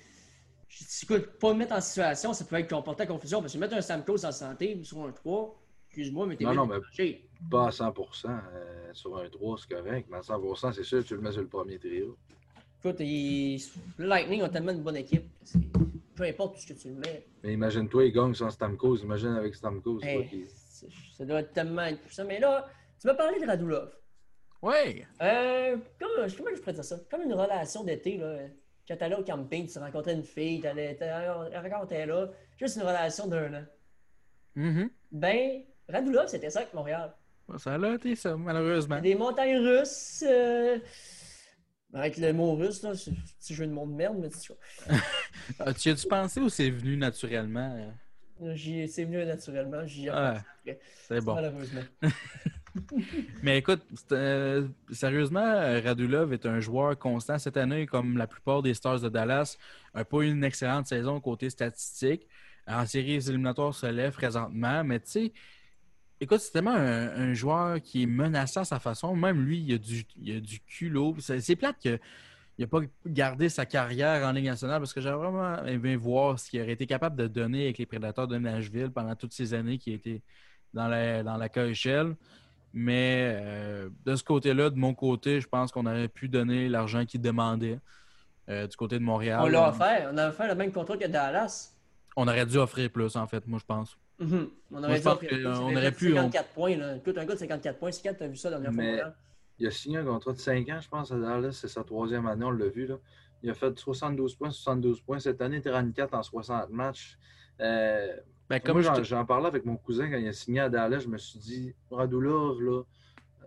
Je dis, écoute, pas me mettre en situation, ça peut être comporter à confusion, parce que mettre un Stamkos en santé sur un 3, excuse-moi, mais t'es Non, non, mais-. Pas à 100% euh, Sur un 3, c'est correct. Mais à 100% c'est sûr tu le mets sur le premier trio. Écoute, ils- le Lightning ont tellement une bonne équipe. Peu importe où ce que tu le mets. Mais imagine-toi, il gagne sans Stamkos. Imagine avec Stamkos. Hey, qui- c'est- ça doit être tellement être puissant. Mais là, tu m'as parlé de Radulov. Ouais! Euh, comme, comment je pourrais dire ça? Comme une relation d'été, là. Quand t'allais au camping, tu rencontrais une fille, t'allais, la était là. Juste une relation d'un an. Mhm. Ben, Radulov, c'était ça avec Montréal. Ça a été ça, malheureusement. Des montagnes russes. euh, Avec le mot russe, là, c'est un petit jeu de merde, mais tu. Ah, tu as-tu pensé ou c'est venu naturellement? C'est venu naturellement. J'y ai Ah, pensé après, C'est bon. Malheureusement. Mais écoute, euh, sérieusement, euh, Radulov est un joueur constant cette année, comme la plupart des Stars de Dallas. n'a pas eu une excellente saison côté statistique. En séries éliminatoires, se lève présentement, mais tu sais, écoute, c'est tellement un, joueur qui est menaçant à sa façon. Même lui, il a du, il a du culot. C'est plate qu'il n'a pas gardé sa carrière en Ligue nationale parce que j'aurais vraiment aimé voir ce qu'il aurait été capable de donner avec les Prédateurs de Nashville pendant toutes ces années qui étaient dans la, dans la KHL. Mais euh, de ce côté-là, de mon côté, je pense qu'on aurait pu donner l'argent qu'il demandait euh, du côté de Montréal. On l'a offert. On a offert le même contrat que Dallas. On aurait dû offrir plus, en fait, moi, je pense. Mhm. On aurait dû offrir plus. on aurait pu, on- 54 points. Là. Écoute, un gars de 54 points. C'est quand tu as vu ça la dernière? Mais- Montréal? Il a signé un contrat de 5 ans, je pense, à Dallas. C'est sa troisième année, on l'a vu. Là. Il a fait 72 points, 72 points. Cette année, il était rendu 4 en 60 matchs. Euh, Ben, Comme je j'en, te- parlais avec mon cousin quand il a signé à Dallas, je me suis dit, Radulov, là,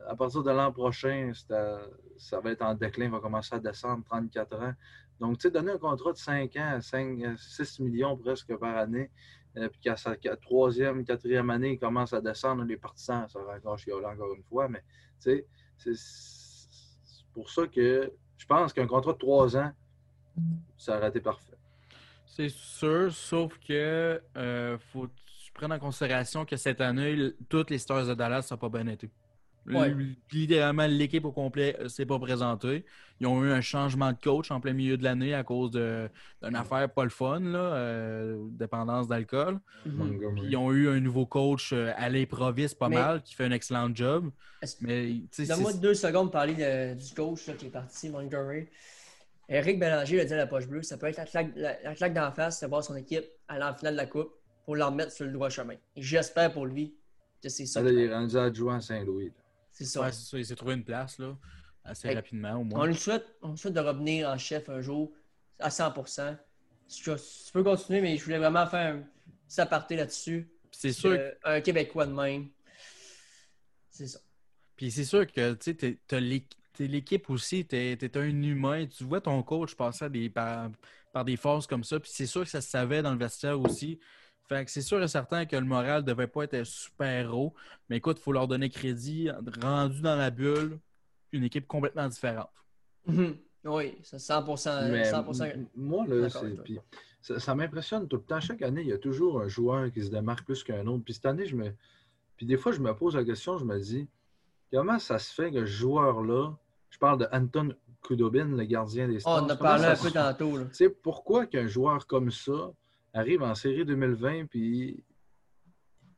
à partir de l'an prochain, ça va être en déclin, il va commencer à descendre, 34 ans. Donc, tu sais, donner un contrat de 5 ans, 5, 6 millions presque par année, euh, puis qu'à sa troisième, quatrième année, il commence à descendre, les partisans, ça va encore chialer encore une fois, mais tu sais, c'est, c'est pour ça que je pense qu'un contrat de 3 ans, ça aurait été parfait. C'est sûr, sauf que euh, faut que tu prennes en considération que cette année, toutes les Stars de Dallas n'ont pas bien été. Ouais. Littéralement, l'équipe au complet ne s'est pas présentée. Ils ont eu un changement de coach en plein milieu de l'année à cause d'une affaire pas le fun, là, euh, dépendance d'alcool. Mhm. Ils ont eu un nouveau coach euh, à l'improviste pas Mais- mal, qui fait un excellent job. Mais Donne-moi deux secondes pour parler de- du coach là, qui est parti, Montgomery. Eric Bélanger l'a dit à la poche bleue, ça peut être la claque, la, la claque d'en face, c'est voir son équipe aller en finale de la Coupe pour l'en remettre sur le droit chemin. Et j'espère pour lui que c'est ça. Là, qui il est rendu adjoint à Saint-Louis. là. C'est ça. ouais, c'est ça, il s'est trouvé une place là, assez rapidement au On moins. lui souhaite, on lui souhaite de revenir en chef un jour à 100%. Si tu, si tu peux continuer, mais je voulais vraiment faire un petit aparté là-dessus. C'est sûr Euh, un Québécois de même. C'est ça. Puis c'est sûr que tu sais, l'équipe aussi, tu es, un humain. Tu vois ton coach passer à des, par, par des phases comme ça. Puis c'est sûr que ça se savait dans le vestiaire aussi. Fait que c'est sûr et certain que le moral devait pas être super haut. Mais écoute, il faut leur donner crédit. Rendu dans la bulle, une équipe complètement différente. Mhm. Oui, c'est 100%. Mais 100%. m- moi, là, puis ça, ça m'impressionne tout le temps. Chaque année, il y a toujours un joueur qui se démarque plus qu'un autre. Puis cette année, je me. Puis des fois, je me pose la question, je me dis, comment ça se fait que ce joueur-là, je parle de Anton Kudobin, le gardien des Oh, Stars. on a parlé un peu tantôt. Là. Tu sais, pourquoi qu'un joueur comme ça arrive en série 2020 puis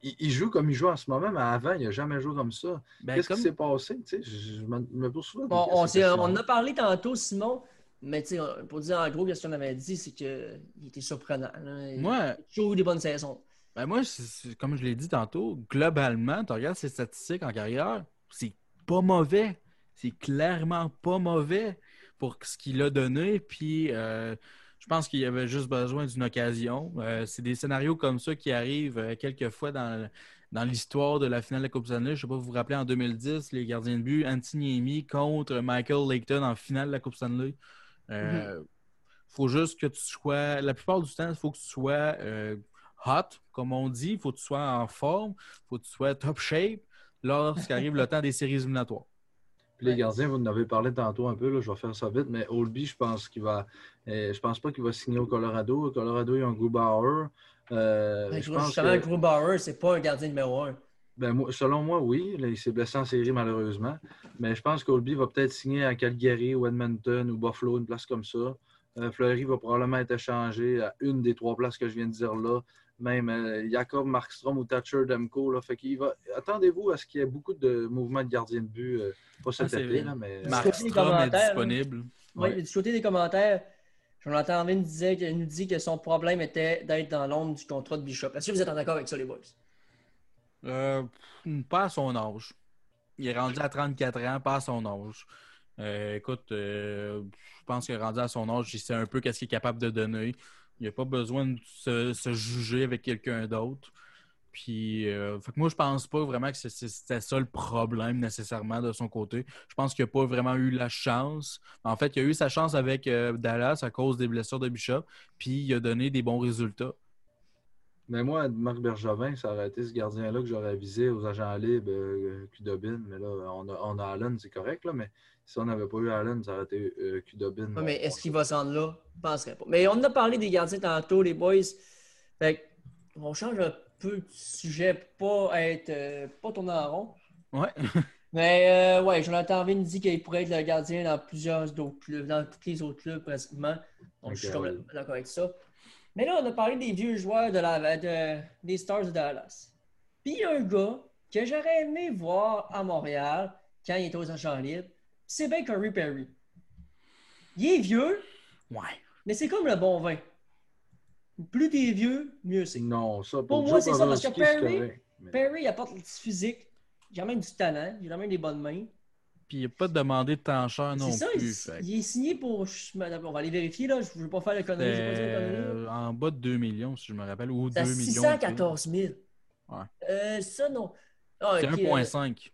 il, il joue comme il joue en ce moment, mais avant, il n'a jamais joué comme ça? Ben, Qu'est-ce comme- qui s'est passé? Tu sais, je, je me pose souvent. On, en a parlé tantôt, Simon, mais tu sais, pour dire en gros, ce qu'on avait dit, c'est qu'il était surprenant. là. Il Moi, a toujours eu des bonnes saisons. Ben moi, comme je l'ai dit tantôt, globalement, tu regardes ses statistiques en carrière, c'est pas mauvais. C'est clairement pas mauvais pour ce qu'il a donné. Puis euh, je pense qu'il avait juste besoin d'une occasion. Euh, c'est des scénarios comme ça qui arrivent euh, quelques fois dans, dans l'histoire de la finale de la Coupe Stanley. Je ne sais pas si vous vous rappelez en 2010, les gardiens de but, Antiniemi contre Michael Layton en finale de la Coupe Stanley. Euh, faut juste que tu sois. La plupart du temps, il faut que tu sois hot, comme on dit. Il faut que tu sois en forme. Il faut que tu sois top shape lorsqu'arrive le temps des séries éliminatoires. Puis les gardiens, vous en avez parlé tantôt un peu, là, je vais faire ça vite, mais Oldby, je pense qu'il va. euh, je pense pas qu'il va signer au Colorado. Au Colorado, ils ont Grubauer. Euh, Ben, je pense justement, que- Grubauer, c'est pas un gardien numéro un. ben, moi- selon moi, oui. Là, il s'est blessé en série, malheureusement. Mais je pense qu'Oldby va peut-être signer à Calgary ou Edmonton ou Buffalo, une place comme ça. Euh, Fleury va probablement être échangé à une des trois places que je viens de dire là. Même euh, Jacob Markstrom ou Thatcher Demko. Là, fait qu'il va... Attendez-vous à ce qu'il y ait beaucoup de mouvements de gardien de but. euh, pas cet Ah, c'est été, là, mais. Markstrom est disponible. Oui, Ouais. du côté des commentaires, Jonathan Arvin disait, qu'il- nous dit que son problème était d'être dans l'ombre du contrat de Bishop. Est-ce que vous êtes en accord avec ça, les boys? Euh, pas à son âge. Il est rendu à 34 ans, pas à son âge. Euh, écoute, euh, je pense qu'il est rendu à son âge, il sait un peu qu'est-ce qu'il est capable de donner. Il n'a pas besoin de se, juger avec quelqu'un d'autre. Puis, euh, moi, je pense pas vraiment que c'était ça le problème nécessairement de son côté. Je pense qu'il n'a pas vraiment eu la chance. En fait, il a eu sa chance avec euh, Dallas à cause des blessures de Bishop, puis il a donné des bons résultats. Mais moi, Marc Bergevin, ça aurait été ce gardien-là que j'aurais visé aux agents libres, euh, Kudobin. Mais là, on a, on a Allen, c'est correct, là, mais si on n'avait pas eu Allen, ça aurait été euh, Kudobin. Ouais, mais est-ce qu'il va s'en là? Je ne penserais pas. Mais on a parlé des gardiens tantôt, les boys. Fait on change un peu de sujet, pas être euh, pas tourner en rond. Ouais. Mais euh, ouais, Jonathan Arvin dit qu'il pourrait être le gardien dans plusieurs d'autres clubs, dans tous les autres clubs pratiquement. Donc je suis complètement d'accord avec ça. Mais là, on a parlé des vieux joueurs de la, de- des Stars de Dallas. Puis il y a un gars que j'aurais aimé voir à Montréal quand il était aux agents libres, c'est bien Curry Perry. Il est vieux, Ouais. mais c'est comme le bon vin. Plus t'es vieux, mieux c'est. Non, ça, pour, Pour moi, c'est ça, parce que Perry- Perry il apporte le physique. Il a même du talent, il a même des bonnes mains. Puis il n'a pas demandé de temps cher non C'est ça, plus. il, est signé pour. me- On va aller vérifier, là. Je ne veux pas faire euh, en bas de 2 millions, si je me rappelle, ou 2 C'est à millions. 614 000. Ouais. Euh, ça, non. Ah, C'est ok, 1,5.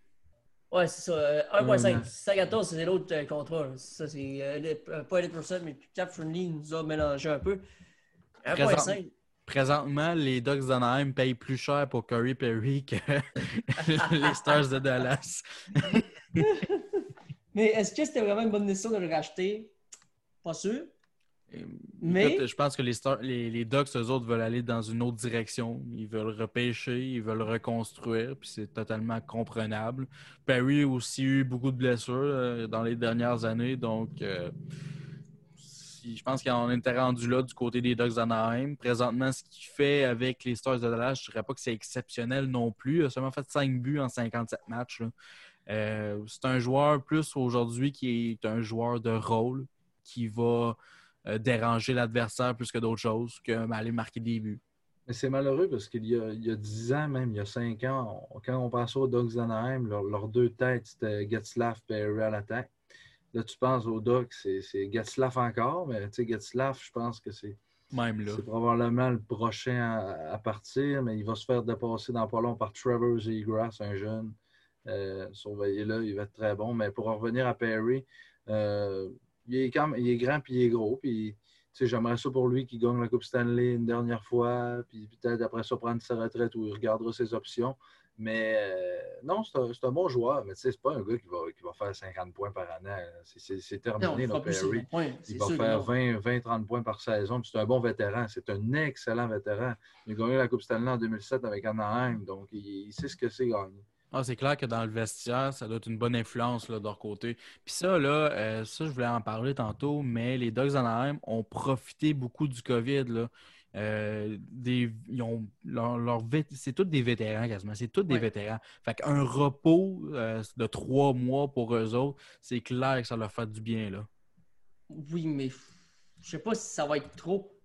euh, ouais, c'est ça. euh, 1,5. Ouais. 614, c'est l'autre euh, contrat. Ça, c'est euh, euh, pas Elite Percent, mais Cap Friendly nous a mélangé un peu. 1,5. Présentement, les Ducks d'Anaheim payent plus cher pour Curry Perry que les Stars de Dallas. Mais est-ce que c'était vraiment une bonne décision de le racheter? Pas sûr. Mais- écoute, je pense que les, Stars, les, les Ducks, eux autres, veulent aller dans une autre direction. Ils veulent repêcher, ils veulent reconstruire, puis c'est totalement comprenable. Perry a aussi eu beaucoup de blessures euh, dans les dernières années, donc euh, je pense qu'on était rendu là du côté des Ducks d'Anaheim. Présentement, ce qu'il fait avec les Stars de Dallas, je ne dirais pas que c'est exceptionnel non plus. Il a seulement fait 5 buts en 57 matchs. Euh, c'est un joueur plus aujourd'hui qui est un joueur de rôle qui va euh, déranger l'adversaire plus que d'autres choses, que aller marquer des buts. Mais c'est malheureux parce qu'il y a, il y a 10 ans, même il y a 5 ans, quand on pensait aux Ducks d'Anaheim, leur- leurs deux têtes, c'était Getzlaff et à l'attaque. Là, tu penses aux Ducks, c'est, c'est Getzlaff encore, mais tu sais, Getzlaff, je pense que c'est, Même là. c'est probablement le prochain à, à partir, mais il va se faire dépasser dans pas long par Trevor Zegras, un jeune. Euh, Surveillez-le, il va être très bon. Mais pour en revenir à Perry, euh, il, est quand même- il est grand puis il est gros. Puis, j'aimerais ça pour lui qu'il gagne la Coupe Stanley une dernière fois, puis peut-être après ça prendre sa retraite où il regardera ses options. Mais euh, non, c'est un, c'est un bon joueur, mais tu sais, c'est pas un gars qui va, qui va faire 50 points par année. C'est- Non, terminé, là, plus Perry. points. Il va faire non. 20, 20, 30 points par saison. C'est un bon vétéran. C'est un excellent vétéran. Il a gagné la Coupe Stanley en 2007 avec Anaheim. Donc, il, il sait ce que c'est gagner. Ah, c'est clair que dans le vestiaire, ça doit être une bonne influence là, de leur côté. Puis ça, là, euh, ça, je voulais en parler tantôt, mais les Dogs d'Anaheim ont profité beaucoup du COVID. Là. Euh, des, ils ont leur, leur c'est tous des vétérans quasiment. C'est tous des Ouais. vétérans. Fait qu'un repos euh, de trois mois pour eux autres, c'est clair que ça leur fait du bien. Là. Oui, mais je sais pas si ça va être trop.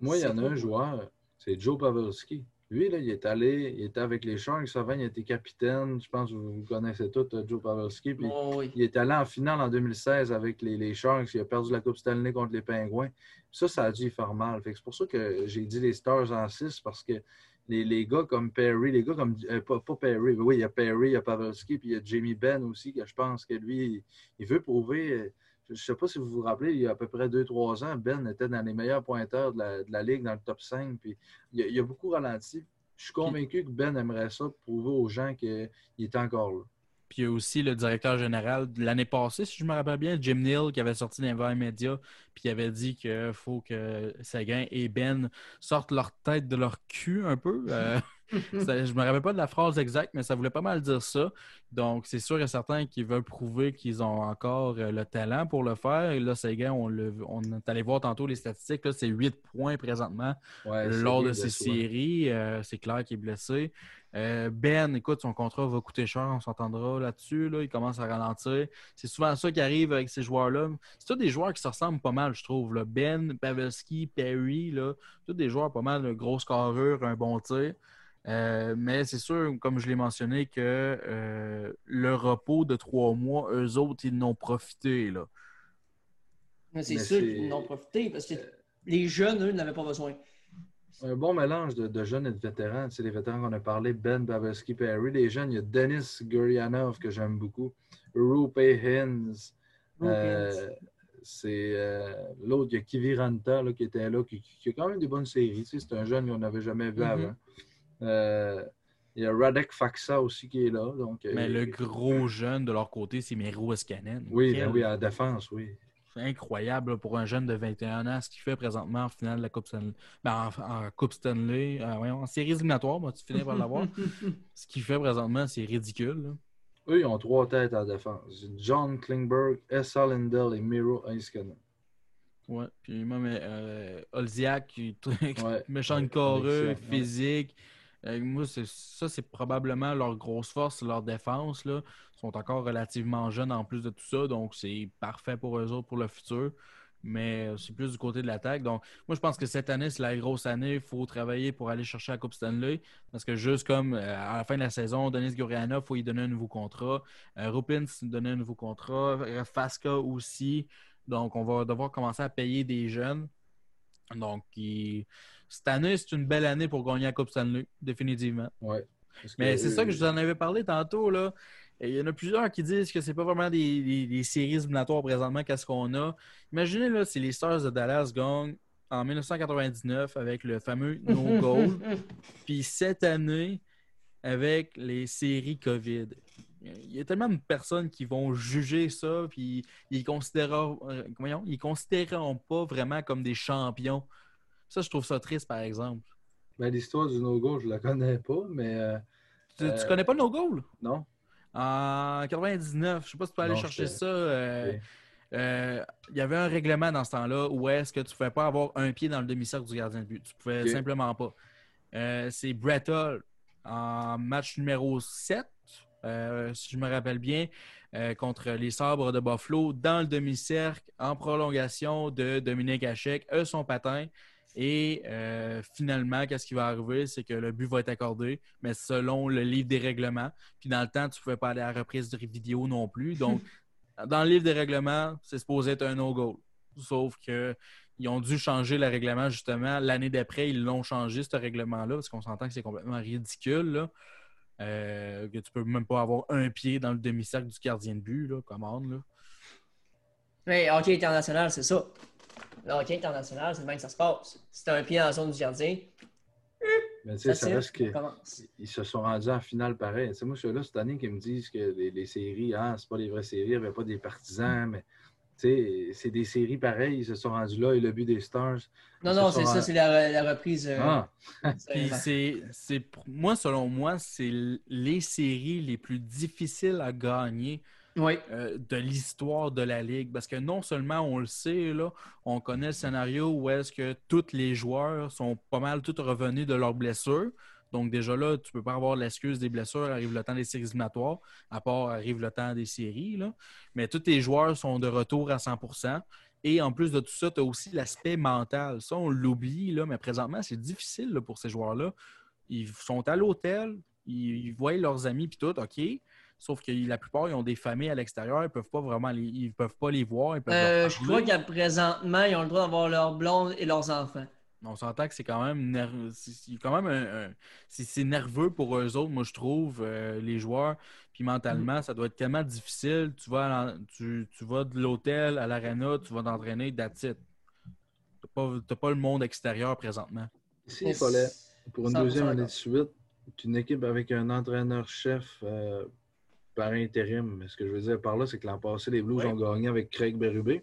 Moi, il y en a C'est un joueur, c'est Joe Pavelski. Lui, là, il est allé, il était avec les Sharks avant, il était capitaine. Je pense que vous connaissez tous euh, Joe Pavelski. Puis Oh, oui. Il est allé en finale en 2016 avec les, les Sharks. Il a perdu la Coupe Stanley contre les Pingouins. Ça, ça a dû faire mal. C'est pour ça que j'ai dit les Stars en 6 parce que les, les gars comme Perry, les gars comme. euh, pas, pas Perry, mais oui, il y a Perry, il y a Pavelski, puis il y a Jamie Benn aussi, que je pense que lui, il, il veut prouver. Je ne sais pas si vous vous rappelez, il y a à peu près 2-3 ans, Ben était dans les meilleurs pointeurs de la, de la Ligue, dans le top 5. Puis il, a, il a beaucoup ralenti. Je suis convaincu que Ben aimerait ça pour prouver aux gens qu'il est encore là. Puis il y a aussi le directeur général de l'année passée, si je me rappelle bien, Jim Neal, qui avait sorti dans les médias, puis il avait dit qu'il faut que Seguin et Ben sortent leur tête de leur cul un peu. Euh, ça- je me rappelle pas de la phrase exacte, mais ça voulait pas mal dire ça. Donc, c'est sûr et certain qu'ils veulent prouver qu'ils ont encore euh, le talent pour le faire. Et là, Seguin, on, le- on est allé voir tantôt les statistiques. Là, c'est 8 points présentement Ouais, lors de ces séries. Euh, c'est clair qu'il est blessé. Euh, ben, écoute, son contrat va coûter cher, on s'entendra là-dessus. Là. Il commence à ralentir. C'est souvent ça qui arrive avec ces joueurs-là. C'est tous des joueurs qui se ressemblent pas mal, je trouve. là. Ben, Pavelski, Perry, là, tous des joueurs pas mal de grosse carrure, un bon tir. Euh, mais c'est sûr, comme je l'ai mentionné, que euh, le repos de trois mois, eux autres, ils n'ont profité. Là. Mais c'est Mais sûr qu'ils en ont profité parce que les jeunes, eux, n'avaient pas besoin. Un bon mélange de, de jeunes et de vétérans. Tu sais, les vétérans qu'on a parlé, Ben Babeski, Perry. Les jeunes, il y a Denis Gurianov que j'aime beaucoup. Rupe Hines. Euh, c'est euh, l'autre, il y a Kivi Ranta là, qui était là, qui, qui a quand même des bonnes séries. Tu sais, c'est un jeune qu'on n'avait jamais vu Mhm. avant. Euh, il y a Radek Faxa aussi qui est là. Donc, Mais euh, le gros jeune de leur côté, c'est Miro Escanen. Oui, Quel ben oui, à la défense, oui. C'est incroyable là, pour un jeune de 21 ans, ce qu'il fait présentement en finale de la Coupe Stanley. Ben, en, en Coupe Stanley, euh, voyons, en séries éliminatoires, moi, tu finis par l'avoir. ce qu'il fait présentement, c'est ridicule. là. Eux, ils ont trois têtes à la défense. John Klingberg, Essa Lindell et Miro Heiskanen. Ouais. Puis même euh, Olziak, méchant de excellent, ouais. Moi, ça, c'est probablement leur grosse force, leur défense. Là. Ils sont encore relativement jeunes en plus de tout ça, donc c'est parfait pour eux autres pour le futur. Mais euh, c'est plus du côté de l'attaque. Donc, moi, je pense que cette année, c'est la grosse année. Il faut travailler pour aller chercher la Coupe Stanley. Parce que juste comme euh, à la fin de la saison, Denis Gurianov, il faut lui donner un nouveau contrat. Euh, Rupins donner un nouveau contrat. Euh, Fasca aussi. Donc, on va devoir commencer à payer des jeunes. Donc, il- cette année, c'est une belle année pour gagner la Coupe Stanley, définitivement. Ouais. Mais que c'est ça que je vous en avais parlé tantôt. Là. Et Il y en a plusieurs qui disent que c'est pas vraiment des, des- des séries éliminatoires présentement qu'est-ce qu'on a. Imaginez là, si les Stars de Dallas gagnent en 1999 avec le fameux no goal, puis cette année avec les séries COVID. Il y a tellement de personnes qui vont juger ça, puis ils considéreront, euh, ils considéreront pas vraiment comme des champions. Ça, je trouve ça triste, par exemple. Ben, L'histoire du no-go, je la connais pas, mais euh, Tu, tu Euh, connais pas le no goal? non. En 99, je sais pas si tu peux aller Non, chercher ça. euh, Il y avait un règlement dans ce temps-là où est-ce que tu ne pouvais pas avoir un pied dans le demi-cercle du gardien de but. Tu pouvais simplement pas. C'est Brett en match numéro 7, euh, si je me rappelle bien, euh, contre les Sabres de Buffalo, dans le demi-cercle, en prolongation de Dominique Hachek, eux son patin. Et euh, finalement, qu'est-ce qui va arriver? C'est que le but va être accordé, mais selon le livre des règlements. Puis dans le temps, tu ne pouvais pas aller à la reprise de vidéo non plus. Donc, dans le livre des règlements, c'est supposé être un no-goal. Sauf que ils ont dû changer le règlement justement. L'année d'après, ils l'ont changé, ce règlement-là, parce qu'on s'entend que c'est complètement ridicule. Là. Euh, que tu peux même pas avoir un pied dans le demi-cercle du gardien de but, là, commande. Là. Mais hockey international, c'est ça. Le hockey international, c'est le même que ça se passe. Si t'as un pied dans la zone du gardien, Mais tu sais, ça reste commence. Ils se sont rendus en finale pareil. Tu sais, moi, je suis là cette année qui me disent que les, les séries, ah, c'est pas les vraies séries, il n'y avait pas des partisans, mais tu sais, c'est des séries pareilles. Ils se sont rendus là et le but des Stars. Non, non, c'est ça, c'est la, la reprise. euh, Ah, Puis c'est- c'est, c'est pour- moi, selon moi, c'est les séries les plus difficiles à gagner Euh, de l'histoire de la Ligue. Parce que non seulement on le sait, là, on connaît le scénario où est-ce que tous les joueurs sont pas mal tous revenus de leurs blessures. Donc déjà là, tu peux pas avoir l'excuse des blessures, arrive le temps des séries éliminatoires, à part arrive le temps des séries. Là. Mais tous les joueurs sont de retour à 100% Et en plus de tout ça, tu as aussi l'aspect mental. Ça, on l'oublie, mais présentement, c'est difficile pour ces joueurs-là. Ils sont à l'hôtel, ils, ils voient leurs amis puis tout, OK. Sauf que la plupart, ils ont des familles à l'extérieur, ils peuvent pas vraiment les, ils peuvent pas les voir. Ils peuvent Euh, je crois qu'à présentement, ils ont le droit d'avoir leurs blondes et leurs enfants. On s'entend que c'est quand même ner- c'est quand même un, un- c'est nerveux pour eux autres, moi je trouve, euh, les joueurs. Puis mentalement, ça doit être tellement difficile. Tu vas, tu, tu vas de l'hôtel à l'aréna, tu vas t'entraîner, that's it. T'as pas, t'as pas le monde extérieur présentement. s'il fallait, pour une 100% deuxième année de suite, une équipe avec un entraîneur-chef euh, par intérim. Mais ce que je veux dire par là, c'est que l'an passé, les Blues Ouais. ont gagné avec Craig Berube.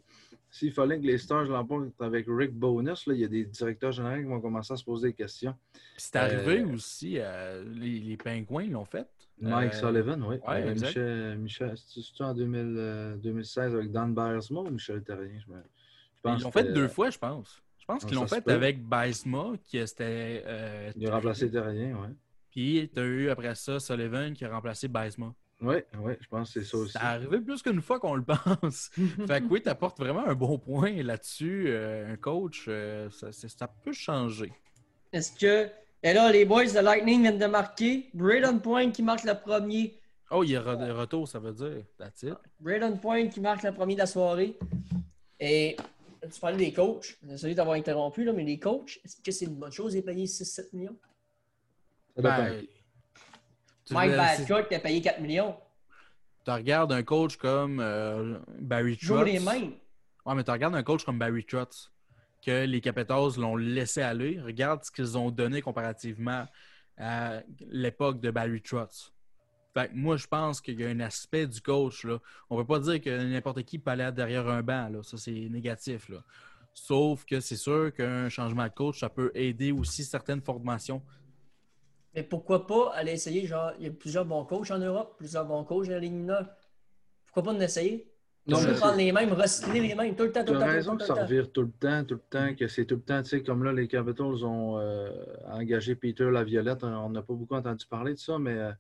S'il fallait que les Stars l'emportent avec Rick Bonus, là, il y a des directeurs généraux qui vont commencer à se poser des questions. C'est arrivé Euh, aussi, euh, les, les Pingouins l'ont fait. Mike Euh, Sullivan, oui. ouais, exact. Michel, Michel c'est-tu en 2000, euh, 2016 avec Dan Beiersma ou Michel Terrien? Je, me- je Ils l'ont fait deux fois, je pense. Je pense Ah, qu'ils l'ont fait avec Baisma, qui c'était. euh, Il a remplacé Terrien, oui. Puis tu as eu après ça Sullivan qui a remplacé Baisma. Oui, oui, je pense que c'est ça aussi. C'est arrivé plus qu'une fois qu'on le pense. fait que oui, tu apportes vraiment un bon point là-dessus. Euh, un coach, euh, ça, c'est- ça peut changer. Est-ce que. Et là, les boys de Lightning viennent de marquer. Braden Point qui marque le premier. Oh, il y a re- retour, ça veut dire. That's it. Braden Point qui marque le premier de la soirée. Et tu parlais des coachs. Désolé d'avoir interrompu, là, mais les coachs, est-ce que c'est une bonne chose de les payer 6-7 millions? Ça. Ben, Mike Badcock qui a payé 4 millions. tu regardes un coach comme euh, Barry Trotz. les mêmes. Ouais, mais tu regardes un coach comme Barry Trotz, que les Capitals l'ont laissé aller. Regarde ce qu'ils ont donné comparativement à l'époque de Barry Trotz. Fait que moi, je pense qu'il y a un aspect du coach. Là. On ne peut pas dire que n'importe qui peut aller derrière un banc. Là. Ça, c'est négatif. Là. Sauf que c'est sûr qu'un changement de coach, ça peut aider aussi certaines formations. Mais pourquoi pas aller essayer, genre, il y a plusieurs bons coachs en Europe, plusieurs bons coachs dans la Ligue mineure. Pourquoi pas en essayer? Non, prendre les mêmes, recycler les mêmes, tout le temps, tout Tu le as temps, raison que tout ça le temps. revire tout le temps, tout le temps, que c'est tout le temps, tu sais, comme là, les Capitals ont euh, engagé Peter Laviolette. On n'a pas beaucoup entendu parler de ça, mais euh,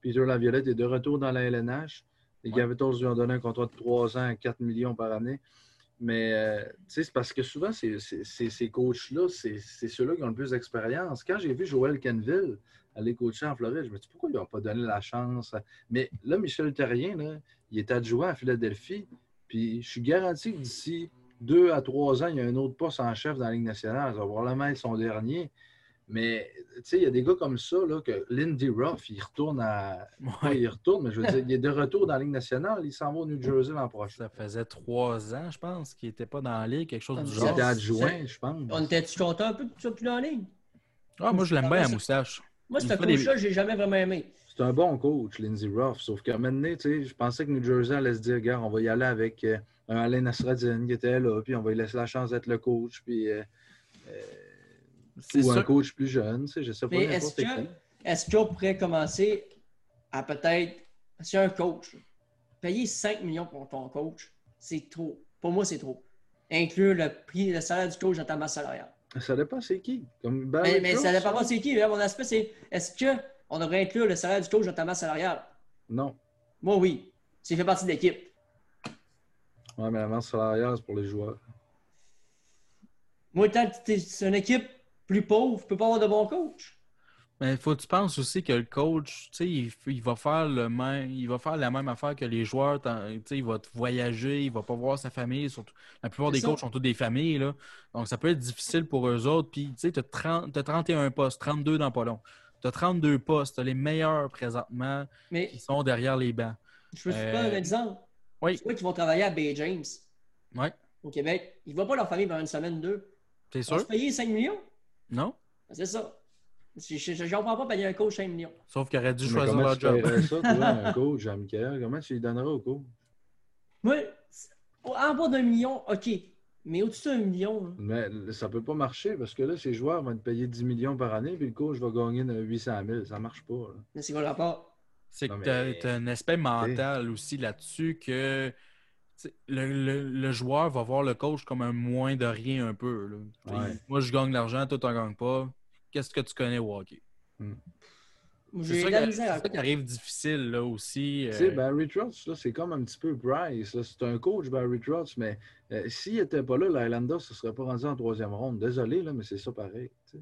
Peter Laviolette est de retour dans la LNH. Les Ouais. Capitals lui ont donné un contrat de 3 ans, 4 millions par année. Mais euh, tu sais, c'est parce que souvent, ces coachs-là, c'est c'est ceux-là qui ont le plus d'expérience. Quand j'ai vu Joël Kenville aller coacher en Floride, je me dis pourquoi ils n'ont pas donné la chance? Mais là, Michel Terrien, là, il est adjoint à Philadelphie. Puis je suis garanti que d'ici deux à trois ans, il y a un autre poste en chef dans la Ligue nationale. Ça va probablement être son dernier. Mais tu sais, il y a des gars comme ça, là, que Lindy Ruff, il retourne à. Ouais. il retourne, mais je veux dire, il est de retour dans la Ligue nationale. Il s'en va au New Jersey l'an prochain. Ça faisait trois ans, je pense, qu'il n'était pas dans la ligue, quelque chose Ah, du mais Il genre. était adjoint, je pense. On était-tu content un peu de ça plus en ligne? Ah, moi, je l'aime bien, la moustache. Moi, ce fait des- coach-là, j'ai jamais vraiment aimé. C'est un bon coach, Lindsey Ruff. Sauf qu'à un moment donné, tu sais, je pensais que New Jersey allait se dire, regarde, on va y aller avec euh, un Alain Nasreddin qui était là, puis on va lui laisser la chance d'être le coach, puis euh, euh, C'est ou un coach plus jeune, tu sais, je sais pas est-ce que, est-ce qu'on pourrait commencer à peut-être, si un coach, payer 5 millions pour ton coach, c'est trop. Pour moi, c'est trop. Inclure le prix, le salaire du coach dans ta masse salariale. Ça dépend c'est qui. Comme Mais, mais ça dépend pas c'est qui. Là, mon aspect, c'est est-ce qu'on devrait inclure le salaire du coach dans ta masse salariale? Non. Moi, oui. S'il fait partie de l'équipe. Ouais, mais la masse salariale, c'est pour les joueurs. Moi, tant que t'es- c'est une équipe plus pauvre, tu peux pas avoir de bons coachs. Mais faut que tu penses aussi que le coach, tu sais, il, il va faire le même, il va faire la même affaire que les joueurs. Tu il va te voyager, il va pas voir sa famille. Surtout, la plupart des ça. coachs ont tous des familles, là. Donc, ça peut être difficile pour eux autres. Puis, tu sais, tu as, 31 postes, 32 dans pas long. Tu as 32 postes, tu les meilleurs présentement Mais qui sont derrière les bancs. je peux te Euh, prendre un exemple. oui. C'est quoi qui vont travailler à Bay James Ouais, au Québec? Ils ne voient pas leur famille pendant une semaine, deux. c'est Ils vont sûr? se payer 5 millions? Non? C'est ça. Je ne comprends pas payer un coach 5 millions. Sauf qu'ils auraient dû Mais choisir comment leur tu job. ça, toi, un coach, Jean-Michel? Comment tu lui donnerais au coach? Moi, en bas d'un million, OK. Mais au-dessus d'un million, là, Mais ça peut pas marcher parce que là, ces joueurs vont être payés 10 millions par année, puis le coach va gagner 800 000. Ça marche pas. là. mais c'est quoi le rapport? C'est que tu as, un aspect mental aussi là-dessus que le, le- le joueur va voir le coach comme un moins de rien un peu. là. Ouais. Moi, je gagne de l'argent, toi, tu n'en gagnes pas. Qu'est-ce que tu connais au hockey? C'est ça, qui- misère. c'est ça qui arrive difficile là aussi. Tu sais, euh, Barry Trotz, là, c'est comme un petit peu Price. là. C'est un coach, Barry Trotz, mais euh, s'il n'était pas là, l'Islander ne se serait pas rendu en troisième ronde. Désolé, là, mais c'est ça pareil. sais.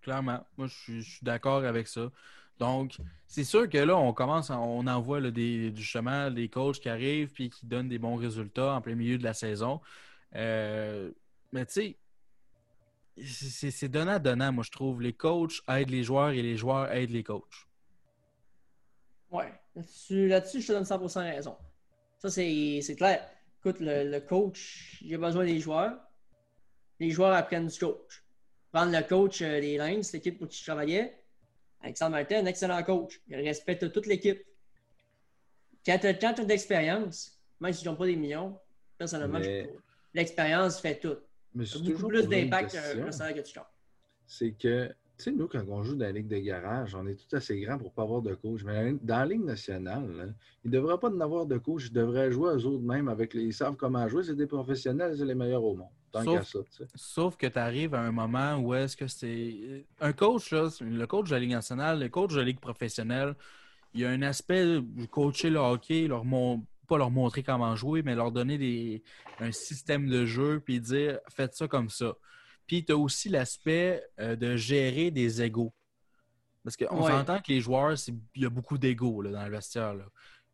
Clairement. Moi, je suis, je suis d'accord avec ça. Donc, c'est sûr que là, on commence, à- on envoie là, des, justement des coachs qui arrivent puis qui donnent des bons résultats en plein milieu de la saison. Euh, mais tu sais, c'est donnant-donnant, moi, je trouve. Les coachs aident les joueurs et les joueurs aident les coachs. Ouais. Là-dessus, je te donne 100% raison. Ça, c'est c'est clair. Écoute, le, le coach, il a besoin des joueurs. Les joueurs apprennent du coach. Prendre le coach euh, des Lions, l'équipe pour qui je travaillais, Alexandre Martin, un excellent coach. Il respecte toute l'équipe. Quand tu as, quand t'as de l'expérience, même s'ils n'ont pas des millions, personnellement, je Mais- l'expérience fait tout. Mais c'est beaucoup toujours plus d'impact qu'un salaire que tu c'est que, tu sais, nous, quand on joue dans la Ligue de garage, on est tout assez grand pour ne pas avoir de coach. Mais dans la Ligue nationale, là, il ne devrait pas en avoir de coach. Ils devraient jouer eux autres même avec les. Ils savent comment jouer. C'est des professionnels, c'est les meilleurs au monde. Tant Sauf- qu'à ça, tu sais. Sauf que tu arrives à un moment où est-ce que c'est. Un coach, là, le coach de la Ligue nationale, le coach de la Ligue professionnelle, il y a un aspect de coacher le hockey, leur mon- pas leur montrer comment jouer, mais leur donner des... un système de jeu, puis dire faites ça comme ça. Puis tu as aussi l'aspect euh, de gérer des égaux. Parce qu'on Ouais. s'entend que les joueurs, il y a beaucoup d'égaux dans le vestiaire. là.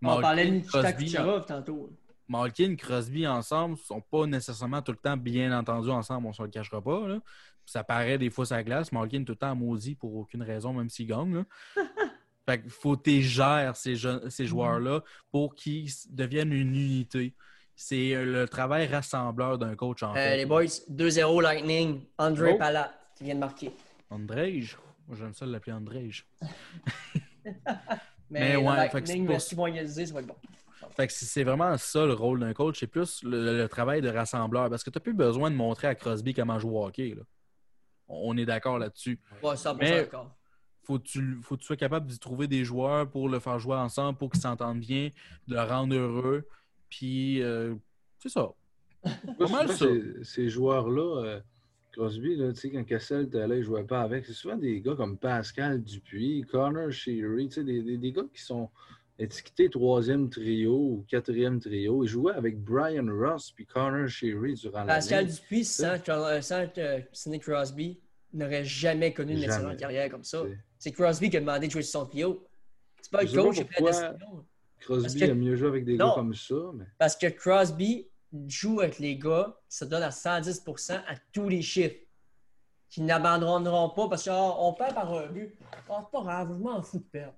On parlait de Nikita Crosby, Kucherov tantôt. Malkin, Crosby ensemble sont pas nécessairement tout le temps bien entendus ensemble, on se le cachera pas. là. Ça paraît des fois la glace. Malkin tout le temps maudit pour aucune raison, même s'il gagne. fait qu'il faut que tu gères ces, jeunes- ces joueurs-là pour qu'ils deviennent une unité. C'est euh, le travail rassembleur d'un coach en Euh, fait. les boys, 2-0 Lightning. André Oh. Palat qui vient de marquer. Andrej, moi j'aime ça l'appeler Andrej. Mais, ouais, fait que c'est Lightning, pour- égaliser, ça va être bon. Fait que c'est vraiment ça le rôle d'un coach, c'est plus le, le travail de rassembleur. Parce que tu n'as plus besoin de montrer à Crosby comment jouer au hockey. là. On est d'accord là-dessus. Ouais, 100% Mais- d'accord. Faut que tu faut que tu sois capable de trouver des joueurs pour le faire jouer ensemble, pour qu'ils s'entendent bien, de le rendre heureux. Puis, euh, c'est ça. Pas mal, ça. ces- Ces joueurs-là, euh, Crosby, là, tu sais, quand Cassel était là, il ne jouait pas avec. C'est souvent des gars comme Pascal Dupuis, Connor Sheary, tu sais, des, des- des gars qui sont étiquetés troisième trio ou quatrième trio. Ils jouaient avec Brian Ross puis Connor Sheary durant l'année. Pascal Dupuis, sans, sans euh, Sidney Crosby, n'aurait jamais connu une Jamais. excellente carrière comme ça. C'est- Crosby qui a demandé de jouer sur son trio. C'est pas le coach qui a la. Crosby que- aime mieux jouer avec des Non. gars comme ça. Mais... Parce que Crosby joue avec les gars qui se donnent à 110% à tous les chiffres. Qui n'abandonneront pas parce qu'on perd par un but. Ah, c'est pas grave, je m'en fous de perdre.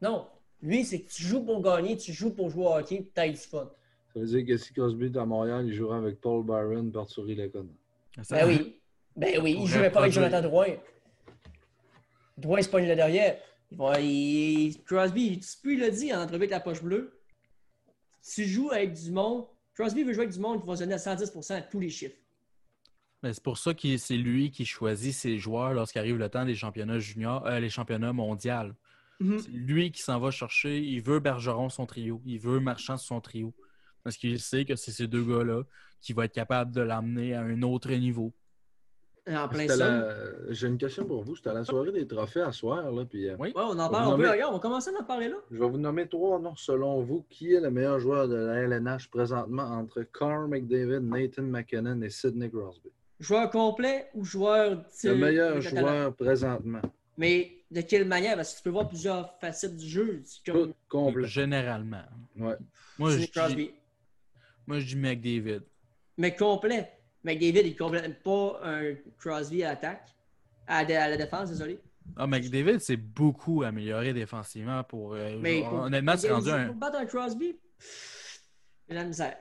Non. Lui, c'est que tu joues pour gagner, tu joues pour jouer au hockey, t'as du fun. Ça veut dire que si Crosby est à Montréal, il jouera avec Paul Byron et Arthurie Lacombe. Ben oui. Ben oui, il jouait pas avec. Jonathan Drouin. Drouin se pogne là derrière. Il il- Crosby, tu l'a dit en entrevue avec la poche bleue. Tu joues avec du monde. Crosby veut jouer avec du monde qui va se donner à 110% à tous les chiffres. Mais c'est pour ça que c'est lui qui choisit ses joueurs lorsqu'arrive le temps des championnats juniors, euh, les championnats mondiaux. C'est lui qui s'en va chercher. Il veut Bergeron son trio. Il veut Marchand son trio. Parce qu'il sait que c'est ces deux gars-là qui vont être capables de l'amener à un autre niveau. En plein C'était ça. la- J'ai une question pour vous. C'était à la soirée des trophées à soir. Là, puis, euh, Oui. Ouais, on en parle, on peut, nommez- regarde, on commence à en parler là. Je vais vous nommer trois noms selon vous. Qui est le meilleur joueur de la LNH présentement entre Carl McDavid, Nathan McKinnon et Sidney Crosby? Joueur complet ou joueur. Le meilleur joueur présentement. Mais de quelle manière? Parce que tu peux voir plusieurs facettes du jeu. Comme Tout complet. Généralement. Ouais. Moi, je Sidney dis, Crosby. moi, je dis McDavid. Mais complet. McDavid, il ne complète pas un Crosby à l'attaque. À, la- à la défense, désolé. Ah, McDavid s'est beaucoup amélioré défensivement pour. euh, Mais pour- honnêtement, c'est rendu un. Pour battre un Crosby, c'est la misère.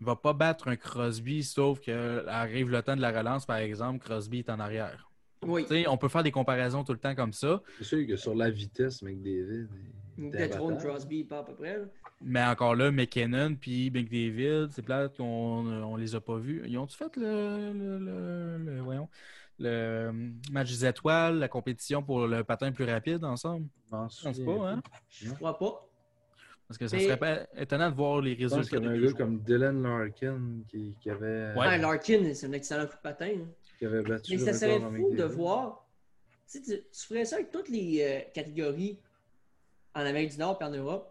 Il va pas battre un Crosby, sauf que arrive le temps de la relance, par exemple, Crosby est en arrière. Oui. Tu sais, on peut faire des comparaisons tout le temps comme ça, C'est sûr que sur la vitesse, McDavid. il Peut-être imbattable. Crosby, pas à peu près. là. mais encore là, McKinnon puis McDavid, c'est plate qu'on on les a pas vus. Ils ont-tu fait le, le, le- le- voyons, le euh, match des étoiles, la compétition pour le patin plus rapide ensemble? Je m'en Je pense pas, hein? Je crois pas. Parce que ça Mais- serait pas étonnant de voir les Je pense résultats. qu'il y des un gars comme Dylan Larkin qui, qui avait, Ouais. Ouais, Larkin, c'est un excellent coup de patin. hein. qui avait battu Mais ça serait fou de voir. Tu, sais, tu, tu ferais ça avec toutes les euh, catégories en Amérique du Nord et en Europe.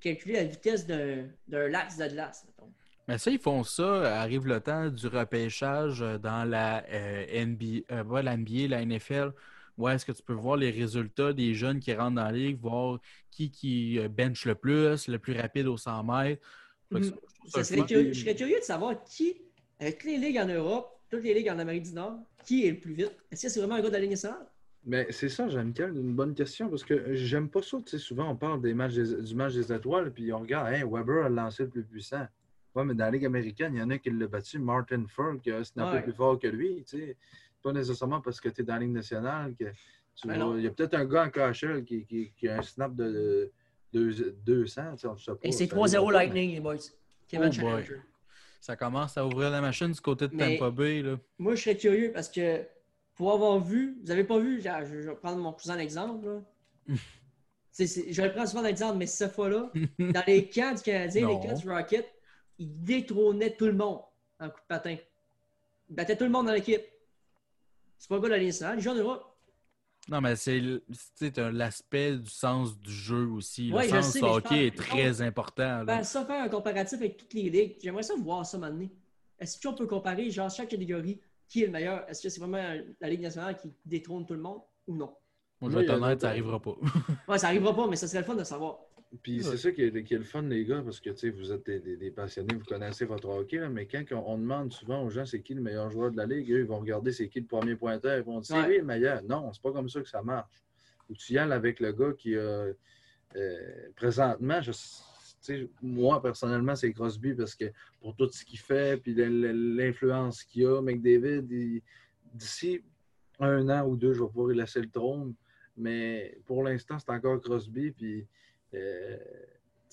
Calculer la vitesse d'un lax de glace, mettons. Mais ça, ils font ça. Arrive le temps du repêchage euh, dans la euh, NBA, euh, la NBA, la NFL. Ouais, est-ce que tu peux voir les résultats des jeunes qui rentrent dans la ligue, voir qui qui bench le plus, le plus rapide au 100 mètres. Ça, Ça serait curieux- je serais curieux de savoir qui, avec toutes les ligues en Europe, toutes les ligues en Amérique du Nord, qui est le plus vite? Est-ce que c'est vraiment un gars de la Ligue nationale? Mais c'est ça, Jean-Michel, une bonne question parce que j'aime pas ça. Tu sais, souvent, on parle des matchs des- du match des étoiles puis on regarde, hey, Weber a lancé le plus puissant. Ouais, mais dans la Ligue américaine, il y en a qui l'ont battu. Martin Furk, c'est un Ouais. peu plus fort que lui. Tu sais. Pas nécessairement parce que tu es dans la Ligue nationale. Que tu non. il y a peut-être un gars en KHL qui, qui- qui a un snap de, deux- 200, tu sais, on ne sait pas. Et c'est ça 3-0 arrivera pas, mais- Lightning, les boys. Kevin Oh. Ça commence à ouvrir la machine du côté de Mais- Tampa Bay. Là. Moi, je serais curieux parce que pour avoir vu, vous n'avez pas vu, je, je- je vais prendre mon cousin c'est- je le prends souvent d'exemple, mais cette fois-là, dans les camps du Canadien, les camps du Rocket, il détrônait tout le monde en coup de patin. Il battait tout le monde dans l'équipe. C'est pas un gars de la Ligue nationale, il joue en Europe. Non, mais c'est le- l'aspect du sens du jeu aussi. Le Ouais, sens du hockey parle- est très important. Ben, ça faire un comparatif avec toutes les ligues, j'aimerais ça voir ça maintenant. Est-ce qu'on peut comparer, genre, chaque catégorie, qui est le meilleur? Est-ce que c'est vraiment la Ligue nationale qui détrône tout le monde ou non? Moi, je vais être honnête, ça n'arrivera pas. Ouais, ça arrivera pas, mais ça serait le fun de savoir. Puis c'est ça qui est, qui est le fun, les gars, parce que tu sais, vous êtes des, des- des passionnés, vous connaissez votre hockey, là, mais quand on, on demande souvent aux gens c'est qui le meilleur joueur de la ligue, eux, ils vont regarder c'est qui le premier pointeur, ils vont dire c'est lui le meilleur. Non, c'est pas comme ça que ça marche. Que tu y avec le gars qui a. euh, présentement, je- moi, personnellement, c'est Crosby parce que pour tout ce qu'il fait, puis l'influence qu'il a, McDavid, d'ici un an ou deux, je vais pouvoir laisser le trône. Mais pour l'instant, c'est encore Crosby. Puis, euh,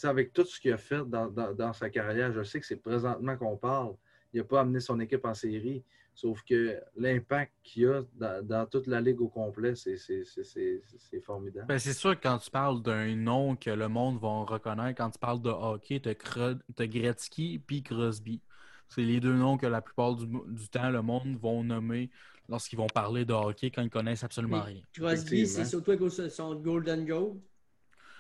avec tout ce qu'il a fait dans, dans- dans sa carrière, je sais que c'est présentement qu'on parle. Il n'a pas amené son équipe en série. Sauf que l'impact qu'il a dans, dans toute la ligue au complet, c'est c'est- c'est- c'est- c'est formidable. Ben, c'est sûr que quand tu parles d'un nom que le monde va reconnaître, quand tu parles de hockey, tu as, Gretzky puis Crosby. C'est les deux noms que la plupart du, du temps, le monde vont nommer lorsqu'ils vont parler de hockey quand ils connaissent absolument rien. Crosby, c'est surtout son Golden Goal.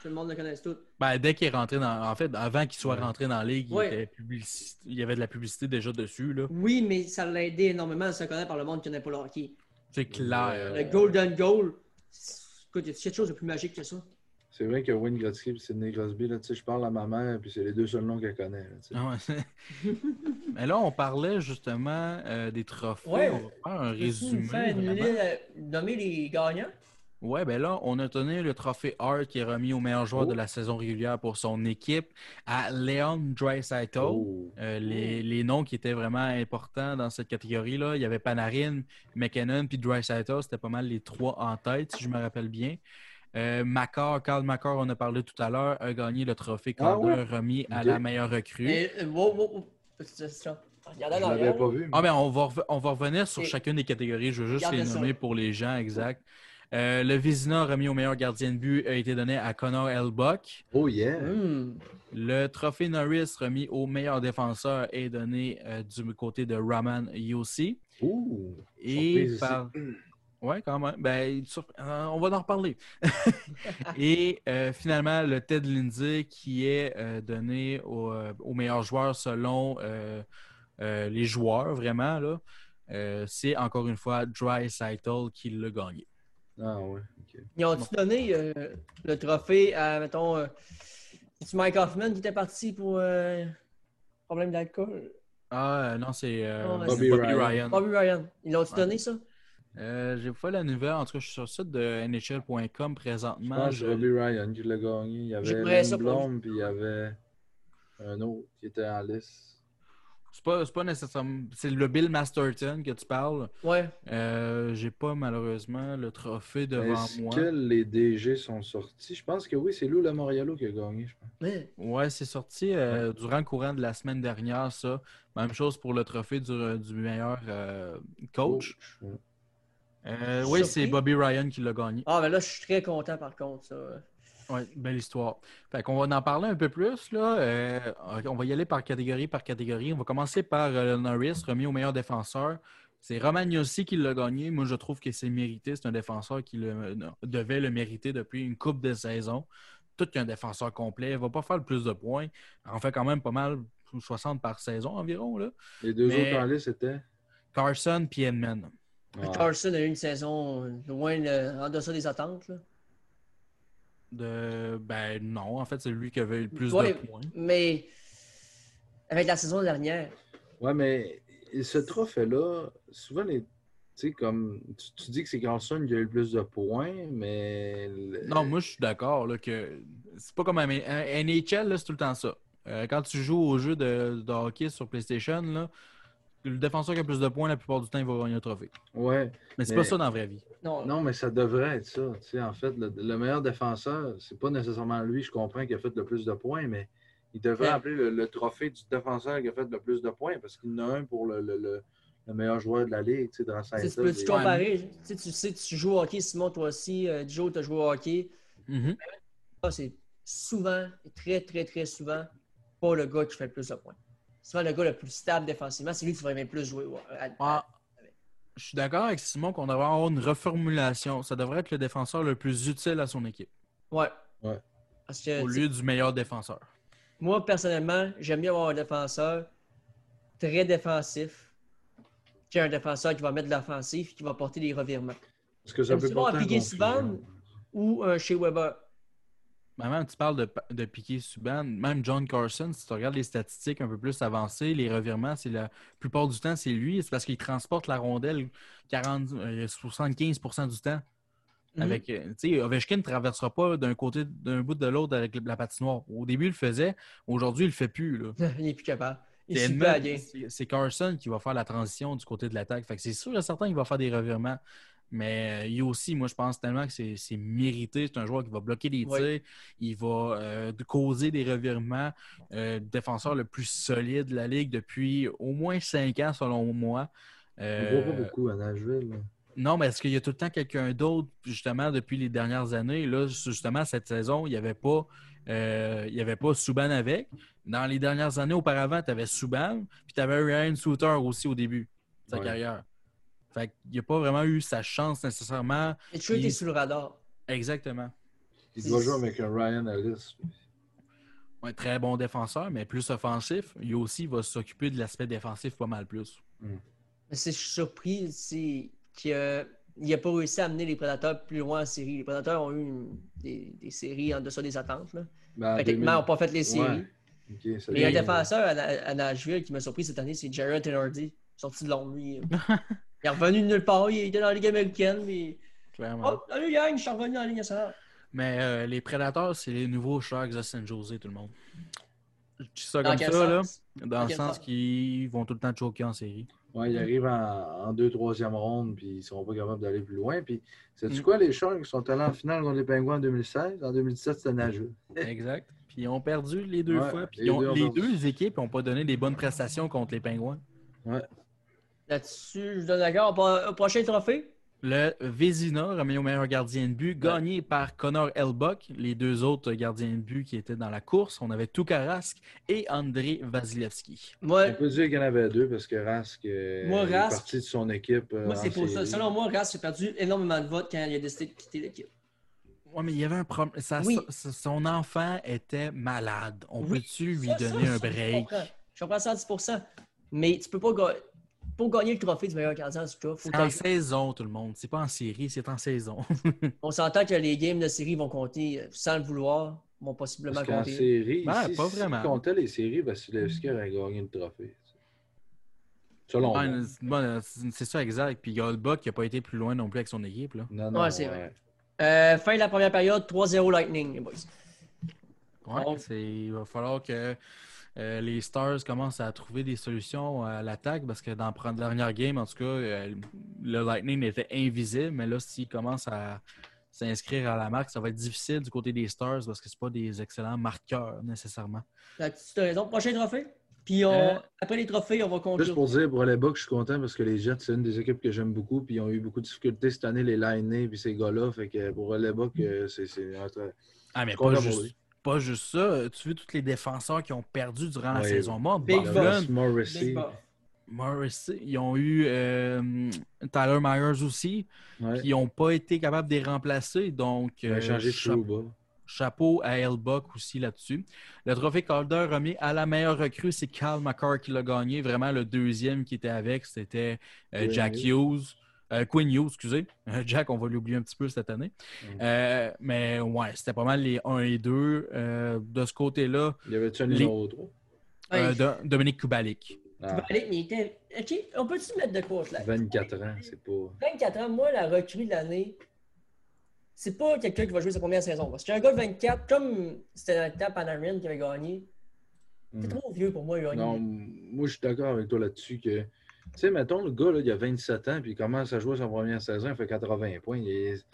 Tout le monde le connaît tout. Ben, dès qu'il est rentré dans. En fait, avant qu'il soit rentré dans la ligue, il, Ouais. était publici- il y avait de la publicité déjà dessus. là. Oui, mais ça l'a aidé énormément à se connaître par le monde qui connaît pas le hockey. C'est clair. Le Golden Goal, écoute, y a quelque chose de plus magique que ça? C'est vrai que Wayne Gretzky et Sidney Crosby, là, tu sais, je parle à ma mère, puis c'est les deux seuls noms qu'elle connaît. là, tu sais. Ah ouais. Mais là, on parlait justement euh, des trophées. Ouais. On va faire un résumé. nommer les gagnants? Ouais, ben là, on a donné le trophée Hart qui est remis au meilleur joueur Oh. de la saison régulière pour son équipe à Leon Draisaitl. Oh. Euh, les, les noms qui étaient vraiment importants dans cette catégorie-là, il y avait Panarin, McKinnon puis Draisaitl. C'était pas mal les trois en tête, si je me rappelle bien. Euh, Makar, Carl Makar, on a parlé tout à l'heure, a gagné le trophée Ah Calder ouais? remis à la meilleure recrue. Et, wow, wow, wow. C'est ça. Regardez Je pas vu. mais- Ah, ben, on va, on va revenir sur Et- chacune des catégories. Je veux juste Regardez les ça. nommer pour les gens, exact. Euh, le Vizina remis au meilleur gardien de but a été donné à Connor Elbuck. Oh yeah! Hmm. Le trophée Norris remis au meilleur défenseur est donné euh, du côté de Raman Yossi. Ouh! Et par... Ouais, quand même. Ben, sur- euh, on va en reparler. Et euh, finalement, le Ted Lindsay qui est euh, donné au, euh, au meilleur joueur selon euh, euh, les joueurs, vraiment. là. Euh, c'est encore une fois Dry qui l'a gagné. Ah ouais, ok. Ils ont-tu donné euh, le trophée à, mettons, euh, c'est Mike Hoffman qui était parti pour euh, problème d'alcool? Ah, non, c'est Bobby, Bobby Ryan. Ryan. Bobby Ryan. Ils l'ont-tu Ouais. donné, ça? Euh, J'ai pas la nouvelle. En tout cas, je suis sur le site de NHL.com Je présentement. pense que Je- c'est Bobby Ryan qui l'a gagné. Il y avait Lindblom, puis il y avait un autre qui était en liste. C'est pas, c'est pas nécessairement. C'est le Bill Masterton que tu parles. Ouais. Euh, J'ai pas malheureusement le trophée devant Est-ce moi. que les DG sont sortis? Je pense que oui, c'est Lou Lamoriello qui a gagné, je pense. Mais, Ouais, c'est sorti euh, durant le courant de la semaine dernière, ça. Même chose pour le trophée du, du meilleur euh, coach. Ouais. Euh, oui, c'est Bobby Ryan qui l'a gagné. ah, ben là, je suis très content, par contre, ça. Ouais, belle histoire. Fait qu'on va en parler un peu plus. Là. Euh, on va y aller par catégorie par catégorie. On va commencer par euh, le Norris, remis au meilleur défenseur. C'est Roman Yossi qui l'a gagné. Moi, je trouve que c'est mérité. C'est un défenseur qui le, devait le mériter depuis une coupe de saison. Tout qu'un défenseur complet. Il ne va pas faire le plus de points. Il en fait quand même pas mal, 60 par saison environ. Là. Les deux Mais- autres en liste c'était? Carson puis Edman. Ah, Carson a eu une saison euh, loin de- en deçà des attentes. Là. De... Ben non, en fait, c'est lui qui avait eu le plus Ouais. de points. Mais avec la saison dernière, Ouais, mais ce trophée-là, souvent, les. Tu sais, comme. Tu, tu dis que c'est Carlson qui a eu le plus de points, mais. Non, moi, je suis d'accord là, que c'est pas comme un, un NHL, là, c'est tout le temps ça. Euh, quand tu joues au jeu de, de hockey sur PlayStation, là, le défenseur qui a plus de points, la plupart du temps, il va gagner un trophée. Ouais. Mais c'est Mais- pas ça dans la vraie vie. Non, Non, mais ça devrait être ça. Tu sais, en fait, le, le meilleur défenseur, c'est pas nécessairement lui, je comprends, qui a fait le plus de points, mais il devrait Ouais. appeler le, le trophée du défenseur qui a fait le plus de points parce qu'il en a un pour le, le- le- le meilleur joueur de la ligue, tu sais, dans Tu tu peux-tu comparer? Tu sais, tu sais, tu joues au hockey, Simon, toi aussi. euh, Joe, tu as joué au hockey. Mhm. Ah, c'est souvent, très, très, très souvent, pas le gars qui fait le plus de points. Souvent, le gars le plus stable défensivement, c'est lui qui va même plus jouer. ouais, à- Ah, je suis d'accord avec Simon qu'on devrait avoir une reformulation. Ça devrait être le défenseur le plus utile à son équipe, Ouais. Ouais. Parce que, au lieu du meilleur défenseur. moi, personnellement, j'aime bien avoir un défenseur très défensif, qui est un défenseur qui va mettre de l'offensive, qui va porter des revirements. Parce que ça peut porter à Piquet confusion. Subban? Ou un chez Weber? Mais même, tu parles de, de Piqué Subban, même John Carson, si tu regardes les statistiques un peu plus avancées, les revirements, c'est la plupart du temps, c'est lui. C'est parce qu'il transporte la rondelle 40, euh, 75% du temps. Avec, euh, tu sais, Ovechkin ne traversera pas d'un côté, d'un bout de l'autre avec la patinoire. Au début, il le faisait. Aujourd'hui, il le fait plus. Là. il n'est plus capable. Il C'est Carson qui va faire la transition du côté de l'attaque. C'est sûr et certain qu'il va faire des revirements. Mais euh, il aussi, moi, je pense tellement que c'est mérité. C'est un joueur qui va bloquer des tirs. Oui. Il va euh, causer des revirements. Euh, défenseur le plus solide de la Ligue depuis au moins cinq ans, selon moi. Euh, voit pas beaucoup à Nashville. là. non, mais est-ce qu'il y a tout le temps quelqu'un d'autre, justement, depuis les dernières années? Là, justement, cette saison, il n'y avait pas. euh, il y avait pas Subban avec. Dans les dernières années auparavant, tu avais Subban, puis tu avais Ryan Suter aussi au début de sa Ouais. carrière. Fait qu'il n'a pas vraiment eu sa chance nécessairement. Il a toujours été Il- sous le radar. Exactement. Il doit jouer avec un Ryan Ellis. Un très bon défenseur, mais plus offensif. Il aussi va s'occuper de l'aspect défensif pas mal plus. Mais c'est je suis surpris c'est qu'il n'a pas réussi à amener les prédateurs plus loin en série. Les prédateurs ont eu une- des, des séries en deçà des attentes. Là. Ben, en Techniquement, ils n'ont pas fait les 2000. séries. Ouais. Ok, ça Mais il y a un défenseur à, à Nashville qui m'a surpris cette année, c'est Jared Tenardy, sorti de l'ombre. lui. il est revenu de nulle part, il était dans la Ligue américaine, mais. Clairement. Oh, salut gang, je suis revenu dans la Ligue nationale. Mais euh, les prédateurs, c'est les nouveaux Sharks de San Jose, tout le monde. Je dis ça Dans comme ça, là. Dans le sens qu'ils vont tout le temps choquer en série. Ouais, ils arrivent en, en deux, troisième ronde, puis ils ne seront pas capables d'aller plus loin. Puis, sais-tu Mm. quoi, les Sharks sont allés en finale contre les Pingouins en 2016. En 2017, c'était Nashville. Exact. Puis ils ont perdu les deux Ouais, fois. Puis les ont- deux les équipes n'ont pas donné des bonnes prestations contre les Pingouins. Là-dessus, je donne d'accord. Prochain trophée, Le Vézina, remis au meilleur gardien de but, gagné par Connor Elbuck. Les deux autres gardiens de but qui étaient dans la course, on avait Tukarask et André Vasilevski. moi, On peut dire qu'il y en avait deux parce que Rask euh, Moi, est Rask- parti de son équipe. euh, moi c'est pour ça. Selon moi, Ras a perdu énormément de votes quand il a décidé de quitter l'équipe. Ouais, mais il y avait un problème. Oui. Son enfant était malade. On Oui, peut-tu lui Ça, donner ça, un ça, Je break? comprends. Je comprends ça à 10% Mais tu peux pas gagner. Pour gagner le trophée du meilleur gardien, en tout cas, faut en saison, tout le monde. C'est pas en série, c'est en saison. on s'entend que les games de série vont compter euh, sans le vouloir, vont possiblement Parce qu'en compter. série, Ouais, si, pas si vraiment. comptait les séries, Vasilevski aurait gagné le trophée. Selon Ouais, moi. c'est- bon, c'est c'est ça, exact. Puis Goldbuck qui n'a pas été plus loin non plus avec son équipe. Là. Non, non, Ouais, c'est vrai. Euh, fin de la première période, 3-0 Lightning, les boys. Ouais, il va falloir que euh, les Stars commencent à trouver des solutions à l'attaque parce que dans la dernière game, en tout cas, euh, le Lightning était invisible, mais là, s'ils commencent à s'inscrire à la marque, ça va être difficile du côté des Stars parce que c'est pas des excellents marqueurs nécessairement. Là-dessus, t'as raison. Prochain trophée. Puis on- Euh, après les trophées, on va Juste conclure. pour dire, pour les Bucks, je suis content parce que les Jets, c'est une des équipes que j'aime beaucoup. Puis ils ont eu beaucoup de difficultés cette année, les Liney puis ces gars-là. Fait que pour les Bucks, euh, c'est. c'est un tra- Ah, mais pas juste. Pas juste ça. Tu vois tous les défenseurs qui ont perdu durant la saison? Morte. Big. Ross Morrissey. Morrissey, ils ont eu euh, Tyler Myers aussi, Ouais. qui n'ont pas été capables de les remplacer. Donc, euh, chapeau à Elbuck aussi là-dessus. Le trophée Calder remis à la meilleure recrue, c'est Cal McCarr qui l'a gagné. Vraiment, le deuxième qui était avec, c'était euh, Jack Hughes. Euh, Quinn Hughes, excusez. Euh, Jack, on va l'oublier un petit peu cette année. Mm. Euh, mais ouais, c'était pas mal les 1 et 2. Euh, de ce côté-là, Il y avait-tu un Les- numéro 3? euh, Ouais, Do- Dominique Kubalik. Ah, mais il était- OK, on peut-tu mettre de quoi là? 24 ans, c'est pas. 24 ans, moi, la recrue de l'année, c'est pas quelqu'un qui va jouer sa première saison. Parce qu'un gars de 24, comme c'était dans le temps Panarin qui avait gagné, c'est Hmm. trop vieux pour moi, il a gagné. Non, moi, je suis d'accord avec toi là-dessus que Tu sais, mettons, le gars, là, il a 27 ans, puis il commence à jouer sa première saison, il fait 80 points. Il, est-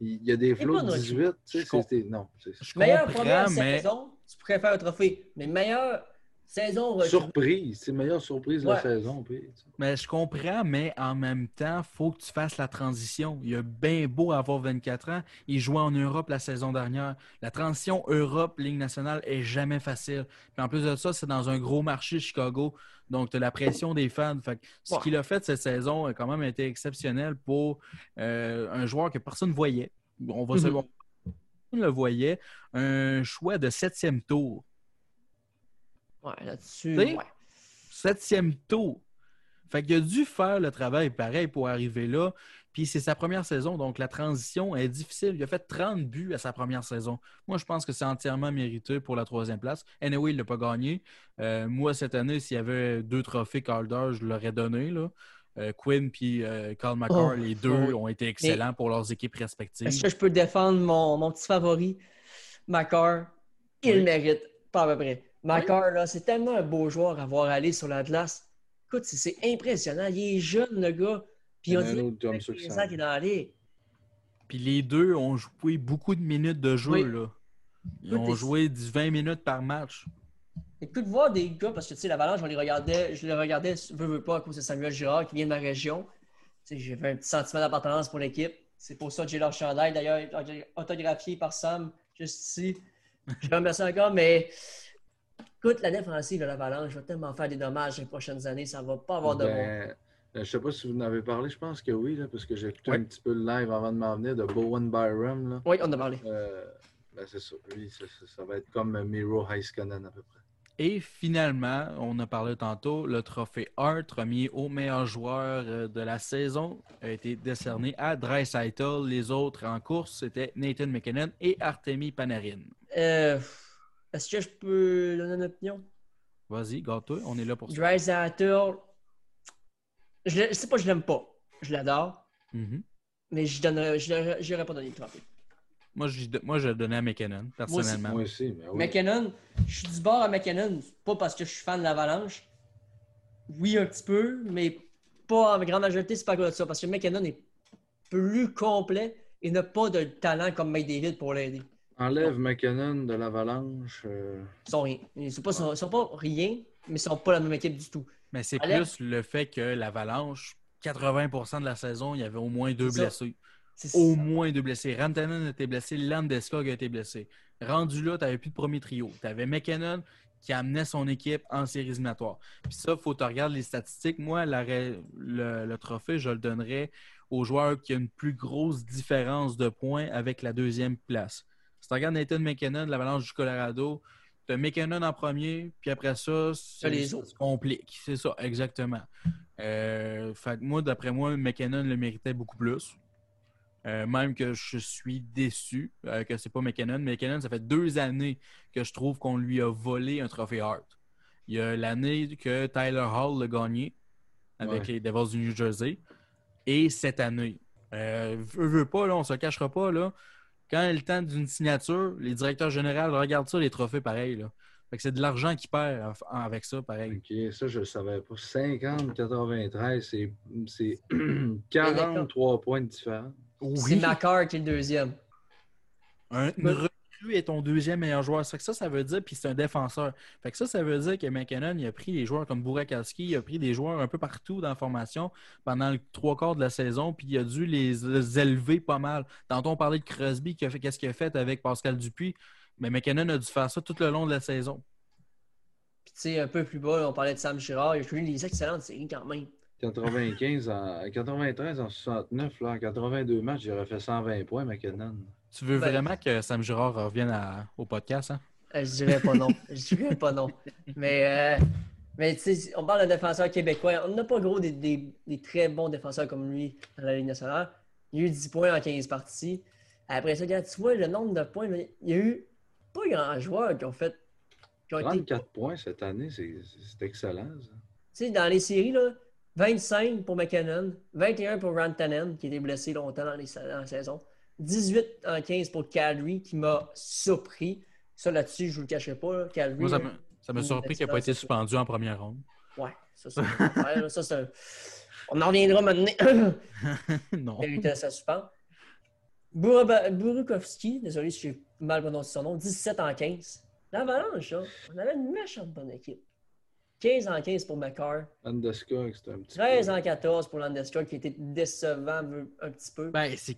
il y a des flots de de 18. Tu sais, c'était- non. c'est- Je Meilleure comprends, première mais saison, tu préfères un trophée. Mais meilleure saison recrue. Surprise. C'est la meilleure surprise de la saison. Puis, tu sais. Mais je comprends, mais en même temps, faut que tu fasses la transition. Il a bien beau avoir 24 ans. Il jouait en Europe la saison dernière. La transition Europe-Ligue nationale est jamais facile. Puis en plus de ça, c'est dans un gros marché, Chicago. Donc, tu as la pression des fans. Fait que ce qu'il a fait cette saison a quand même été exceptionnel pour euh, un joueur que personne ne voyait. On va se Mhm. Personne le voyait. Un choix de septième tour. Ouais, là-dessus. Ouais. Septième tour. Fait qu'il a dû faire le travail pareil pour arriver là. Puis c'est sa première saison, donc la transition est difficile. Il a fait 30 buts à sa première saison. Moi, je pense que c'est entièrement mérité pour la troisième place. Anyway, il ne l'a pas gagné. Euh, moi, cette année, s'il y avait deux trophées Calder, je l'aurais donné. Là. Euh, Quinn puis euh, Carl McCarr, Oh, les deux ont été excellents pour leurs équipes respectives. Est-ce que je peux défendre mon, mon petit favori, Macar? Il Oui. le mérite, pas à peu près. Macar, là, c'est tellement un beau joueur à voir aller sur la glace. Écoute, c'est impressionnant. Il est jeune, le gars. Puis on autre comme ça qui est dans la. Puis les deux ont joué beaucoup de minutes de jeu. Oui. Là. Ils ont joué 10 20 minutes par match. Écoute, voir des gars, parce que tu sais, l'Avalanche, on les regardait, je les regardais, veux, veux pas, à cause de Samuel Girard qui vient de ma région. Tu sais, J'avais un petit sentiment d'appartenance pour l'équipe. C'est pour ça que j'ai leur chandail, d'ailleurs, autographié par Sam, juste ici. Je remercie encore, mais écoute, la défensive de l'Avalanche va tellement faire des dommages les prochaines années, ça va pas avoir de bon. Ben, je ne sais pas si vous en avez parlé, je pense que oui, là, parce que j'ai écouté Ouais. un petit peu le live avant de m'en venir de Bowen Byram. Là. Oui, on en a parlé. Euh, ben, c'est ça. Lui, ça, ça- ça va être comme Miro Heiskanen à peu près. Et finalement, on a parlé tantôt, le trophée Hart, remis au meilleur joueur euh, de la saison, a été décerné à Dreisaitl. Les autres en course, c'était Nathan McKinnon et Artemi Panarin. Euh, Est-ce que je peux donner une opinion? Vas-y, gâte-toi, on est là pour ça. Dreisaitl, je ne sais pas, je l'aime pas. Je l'adore, Mhm. mais je donnerais, je n'aurais pas donné le trophée. Moi, je, moi, je le donnais à McKinnon, personnellement. Moi aussi, mais oui. McKinnon, je suis du bord à McKinnon, pas parce que je suis fan de l'Avalanche. Oui, un petit peu, mais pas en grande majorité, c'est pas à cause de ça. Parce que McKinnon est plus complet et n'a pas de talent comme McDavid pour l'aider. Enlève McKinnon de l'Avalanche. euh, Ils sont rien. Ils sont pas, ils sont pas rien, mais ils sont pas la même équipe du tout. Mais c'est plus le fait que l'Avalanche, 80% de la saison, il y avait au moins deux blessés. Au moins deux blessés. Rantanen été blessé, Landeskog a été blessé. Rendu là, tu n'avais plus de premier trio. Tu avais McKinnon qui amenait son équipe en séries éliminatoires. Puis ça, il faut que tu regardes les statistiques. Moi, la le, le trophée, je le donnerais au joueur qui a une plus grosse différence de points avec la deuxième place. Si tu regardes Nathan McKinnon de l'Avalanche du Colorado, tu as McKinnon en premier, puis après ça, ça se complique. C'est ça, exactement. Euh, fait que moi, d'après moi, McKinnon le méritait beaucoup plus. Euh, même que je suis déçu euh, que c'est pas McKinnon. McKinnon, ça fait deux années que je trouve qu'on lui a volé un trophée Hart. Il y a l'année que Tyler Hall l'a gagné avec Ouais. les Devils du New Jersey. Et cette année. Euh, veux, veux pas, là, on se cachera pas. Là, quand il est le temps d'une signature, les directeurs généraux regardent ça, les trophées pareil. Là. Fait que c'est de l'argent qu'ils perdent avec ça, pareil. OK, ça, je ne savais pas. 50-93, c'est- c'est 43 points de différence. C'est Macar qui est le deuxième. Un une est ton deuxième meilleur joueur. Ça, fait que ça, ça veut dire, puis c'est un défenseur. Fait que ça, ça veut dire que McKinnon, il a pris des joueurs comme Burakovsky, il a pris des joueurs un peu partout dans la formation pendant le trois quarts de la saison, puis il a dû les, les élever pas mal. Tantôt, on parlait de Crosby, qu'est-ce qu'il a fait avec Pascal Dupuis, mais McKinnon a dû faire ça tout le long de la saison. Puis tu sais, un peu plus bas, on parlait de Sam Girard. Il a joué des excellentes séries quand même. 95 en, 93 en 69, là, en 82 matchs, j'aurais fait 120 points, McKinnon. Tu veux Ben- vraiment que Sam Girard revienne à- au podcast, hein? Euh, je dirais pas non. Je dirais pas non. Mais, euh, mais tu sais, on parle de défenseurs québécois. On n'a pas gros des, des- des très bons défenseurs comme lui dans la Ligue nationale. Il y a eu 10 points en 15 parties. Après ça, regarde, tu vois le nombre de points. Il y a eu pas grand joueurs qui ont fait. Qui ont été, tu 34 points cette année, c'est excellent. ça. sais, dans les séries, là, 25 pour McKinnon, 21 pour Rantanen, qui était blessé longtemps dans, les, sa- dans la saison, 18 en 15 pour Calgary, qui m'a surpris. Ça, là-dessus, je vous le cacherai pas. là, Calgary, Moi, ça ça m'a Une surpris qu'il n'ait pas été ça. suspendu en première ronde. Ouais. Ça, affaire, là. Ça, un- On en reviendra maintenant. non. Ça suspend. Burakovsky, désolé si j'ai mal prononcé son nom, 17 en 15. L'Avalanche, là, on avait une méchante bonne équipe. 15 en 15 pour McCarr, Landeskog, c'était un petit 13 peu... en 14 pour Landeskog, qui était décevant un un petit peu. Ben, c'est.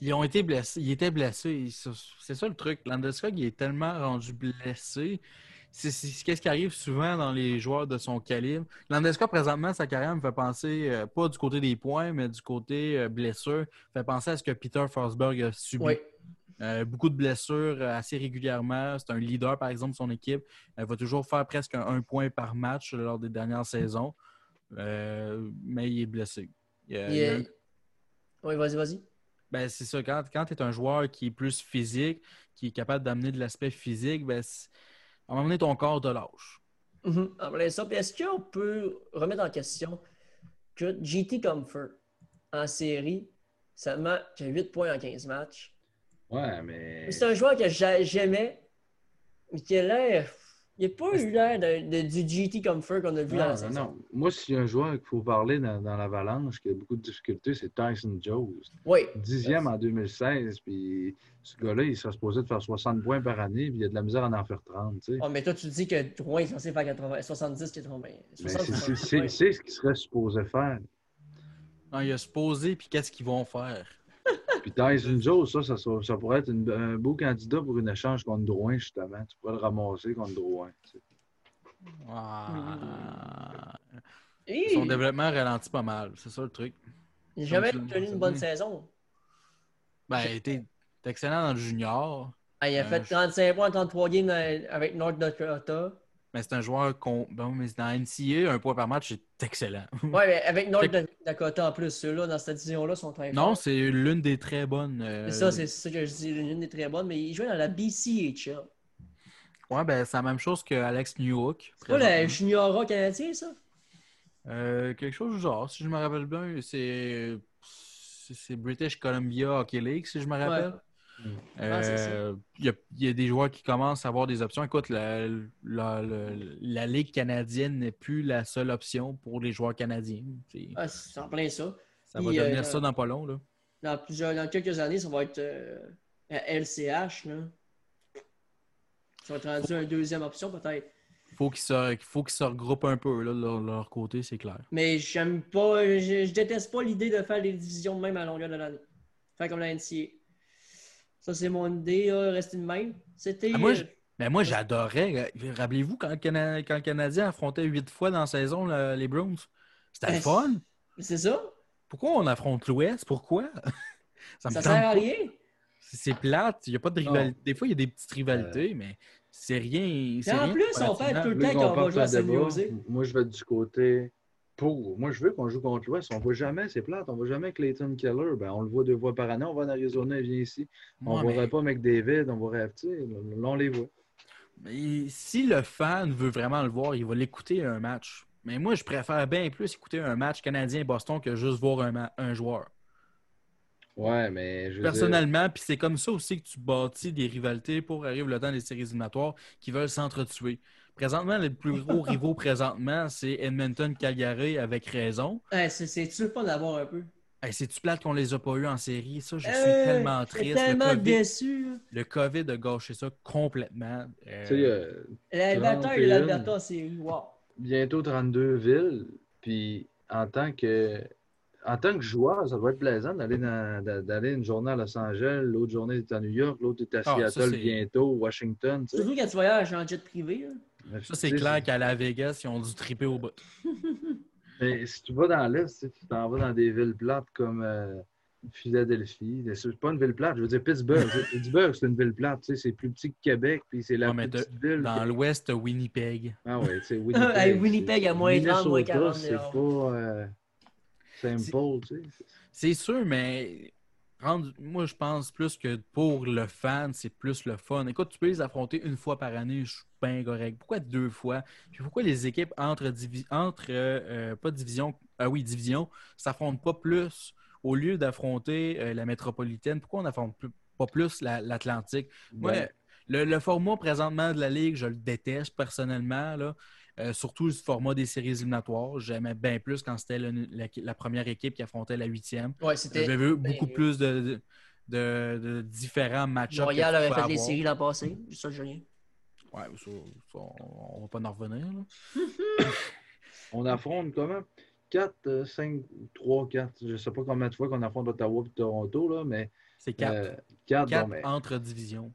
Ils ont été blessés. Ils étaient blessés. C'est ça le truc. Landeskog, il est tellement rendu blessé. C'est qu'est-ce qui arrive souvent dans les joueurs de son calibre. Landeskog, présentement, sa carrière me fait penser, euh, pas du côté des points, mais du côté euh, blessure, fait penser à ce que Peter Forsberg a subi. Oui. Euh, beaucoup de blessures euh, assez régulièrement. C'est un leader, par exemple, de son équipe. Elle va toujours faire presque un, un point par match lors des dernières saisons. Mais il est blessé. Il Il Oui, vas-y, vas-y. Ben, c'est ça. Quand, quand tu es un joueur qui est plus physique, qui est capable d'amener de l'aspect physique, ben, à un moment donné, ton corps te lâche. Mhm. Après ça, puis est-ce qu'on peut remettre en question que JT Comfort, en série, seulement qui a 8 points en 15 matchs. Ouais, mais... C'est un joueur que j'a- j'aimais, mais qui a l'air. Il n'a pas eu l'air de, de- du GT Comfort qu'on a vu dans Non, la non, saison. non. Moi, s'il y a un joueur qu'il faut parler dans, dans l'avalanche qui a beaucoup de difficultés, c'est Tyson Jones. Oui, Dixième en 2016, puis ce gars-là, il serait supposé de faire 60 points par année, puis il a de la misère à en faire 30, tu sais. Oh, mais toi, tu dis que Drouin est censé faire 80, 70, 80. Mais 60, c'est- c'est- 70, c'est ouais. c'est ce qu'il serait supposé faire. Non, il a poser, puis qu'est-ce qu'ils vont faire? Puis Tyson Jones, ça, ça, ça- ça pourrait être une- un beau candidat pour une échange contre Drouin, justement. Tu pourrais le ramasser contre Drouin. tu sais. Ah. Son développement ralentit pas mal. C'est ça le truc. il n'a jamais tenu une bonne saison. Ben, il était excellent dans le junior, Ah, il a Euh, fait je- 35 points en 33 games dans- avec North Dakota. Mais c'est un joueur qu'on. Bon, mais dans NCA, un point par match, c'est excellent. Ouais, mais avec North Dakota en plus, ceux-là, dans cette division-là, sont très non, c'est l'une des très bonnes. euh, C'est ça, c'est ça que je dis, l'une des très bonnes, mais il jouait dans la BCHL. Ouais, ben, c'est la même chose que Alex Newhook. C'est pas le junior canadien, ça? Euh, quelque chose du genre, si je me rappelle bien, c'est c'est c'est British Columbia Hockey League, si je me rappelle. Ouais. Ah, c'est ça. Euh, Il y, a, il y a des joueurs qui commencent à avoir des options. Écoute, la, la, la- la Ligue canadienne n'est plus la seule option pour les joueurs canadiens. C'est- Ah, en plein ça. ça va devenir euh, ça dans pas long. Là. Dans, plusieurs, dans quelques années, ça va être euh, à LCH. Là. Ça va être rendu une deuxième option, peut-être. Faut qu'ils se, il faut qu'ils se regroupent un peu là, de leur, leur côté, c'est clair. Mais j'aime pas, je, je déteste pas l'idée de faire les divisions de même à longueur de l'année. Faire comme la NCA. Ça, c'est mon idée, là, rester de même. C'était. Ah, moi, euh, je- Mais moi, j'adorais. Rappelez-vous quand, le Cana- quand le Canadien affrontait huit fois dans la saison le- les Browns? C'était le Ben, fun. C'est ça? Pourquoi on affronte l'Ouest? Pourquoi? ça me Ça sert à rien. C'est plate. Il y a pas de Non. rivalité. Des fois, il y a des petites rivalités, mais c'est rien. En rien plus, on fait tout le temps qu'on va jouer à. Moi, je vais être du côté pour. Moi, je veux qu'on joue contre l'Ouest. On ne voit jamais, c'est plate. On ne voit jamais Clayton Keller. Ben, on le voit deux fois par année. On va en Arizona, il vient ici. On ne mais- voudrait pas McDavid, on sais, là, on les voit. mais si le fan veut vraiment le voir, il va l'écouter un match. Mais moi, je préfère bien plus écouter un match canadien-Boston que juste voir un, joueur. Ouais, mais je veux dire- Personnellement, puis c'est comme ça aussi que tu bâtis des rivalités pour arriver le temps des séries éliminatoires qui veulent s'entretuer. Présentement, les plus gros rivaux présentement, c'est Edmonton-Calgary avec raison. Ouais, c'est- C'est-tu le fun d'avoir un peu? Hey, C'est-tu plate qu'on les a pas eu en série? Ça, je suis Euh, tellement triste. tellement le, COVID, déçu. le COVID a gâché ça complètement. Euh, euh, L'Alberta et 31. l'Alberta, c'est wow. bientôt 32 villes. Puis en tant que en tant que joueur, ça va être plaisant d'aller une journée à Los Angeles, l'autre journée est à New York, l'autre est à Ah, ça, Seattle bientôt, Washington. Surtout quand tu voyages en jet privé. là. Ça, c'est clair qu'à la Vegas, ils ont dû triper au bout. Mais si tu vas dans l'Est, tu t'en vas dans des villes plates comme euh, Philadelphie. C'est pas une ville plate, je veux dire Pittsburgh. Pittsburgh, c'est une ville plate. tu sais, C'est plus petit que Québec, puis c'est la Ouais, petite ville. Dans l'Ouest, Winnipeg. Ah ouais, c'est Winnipeg. Hey, Winnipeg à moins 30, moins Minnesota, 40 C'est pas euh, simple, tu sais. C'est sûr, mais moi, je pense plus que pour le fan, c'est plus le fun. Écoute, tu peux les affronter une fois par année, je suis bien correct. Pourquoi deux fois? Puis pourquoi les équipes entre, divi- entre euh, pas division, ah oui, division, s'affrontent pas plus? Au lieu d'affronter euh, la métropolitaine? Pourquoi on n'affronte plus- pas plus la- l'Atlantique? Ben, le, le format présentement de la Ligue, je le déteste personnellement. Là. Euh, surtout le format des séries éliminatoires. J'aimais bien plus quand c'était la, la première équipe qui affrontait la huitième. Ouais, c'était. J'avais vu beaucoup ben, plus de, de, de- de différents match-ups. Montréal avait fait les avoir. séries l'an passé. Ça, Julien. Ouais, ça, ça, on, va pas en revenir. là. On affronte comment? 4, 5, 3, 4. Je ne sais pas combien de fois qu'on affronte Ottawa et Toronto, là, mais C'est quatre. 4. Quatre bon, mais, entre divisions.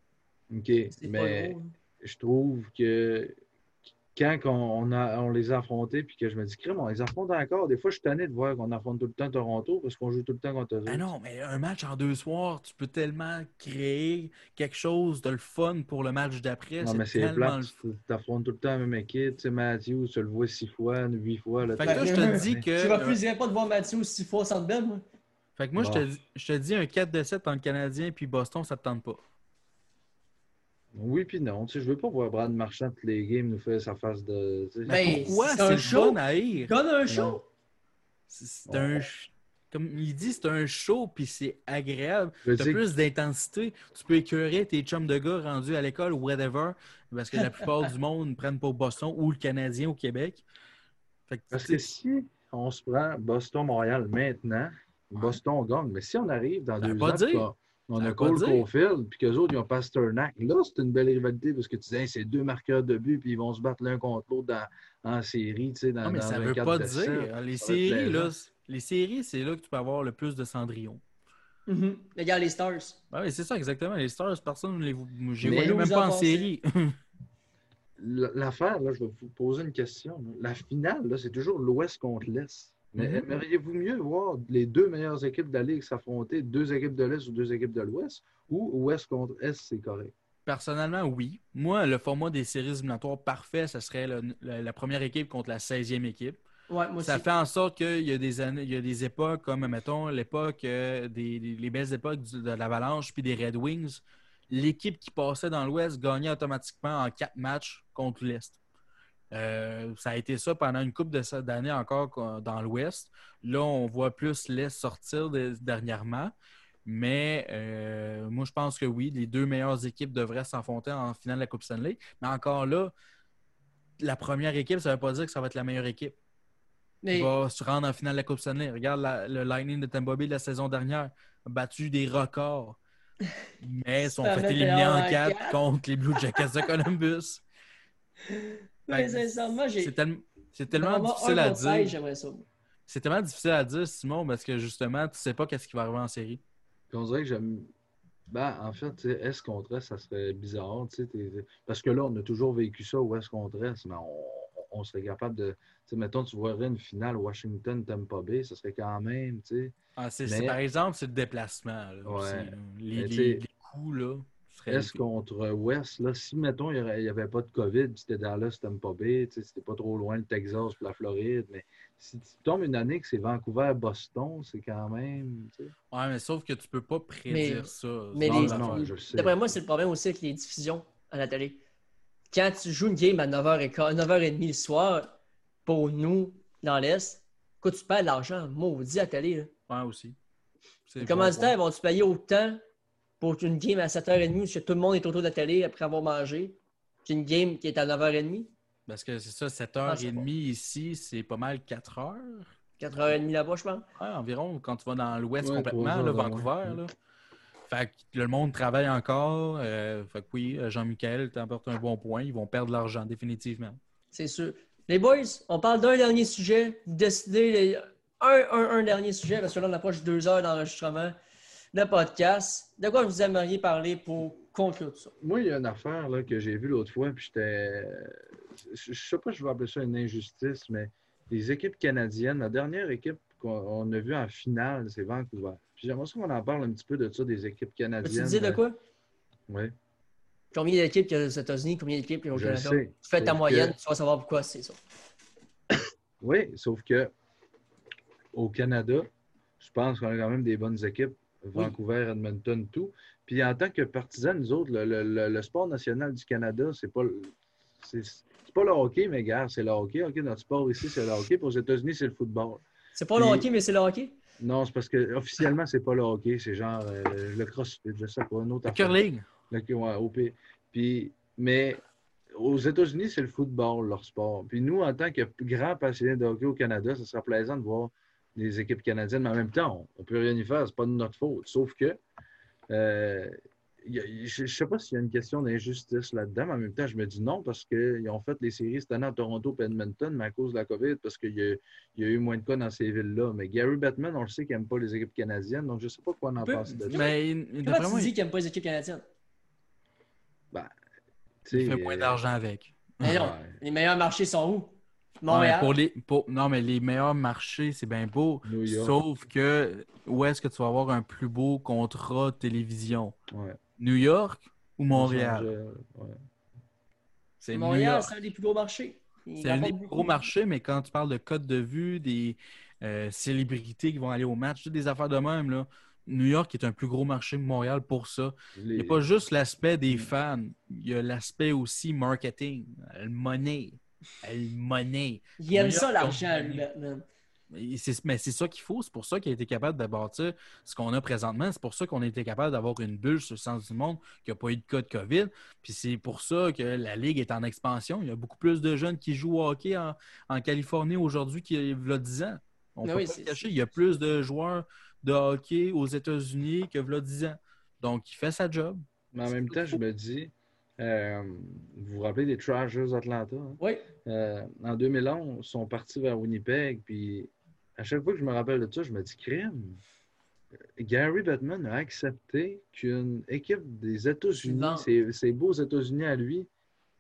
OK. C'est Mais hein. je trouve que quand on, on a, on les a affrontés, puis que je me dis, crème, on les affronte encore. Des fois, je suis tanné de voir qu'on affronte tout le temps Toronto parce qu'on joue tout le temps contre eux. Ah non, mais un match en deux soirs, tu peux tellement créer quelque chose de le fun pour le match d'après. Non, mais c'est tellement plat. le Tu affrontes tout le temps la même équipe. Tu sais, Matthew, tu le vois six fois, huit fois. Là, Fait que là, je te dis que. Je refuserais pas de voir Mathieu six fois Bell, moi. Fait que moi, je, te, dis- je te dis un 4 de 7 entre Canadien puis Boston, ça te tente pas. Oui, puis non. Tu sais, je veux pas voir Brad Marchand toutes les games nous faire sa face de. tu sais. Ben, Pourquoi? c'est C'est un le show. fun à. Donne un show. C'est un. Comme il dit, c'est un show puis c'est agréable. T'as sais plus d'intensité. Tu peux écœurer tes chums de gars rendus à l'école ou whatever. Parce que la plupart du monde ne prennent pas Boston ou le Canadien au Québec. Fait que, Parce que si on se prend Boston-Montréal maintenant, Boston gagne. Mais si on arrive dans veut deux ans, dire. On Ça a Cole. Caulfield, puis qu'eux autres, ils ont Pasternak. Là, c'est une belle rivalité parce que tu dis, Hey, c'est deux marqueurs de but, puis ils vont se battre l'un contre l'autre dans- en série, tu sais, dans, non, mais dans ça un veut pas dire. Les séries, là, les séries, c'est là que tu peux avoir le plus de Cendrillon. Mhm. Regarde les Stars. Ah oui, c'est ça, exactement. Les Stars, personne ne les voyé même pas en série. L'affaire, là, je vais vous poser une question. La finale, là, c'est toujours l'Ouest contre l'Est. Mais Mhm. aimeriez-vous mieux voir les deux meilleures équipes de la Ligue s'affronter, deux équipes de l'Est ou deux équipes de l'Ouest, ou Ouest contre Est, c'est correct? Personnellement, oui. Moi, le format des séries éliminatoires parfait, ce serait le- la, la première équipe contre la 16e équipe. Ouais, moi Ça aussi. fait en sorte qu'il y a des années, il y a des époques comme, mettons, l'époque euh, des, des- les belles époques du- de l'Avalanche puis des Red Wings. L'équipe qui passait dans l'Ouest gagnait automatiquement en quatre matchs contre l'Est. Euh, ça a été ça pendant une couple d'années encore dans l'Ouest. Là, on voit plus l'Est sortir de- dernièrement. Mais euh, moi, je pense que oui, les deux meilleures équipes devraient s'affronter en finale de la Coupe Stanley. Mais encore là, la première équipe, ça ne veut pas dire que ça va être la meilleure équipe Mais qui va se rendre en finale de la Coupe Stanley. Regarde la- le Lightning de Tampa Bay de la saison dernière, a battu des records. Mais ils sont fait met éliminer en en 4 quatre. contre les Blue Jackets de Columbus. mais sincèrement, j'ai. C'est tel- c'est tellement difficile à dire. J'aimerais ça. C'est tellement difficile à dire, Simon, parce que justement, tu sais pas qu'est-ce qui va arriver en série. Puis on dirait que j'aime. Ben, en fait, tu sais, Est contre Est, ça serait bizarre. tu sais, t'es- Parce que là, on a toujours vécu ça, Ouest contre Est, mais on, on serait capable de. Tu sais, mettons, tu voirais une finale Washington-Tampa Bay, ça serait quand même, tu sais. Ah, c'est- Mais- c'est- par exemple, c'est le déplacement. là, Ouais. Les, les- les coups, là. Est contre Ouest, là, si, mettons, il n'y avait pas de COVID, puis c'était Dallas, Tampa Bay, c'était pas trop loin le Texas puis la Floride, mais si tu tombes une année que c'est Vancouver-Boston, c'est quand même, tu sais. Ouais, mais sauf que tu peux pas prédire Mais- ça. mais Non, les- non, je sais. D'après moi, c'est le problème aussi avec les diffusions à la télé. Quand tu joues une game à 9h15, 9h30 le soir, pour nous, dans l'Est, quoi, tu perds de l'argent, maudit à la télé. Là. Ouais, aussi. Les commanditaires vont-tu payer autant pour une game à 7h30 parce que tout le monde est autour de la télé après avoir mangé, qu'une game qui est à 9h30, Parce que c'est ça, Ah, 7h30 ici, c'est pas mal 4 heures? 4h30 là-bas, je pense. Ouais, environ, quand tu vas dans l'ouest Ouais, complètement, là, Vancouver. ouais. Là. Fait que le monde travaille encore. euh, fait que oui, Jean-Michel t'emporte un bon point. Ils vont perdre de l'argent, définitivement. C'est sûr. Les boys, on parle d'un dernier sujet. Vous décidez les- un, un, un dernier sujet, parce que là, on approche deux heures d'enregistrement de podcast. De quoi vous aimeriez parler pour conclure tout ça? Moi, il y a une affaire là, que j'ai vue l'autre fois, puis j'étais. Je, sais pas si je vais appeler ça une injustice, mais les équipes canadiennes, la dernière équipe qu'on on a vue en finale, c'est Vancouver. Puis j'aimerais qu'on en parle un petit peu de ça, des équipes canadiennes. dire de quoi? Oui, Combien d'équipes qu'il y a aux États-Unis, combien d'équipes il y a au le Canada? sais. Tu fais ta moyenne, que- tu vas savoir pourquoi c'est ça. oui, sauf que au Canada, je pense qu'on a quand même des bonnes équipes. Vancouver, Edmonton, tout. Puis en tant que partisans, nous autres, le, le- le- le sport national du Canada, c'est pas le- c'est pas le hockey, mais gars, c'est le hockey. OK, notre sport ici, c'est le hockey. Puis aux États-Unis, c'est le football. C'est pas le hockey, mais c'est le hockey? Non, c'est parce que officiellement, c'est pas le hockey, c'est genre euh, le crossfit, je sais pas, une autre Le affaire. curling. Le- ouais, pire. Puis, mais aux États-Unis, c'est le football, leur sport. Puis nous, en tant que grands passionnés de hockey au Canada, ce sera plaisant de voir les équipes canadiennes, mais en même temps, on ne peut rien y faire, c'est pas de notre faute. Sauf que euh, il y a- je ne sais pas s'il y a une question d'injustice là-dedans, mais en même temps, je me dis non parce qu'ils ont fait les séries cette année à Toronto et Edmonton, mais à cause de la COVID, parce qu'il y, a- il y a eu moins de cas dans ces villes-là. Mais Gary Bettman, on le sait qu'il n'aime pas les équipes canadiennes, donc je ne sais pas quoi on en Peu- pense de ça. Mais Comment tu moi, dis il qu'il n'aime pas les équipes canadiennes? Sais, il fait moins euh, d'argent avec. Mais non, Ouais. les meilleurs marchés sont où? Ouais, pour les, pour- non, mais les meilleurs marchés, c'est bien beau. New York. Sauf que où est-ce que tu vas avoir un plus beau contrat de télévision? Ouais. New York ou Montréal? Ouais. C'est Montréal, c'est un des plus gros marchés. C'est un des plus gros marchés, mais quand tu parles de code de vue, des euh, célébrités qui vont aller au match, des affaires de même, là, New York est un plus gros marché que Montréal pour ça. Il n'y a pas juste l'aspect des fans, il y a l'aspect aussi marketing, le money. Le money. Il aime ça, l'argent, lui, Batman. Mais c'est ça qu'il faut. C'est pour ça qu'il a été capable de bâtir ce qu'on a présentement. C'est pour ça qu'on a été capable d'avoir une bulle sur le sens du monde, qu'il n'y a pas eu de cas de COVID. Puis c'est pour ça que la Ligue est en expansion. Il y a beaucoup plus de jeunes qui jouent au hockey en, en Californie aujourd'hui qu'il y a 10 ans. On peut oui, pas le cacher. Il y a plus de joueurs de hockey aux États-Unis que y a 10 ans. Donc, il fait sa job. Mais en même temps, je me dis, euh, vous vous rappelez des Trashers Atlanta? hein? Oui. Euh, en 2011, ils sont partis vers Winnipeg. Puis à chaque fois que je me rappelle de ça, je me dis crime. Gary Bettman a accepté qu'une équipe des États-Unis, ses, ses beaux États-Unis à lui,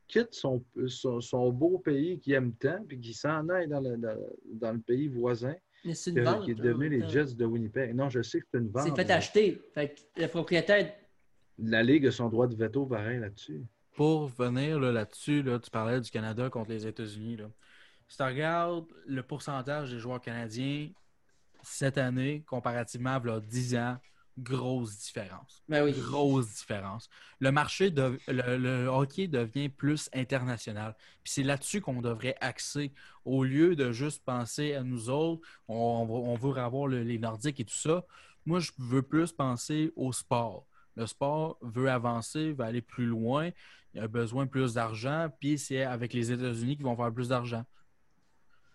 quitte son, son, son beau pays qu'il aime tant, puis qu'il s'en aille dans le, dans, dans le pays voisin, Mais c'est une vente. qui est devenu en les. Jets de Winnipeg. Non, je sais que c'est une vente. C'est fait acheter. Fait que le propriétaire. La Ligue a son droit de veto pareil là-dessus. Pour venir là, là-dessus, là, tu parlais du Canada contre les États-Unis. Si tu regardes le pourcentage des joueurs canadiens cette année, comparativement à v'là 10 ans, grosse différence. Ben oui. Grosse différence. Le marché, de, le, le hockey devient plus international. Puis c'est là-dessus qu'on devrait axer. Au lieu de juste penser à nous autres, on, veut avoir le- les Nordiques et tout ça. Moi, je veux plus penser au sport. Le sport veut avancer, veut aller plus loin. Il a besoin de plus d'argent. Puis c'est avec les États-Unis qu'ils vont faire plus d'argent.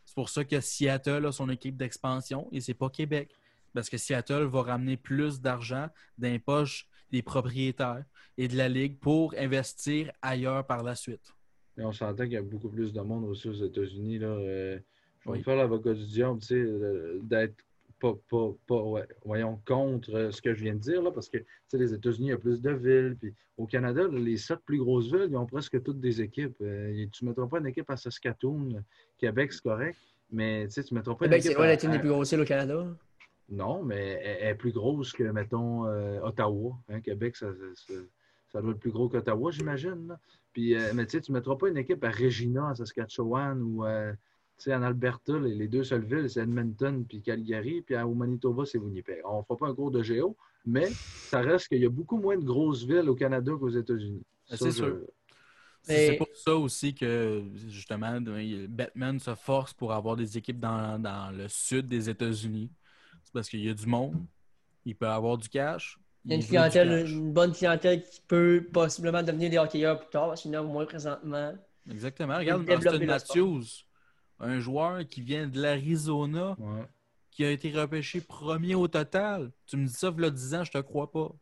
C'est pour ça que Seattle a son équipe d'expansion et c'est pas Québec. Parce que Seattle va ramener plus d'argent dans les poches des propriétaires et de la Ligue pour investir ailleurs par la suite. Et on s'entend qu'il y a beaucoup plus de monde aussi aux États-Unis. Là. Euh, je vais Oui. me faire l'avocat du diable, tu sais, euh, d'être pas, pas, pas ouais, voyons, contre euh, ce que je viens de dire, là, parce que tu sais, les États-Unis, il y a plus de villes. Puis au Canada, les sept plus grosses villes, ils ont presque toutes des équipes. Euh, tu ne mettras pas une équipe à Saskatoon, Québec, c'est correct, mais tu ne mettras pas une Québec, c'est équipe loin à- une des à- plus grosses îles au Canada? Non, mais elle, est plus grosse que, mettons, euh, Ottawa. hein. Québec, ça, ça- ça doit être plus gros qu'Ottawa, j'imagine. Puis, euh, mais tu sais, tu ne mettras pas une équipe à Regina, en Saskatchewan ou euh, tu sais, en Alberta. Les, les deux seules villes, c'est Edmonton puis Calgary. Puis au Manitoba, c'est Winnipeg. On ne fera pas un cours de géo, mais ça reste qu'il y a beaucoup moins de grosses villes au Canada qu'aux États-Unis. Ben, c'est je- sûr. C'est Mais- c'est pour ça aussi que, justement, Batman se force pour avoir des équipes dans, dans le sud des États-Unis. C'est parce qu'il y a du monde, il peut avoir du cash. Il y a une clientèle, une bonne clientèle qui peut possiblement devenir des hockeyeurs plus tard, parce qu'il y en a moins présentement. Exactement. Regarde Austin Matthews, un joueur qui vient de l'Arizona, Ouais. qui a été repêché premier au total. Tu me dis ça, il y a 10 ans, je te crois pas.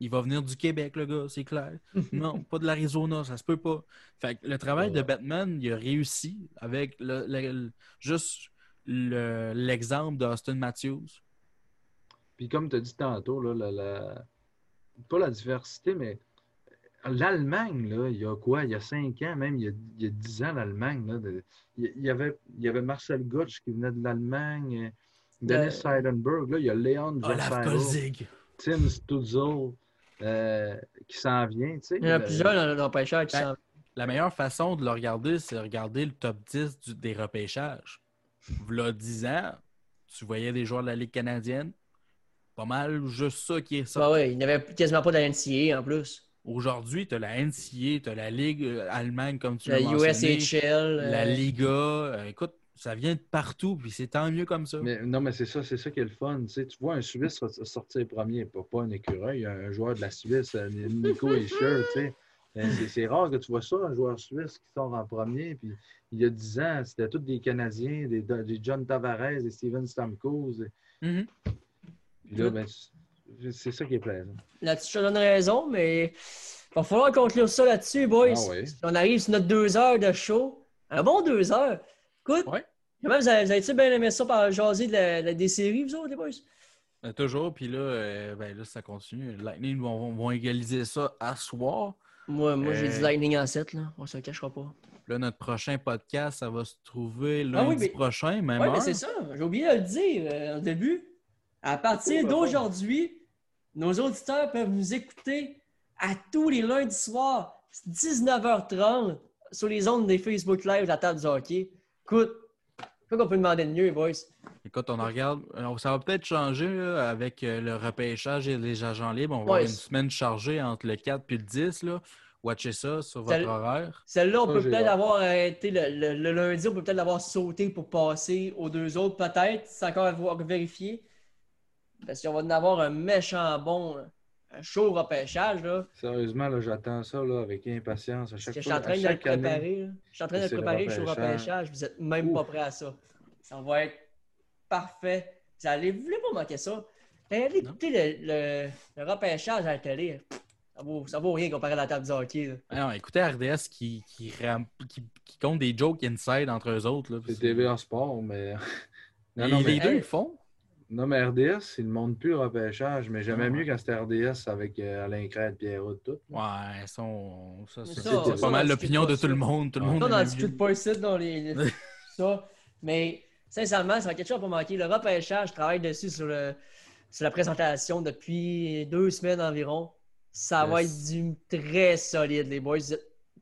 Il va venir du Québec, le gars, c'est clair. Non, pas de l'Arizona, ça se peut pas. Fait que le travail de. Batman, il a réussi avec le- le- le- juste le- l'exemple d'Austin Matthews. Puis comme tu as dit tantôt, là, la, la- pas la diversité, mais l'Allemagne, là, il y a quoi? Il y a cinq ans, même il y a, il y a dix ans, l'Allemagne. là, de- il, y avait, il y avait Marcel Gotch qui venait de l'Allemagne, euh, Dennis Le- Seidenberg, là, il y a Leon Olaf Draisaitl, Kolzig. Tim Stutzel euh, qui s'en vient. tu sais. Il y en a Le- plusieurs dans l'empêcheur qui Ben, s'en La meilleure façon de le regarder, c'est de regarder le top 10 du- des repêchages. V'là 10 ans, tu voyais des joueurs de la Ligue canadienne. Pas mal juste ça qui est ça. Ah ouais, il n'y avait quasiment pas de la NCA en plus. Aujourd'hui, tu as la NCA, tu as la Ligue euh, Allemagne, comme tu La l'as mentionné, USHL. la euh, Liga. Euh, écoute, ça vient de partout, puis c'est tant mieux comme ça. Mais, non, mais c'est ça, c'est ça qui est le fun. Tu, sais, tu vois un Suisse sortir premier, pas, pas un écureuil, un joueur de la Suisse, Nico Escher, tu sais. C'est- rare que tu vois ça, un joueur suisse qui sort en premier. Puis, il y a 10 ans, c'était tous des Canadiens, des, des John Tavares, des Steven Stamkos. et- Mhm. Puis là, ben, c'est- ça qui est plaisant. Là-dessus, je te donne raison, mais il va falloir conclure ça là-dessus, boys. Ah ouais. On arrive sur notre deux heures de show. Un bon deux heures. Écoute, Ouais. comment vous avez- vous avez-tu bien aimé ça par jaser de la- de- des séries, vous autres, les boys? Euh, toujours, puis là, euh, ben, là, ça continue. Lightning vont, vont- vont égaliser ça à soir. Moi, moi j'ai Euh, du Lightning en 7, là. On se le cachera pas. Là, notre prochain podcast, ça va se trouver lundi Ah oui, mais- prochain, même Oui, mais c'est ça. J'ai oublié de le dire euh, au début. À partir d'aujourd'hui, nos auditeurs peuvent nous écouter à tous les lundis soirs, 19h30, sur les ondes des Facebook Live de la table du hockey. Écoute, quoi qu'on peut demander de mieux, boys? Écoute, on en regarde. Alors, ça va peut-être changer là, avec euh, le repêchage et les agents libres. On va avoir une semaine chargée entre le 4 et le 10. Là. Watchez ça sur votre horaire. Celle-là, on Ça, peut peut-être avoir arrêté le, le- le lundi, on peut peut-être l'avoir sauté pour passer aux deux autres, peut-être. C'est encore à voir- vérifier. Parce qu'on va en avoir un méchant bon, un chaud repêchage. Là. Sérieusement, là, j'attends ça là, avec impatience à chaque que je suis fois. en train de le préparer. Je suis en train de le le préparer, suis au repêchage. Vous n'êtes même pas prêt à ça. Ça va être parfait. Vous allez, vous voulez pas manquer ça? Allez écouter le, le, le repêchage à la télé. Ça vaut, ça vaut rien comparé à la table du hockey. là. Ah non, écoutez RDS qui, qui, ram- qui, qui compte des jokes inside entre eux autres. Là, C'est TVA Sport, mais. Non, non, les deux le font. Non, mais RDS, ils ne montrent plus le repêchage, mais j'aimais ouais. mieux quand c'était RDS avec euh, Alain Crête, Pierrot, tout. Ouais, ça, on- ça, c'est ça, c'est ça, pas mal on l'opinion de tout le monde. Tout le monde Ça, on n'en discute pas ici dans les. les- ça. Mais sincèrement, ça va quelque chose pas manquer. Le repêchage, je travaille dessus sur, le, sur la présentation depuis deux semaines environ. Ça va être du très solide, les boys. Vous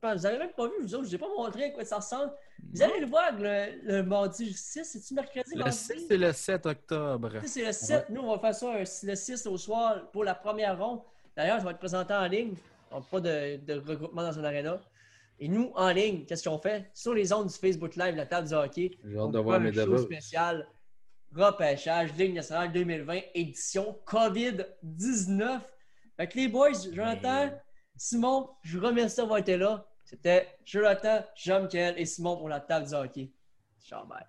vous avez même pas vu, vous autres, je vous ai pas montré à quoi ça ressemble. Vous allez le voir le, le mardi 6, c'est-tu mercredi? Le mardi? 6 et le 7 octobre. C'est le 7. Nous, on va faire ça un- le 6 au soir pour la première ronde. D'ailleurs, ça va être présenté en ligne. On n'a pas de, de regroupement dans un aréna. Et nous, en ligne, qu'est-ce qu'on fait? Sur les ondes du Facebook Live, la table du hockey, J'ai hâte de voir un mes débats. spécial repêchage Ligue nationale 2020, édition COVID-19. Fait que les boys, Jonathan, Simon, je vous remercie d'avoir été là. C'était Jonathan, Jean-Michel et Simon pour la table du hockey. Bye.